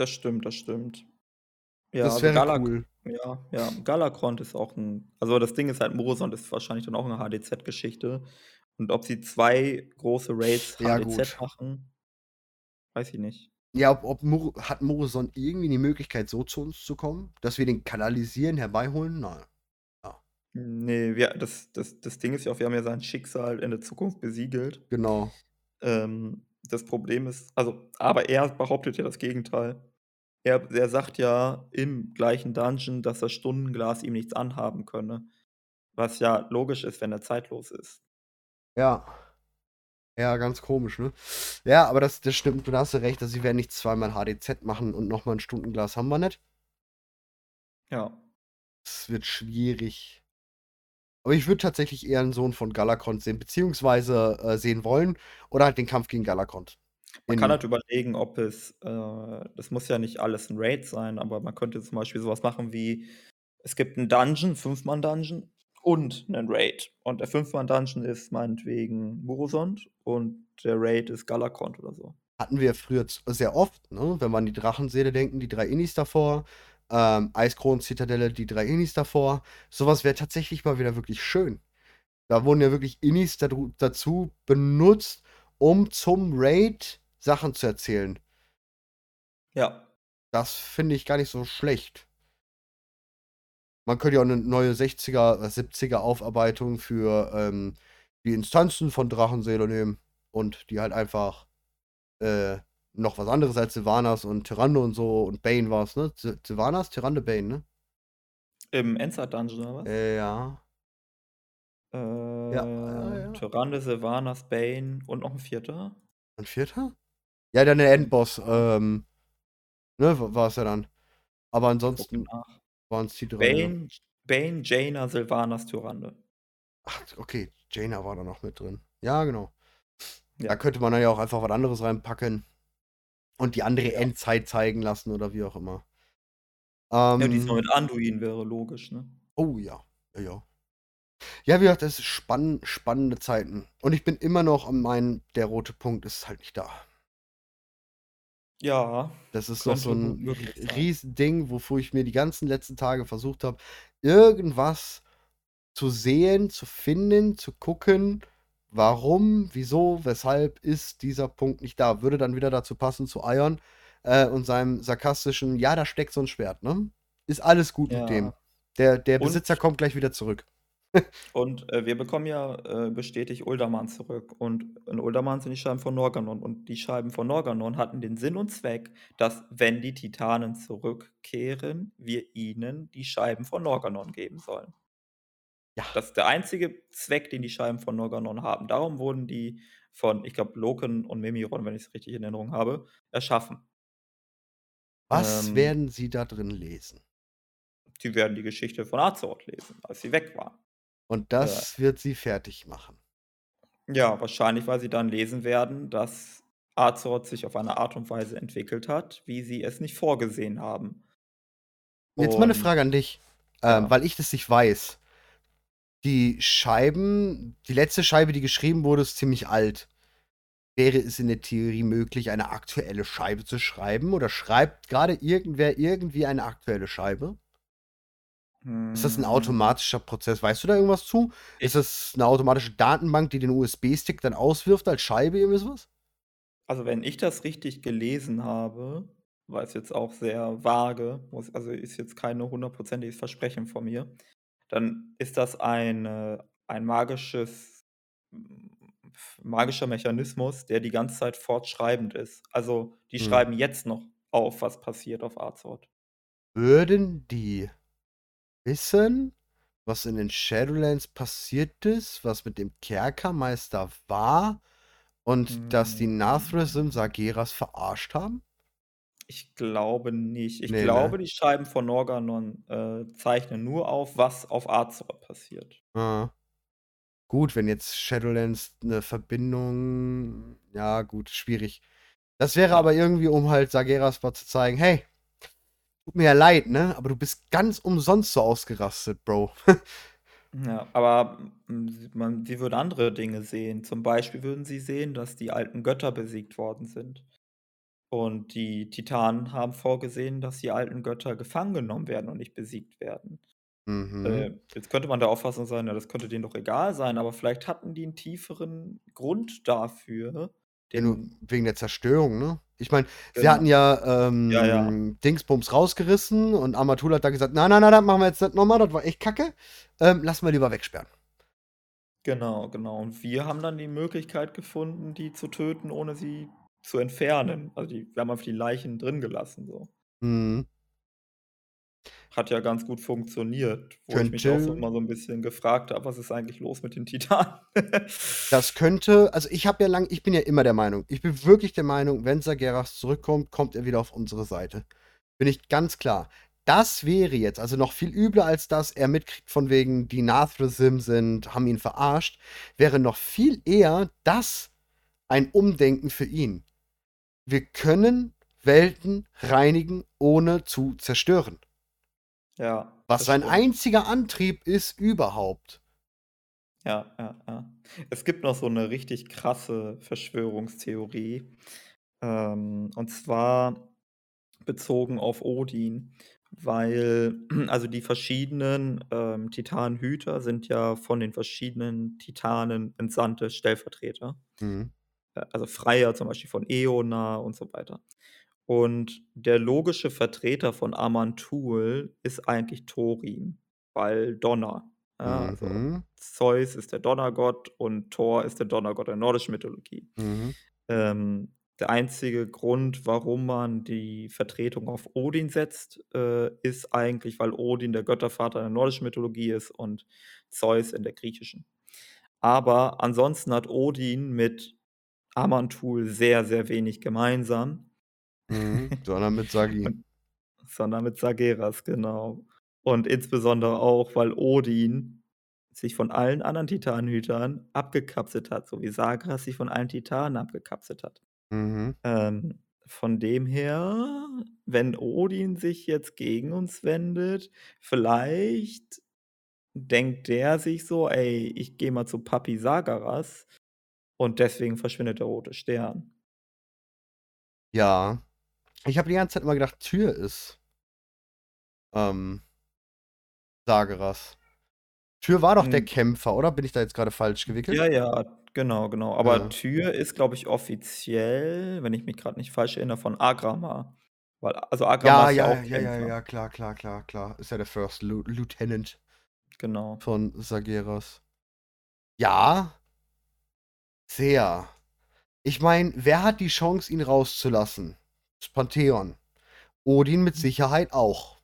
Das stimmt, das stimmt. Ja, Das also wäre Galak cool. ja, ja, Galakrond ist auch 'n also, das Ding ist halt, Murosond ist wahrscheinlich dann auch 'ne HDZ-Geschichte. Und ob sie 2 große Raids Ja, HDZ gut. machen, weiß ich nicht. Ja, ob ob Muro hat Murosond irgendwie die Möglichkeit, so zu uns zu kommen, dass wir den kanalisieren, herbeiholen? Nein. Ja. Ne, wir das das das Ding ist ja auch, wir haben ja sein Schicksal in der Zukunft besiegelt. Genau. Ähm, das Problem ist also, aber er behauptet ja das Gegenteil. Er er sagt ja im gleichen Dungeon, dass das Stundenglas ihm nichts anhaben könne, was ja logisch ist, wenn er zeitlos ist. Ja. Ja, ganz komisch, ne? Ja, aber das das stimmt, da hast du recht, also, sie werden nicht zweimal HDZ machen und noch mal 'n Stundenglas haben wir nicht. Ja. Es wird schwierig. Aber ich würde tatsächlich eher 'n Sohn von Galakrond sehen, beziehungsweise, äh, sehen wollen oder halt den Kampf gegen Galakrond. Man kann halt überlegen, ob es äh, das muss ja nicht alles 'n Raid sein, aber man könnte zum Beispiel so was machen wie: Es gibt 'n Dungeon, 5-Mann-Dungeon und 'nen Raid. Und der 5-Mann-Dungeon ist meinetwegen Murosond und der Raid ist Galakrond oder so. Hatten wir früher sehr oft, ne? Wenn wir an die Drachenseele denken, die 3 Innis davor, ähm, Eiskronen-Zitadelle, die 3 Innis davor. So was wäre tatsächlich mal wieder wirklich schön. Da wurden ja wirklich Innis dazu benutzt, um zum Raid Sachen zu erzählen. Ja. Das finde ich gar nicht so schlecht. Man könnte ja auch 'ne neue 60er oder 70er Aufarbeitung für, ähm, die Instanzen von Drachenseele nehmen und die halt einfach, äh, noch was anderes als Sylvanas und Tyrande und so und Bane war's, ne? Sy Sylvanas, Tyrande, Bane, ne? Im Endzeit-Dungeon oder was? Äh, ja. Äh, Ja, ja, ja. Tyrande, Sylvanas, Bane und noch 'n 4.? 'N 4.? Ja, dann der Endboss, ähm, ne, wa war's ja dann. Aber ansonsten nach. waren's die 3, ja. Bane, Bane, Jaina, Sylvanas, Tyrande. Ach, okay, Jaina war da noch mit drin. Ja, genau. Da Ja. könnte man dann ja auch einfach was anderes reinpacken und die andere Ja. Endzeit zeigen lassen oder wie auch immer. Ja, diesmal Ähm mit Anduin wäre logisch, ne? Oh ja. Ja, ja. Ja, wie gesagt, das ist spann spannende Zeiten. Und ich bin immer noch am meinen, der rote Punkt ist halt nicht da. Ja, Das ist noch so könnte gut 'n möglich r sein. Riesending, wovor ich mir die ganzen letzten Tage versucht habe, irgendwas zu sehen, zu finden, zu gucken, warum, wieso, weshalb ist dieser Punkt nicht da? Würde dann wieder dazu passen zu Ion, äh, und seinem sarkastischen: „Ja, da steckt so 'n Schwert, ne? Ist alles gut mit dem. Ja. Der der Und Besitzer kommt gleich wieder zurück.“ Und, äh, wir bekommen ja, äh, bestätigt Uldaman zurück und in Uldaman sind die Scheiben von Norgannon und die Scheiben von Norgannon hatten den Sinn und Zweck, dass, wenn die Titanen zurückkehren, wir ihnen die Scheiben von Norgannon geben sollen. Ja. Das ist der einzige Zweck, den die Scheiben von Norgannon haben. Darum wurden die von, ich glaube, Loken und Mimiron, wenn ich's richtig in Erinnerung habe, erschaffen. Was Ähm werden sie da drin lesen? Sie werden die Geschichte von Azeroth lesen, als sie weg waren. Und das wird sie fertigmachen. Ja, wahrscheinlich, weil sie dann lesen werden, dass Azeroth sich auf eine Art und Weise entwickelt hat, wie sie es nicht vorgesehen haben. Jetzt mal 'ne Und Frage an dich, ähm, Ja. weil ich das nicht weiß. Die Scheiben die letzte Scheibe, die geschrieben wurde, ist ziemlich alt. Wäre es in der Theorie möglich, eine aktuelle Scheibe zu schreiben oder schreibt grade irgendwer irgendwie eine aktuelle Scheibe? Ist das 'n Hm. automatischer Prozess? Weißt du da irgendwas zu? Ist das 'ne automatische Datenbank, die den USB-Stick dann auswirft als Scheibe, irgendwie so was? Also, wenn ich das richtig gelesen habe, war es jetzt auch sehr vage, also, ist jetzt keine hundertprozentiges Versprechen von mir, dann ist das eine ein magisches hm, magischer Mechanismus, der die ganze Zeit fortschreibend ist. Also, die Mhm. schreiben jetzt noch auf, was passiert auf Azeroth. Würden die wissen, was in den Shadowlands passiert ist, was mit dem Kerkermeister war und dass die Hm. Sargeras verarscht haben? Ich glaube nicht. Ich Ne, ne? glaube, die Scheiben von Norgannon, äh, zeichnen nur auf, was auf Azeroth passiert. Ah. Gut, wenn jetzt Shadowlands 'ne Verbindung ja gut, schwierig. Das wäre aber irgendwie, um halt Sargeras mal zu zeigen: „Hey, tut mir ja leid, ne, aber du bist ganz umsonst so ausgerastet, Bro.“ Ja, aber, hm, man sie würden andere Dinge sehen. Zum Beispiel würden sie sehen, dass die alten Götter besiegt worden sind. Und die Titanen haben vorgesehen, dass die alten Götter gefangen genommen werden und nicht besiegt werden. Mhm. Äh, jetzt könnte man der Auffassung sein, ja, das könnte denen doch egal sein, aber vielleicht hatten die 'n tieferen Grund dafür, den wegen der Zerstörung, ne? Ich meine, sie hatten Genau. ja, Ja, ja. ähm, Dingsbums rausgerissen und Amatul hat dann gesagt: „Nein, nein, nein, das machen wir jetzt nicht noch mal, das war echt Kacke. Ähm, lassen wir lieber wegsperren.“ Genau, genau. Und wir haben dann die Möglichkeit gefunden, die zu töten, ohne sie zu entfernen. Also, die wir haben einfach die Leichen drin gelassen so. Mhm. Hat ja ganz gut funktioniert, wo ich mich auch so Könnte immer so 'n bisschen gefragt habe: „Was ist eigentlich los mit den Titanen?“ Das könnte also, ich habe ja lang ich bin ja immer der Meinung ich bin wirklich der Meinung, wenn Sargeras zurückkommt, kommt er wieder auf unsere Seite. Bin ich ganz klar. Das wäre jetzt also, noch viel übler, als dass er mitkriegt von wegen, die Nathrezim sind haben ihn verarscht, wäre noch viel eher das ein Umdenken für ihn. Wir können Welten reinigen, ohne zu zerstören. Ja, Was sein stimmt. einziger Antrieb ist überhaupt. Ja, ja, ja. Es gibt noch so 'ne richtig krasse Verschwörungstheorie, ähm, und zwar bezogen auf Odin, weil also, die verschiedenen, ähm, Titanenhüter sind ja von den verschiedenen Titanen entsandte Stellvertreter. Mhm. Äh, also, Freya zum Beispiel von Eonar und so weiter. Und der logische Vertreter von Amantul ist eigentlich Thorin, weil Donner, ja, also, Mhm. Zeus ist der Donnergott und Thor ist der Donnergott der nordischen Mythologie. Mhm. Ähm, der einzige Grund, warum man die Vertretung auf Odin setzt, äh, ist eigentlich, weil Odin der Göttervater in der nordischen Mythologie ist und Zeus in der griechischen. Aber ansonsten hat Odin mit Amantul sehr, sehr wenig gemeinsam. Mhm, sondern mit Sagi. Und sondern mit Sargeras, genau. Und insbesondere auch, weil Odin sich von allen anderen Titanenhütern abgekapselt hat, so wie Sargeras sich von allen Titanen abgekapselt hat. Mhm. Ähm, von dem her, wenn Odin sich jetzt gegen uns wendet, vielleicht denkt der sich so: „Ey, ich gehe mal zu Papi Sargeras“ und deswegen verschwindet der rote Stern. Ja. Ich habe die ganze Zeit immer gedacht, Tür ist. Ähm. Sageras. Tür war doch der Hm. Kämpfer, oder? Bin ich da jetzt gerade falsch gewickelt? Ja, ja, genau, genau. Aber Ja. Tür ist, glaube ich, offiziell, wenn ich mich gerade nicht falsch erinnere, von Agrama. Weil, also Agrama Ja, ist ja ja, auch ja, ja, Kämpfer. ja, klar, klar, klar, klar. Ist ja der First Lieutenant Genau. von Sageras. Ja. Sehr. Ich meine, wer hat die Chance, ihn rauszulassen? Das Pantheon. Odin mit Sicherheit auch.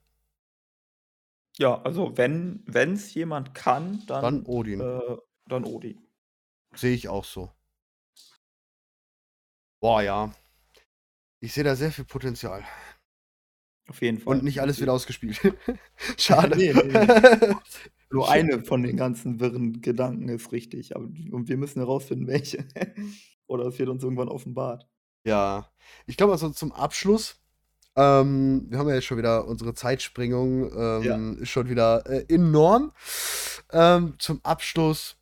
Ja, also wenn es jemand kann, dann, Dann Odin. äh, dann Odin. Sehe ich auch so. Boah, ja. Ich sehe da sehr viel Potenzial. Auf jeden Fall. Und nicht alles wird ausgespielt. Schade. Nee, nee, nee. Nur eine von den ganzen wirren Gedanken ist richtig. Aber, und wir müssen herausfinden, welche. Oder es wird uns irgendwann offenbart. Ja. Ich glaube, also zum Abschluss, ähm, wir haben ja jetzt schon wieder unsere Zeitspringung, ähm, ist schon wieder äh, enorm. Ähm, zum Abschluss,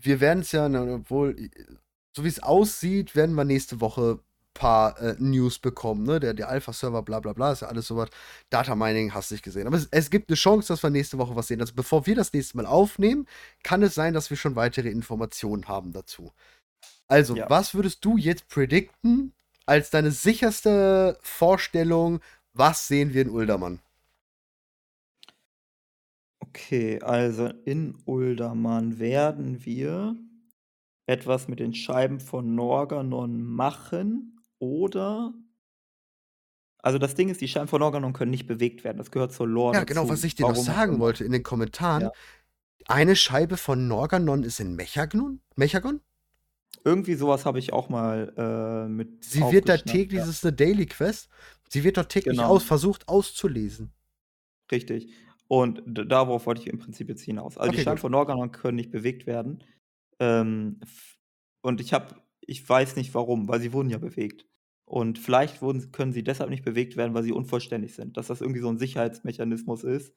wir werden es ja, na, obwohl, so wie es aussieht, werden wir nächste Woche paar äh, News bekommen, ne? Der, der Alpha-Server, bla bla bla, ist ja alles sowas. Data Mining hast du nicht gesehen. Aber es, es, gibt eine Chance, dass wir nächste Woche was sehen. Also bevor wir das nächste Mal aufnehmen, kann es sein, dass wir schon weitere Informationen haben dazu. Also, Ja. was würdest du jetzt predikten als deine sicherste Vorstellung, was sehen wir in Uldermann? Okay, also in Uldermann werden wir etwas mit den Scheiben von Norganon machen oder. Also das Ding ist, die Scheiben von Norganon können nicht bewegt werden. Das gehört zur Lore Ja, dazu. genau, was ich dir noch warum auch sagen wollte in den Kommentaren. Ja. Eine Scheibe von Norganon ist in Mechagon? Mechagon? Irgendwie sowas habe ich auch mal äh, mit. Sie wird da täglich, ja. das ist eine Daily Quest, sie wird dort täglich Genau. aus, versucht auszulesen. Richtig. Und darauf wollte ich im Prinzip jetzt hinaus. Also die Okay, Scheiben gut. von Norganon können nicht bewegt werden. Ähm, und ich habe, ich weiß nicht warum, weil sie wurden ja bewegt. Und vielleicht wurden, können sie deshalb nicht bewegt werden, weil sie unvollständig sind. Dass das irgendwie so ein Sicherheitsmechanismus ist,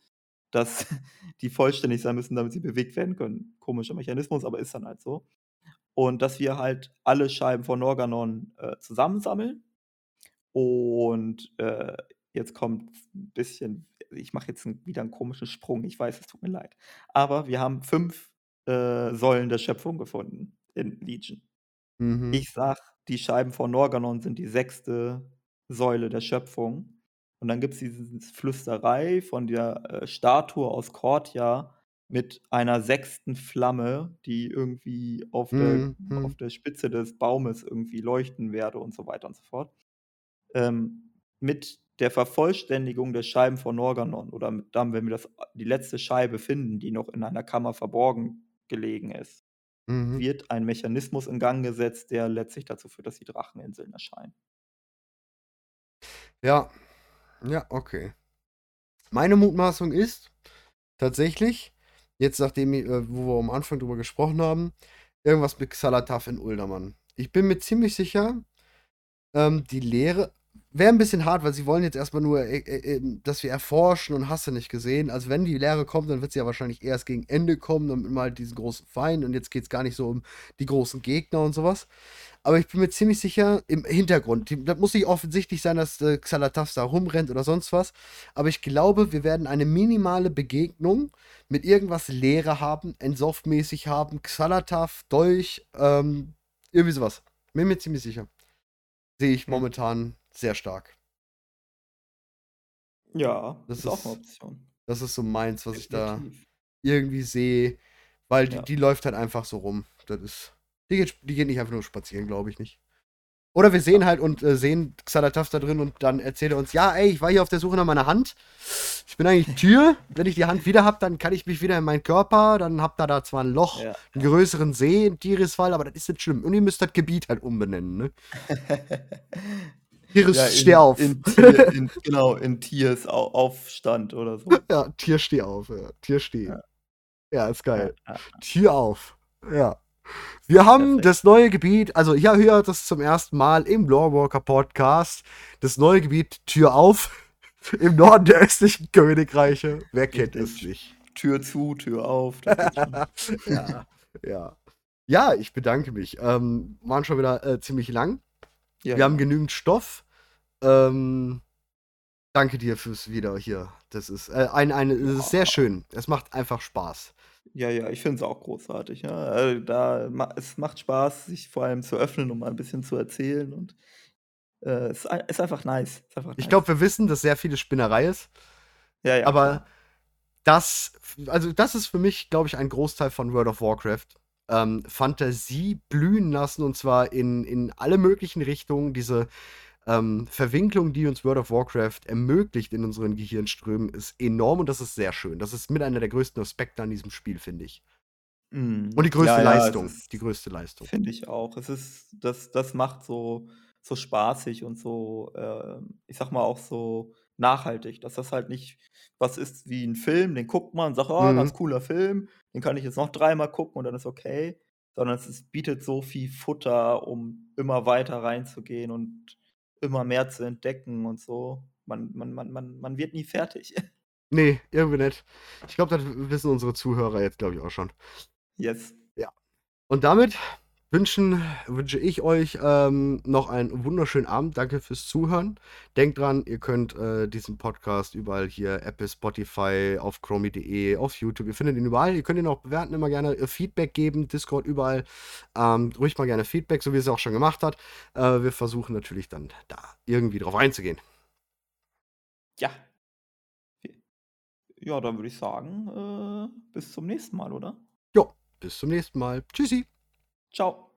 dass die vollständig sein müssen, damit sie bewegt werden können. Komischer Mechanismus, aber ist dann halt so. Und dass wir halt alle Scheiben von Norganon äh, zusammensammeln und äh, jetzt kommt ein bisschen, ich mache jetzt ein, wieder einen komischen Sprung, ich weiß, es tut mir leid. Aber wir haben fünf äh, Säulen der Schöpfung gefunden in Legion. Mhm. Ich sag, die Scheiben von Norganon sind die sechste Säule der Schöpfung. Und dann gibt es diese Flüsterei von der äh, Statue aus Kortia mit einer sechsten Flamme, die irgendwie auf, Mhm, der, mhm. auf der Spitze des Baumes irgendwie leuchten werde und so weiter und so fort. Ähm, mit der Vervollständigung der Scheiben von Norganon oder mit, dann, wenn wir das, die letzte Scheibe finden, die noch in einer Kammer verborgen gelegen ist, Mhm. wird ein Mechanismus in Gang gesetzt, der letztlich dazu führt, dass die Dracheninseln erscheinen. Ja. Ja, okay. Meine Mutmaßung ist tatsächlich, jetzt nachdem, äh, wo wir am Anfang drüber gesprochen haben, irgendwas mit Xalatath in Uldermann. Ich bin mir ziemlich sicher, ähm, die Lehre wäre ein bisschen hart, weil sie wollen jetzt erstmal nur, äh, äh, äh, dass wir erforschen und hast du nicht gesehen. Also wenn die Lehre kommt, dann wird sie ja wahrscheinlich erst gegen Ende kommen, damit mal diesen großen Feind und jetzt geht es gar nicht so um die großen Gegner und sowas. Aber ich bin mir ziemlich sicher, im Hintergrund, die- das muss nicht offensichtlich sein, dass äh, Xalatath da rumrennt oder sonst was, aber ich glaube, wir werden eine minimale Begegnung mit irgendwas Leere haben, Ensoft-mäßig haben, Xalatath, Dolch, ähm, irgendwie sowas. Bin mir ziemlich sicher. Sehe ich Hm. momentan sehr stark. Ja, Das ist auch eine Option. Das ist so meins, was ich da Definitiv. irgendwie sehe, weil die, Ja. die läuft halt einfach so rum. Das ist, die geht, die geht nicht einfach nur spazieren, glaube ich nicht. Oder wir sehen halt und äh, sehen Xalatath da drin und dann erzählt er uns, ja, ey, ich war hier auf der Suche nach meiner Hand. Ich bin eigentlich Tür. Wenn ich die Hand wieder habe, dann kann ich mich wieder in meinen Körper. Dann habt ihr da zwar ein Loch, Ja. einen größeren See, ein Tirisfall, aber das ist nicht schlimm. Und ihr müsst das Gebiet halt umbenennen, ne? Tiris, Ja, steh auf. In Tier, in, genau, in Tiers Au Aufstand oder so. ja, Tier, steh auf. Ja. Tier, steh. Ja. Ja, ist geil. Tür auf. Ja. Wir haben Perfekt. das neue Gebiet, also ja, hört das zum ersten Mal im Lorewalker Podcast. Das neue Gebiet Tür auf im Norden der östlichen Königreiche. Wer kennt es nicht? Tür zu, Tür auf. Ja, ja. Ja, ich bedanke mich. Ähm, waren schon wieder äh, ziemlich lang. Ja, Wir haben genügend Stoff. Ähm, danke dir fürs Wieder hier. Das ist, äh, ein eine es ist sehr schön. Es macht einfach Spaß. Ja, ja, ich finde es auch großartig, ja. Äh, da es macht Spaß, sich vor allem zu öffnen und mal 'n bisschen zu erzählen und, äh, ist ei ist einfach nice. Ist einfach Ich nice. glaube, wir wissen, dass sehr viele Spinnerei ist. Ja, ja, Aber das also, das ist für mich, glaube ich, ein Großteil von World of Warcraft. Ähm, Fantasie blühen lassen und zwar in in alle möglichen Richtungen. Diese, ähm, Verwinklung, die uns World of Warcraft ermöglicht in unseren Gehirnströmen, ist enorm und das ist sehr schön. Das ist mit einer der größten Aspekte an diesem Spiel, finde ich. Mhm. Und die größte Ja, ja, Leistung. ist Die größte Leistung. finde ich auch. Es ist das das macht so so spaßig und so, ähm, ich sage mal, auch so nachhaltig, dass das halt nicht was ist wie 'n Film, den guckt man und sagt: „Ah, ganz Mhm. cooler Film, den kann ich jetzt noch dreimal gucken und dann ist okay.“ Sondern es ist bietet so viel Futter, um immer weiter reinzugehen und immer mehr zu entdecken und so. Man man man man man wird nie fertig. Ne, irgendwie nicht. Ich glaube, das wissen unsere Zuhörer jetzt, glaube ich, auch schon. Yes. Ja. Und damit wünschen wünsche ich euch, ähm, noch einen wunderschönen Abend. Danke fürs Zuhören. Denkt dran, ihr könnt, äh, diesen Podcast überall hier Apple, Spotify, auf chromi.de, auf YouTube ihr findet ihn überall. Ihr könnt ihn auch bewerten, immer gerne, äh, Feedback geben, Discord, überall. Ähm, ruhig mal gerne Feedback, so wie es auch schon gemacht hat. Äh, wir versuchen natürlich dann da irgendwie drauf einzugehen. Ja. Ja, dann würde ich sagen, äh, bis zum nächsten Mal, oder? Jo, bis zum nächsten Mal. Tschüssi. Tschau.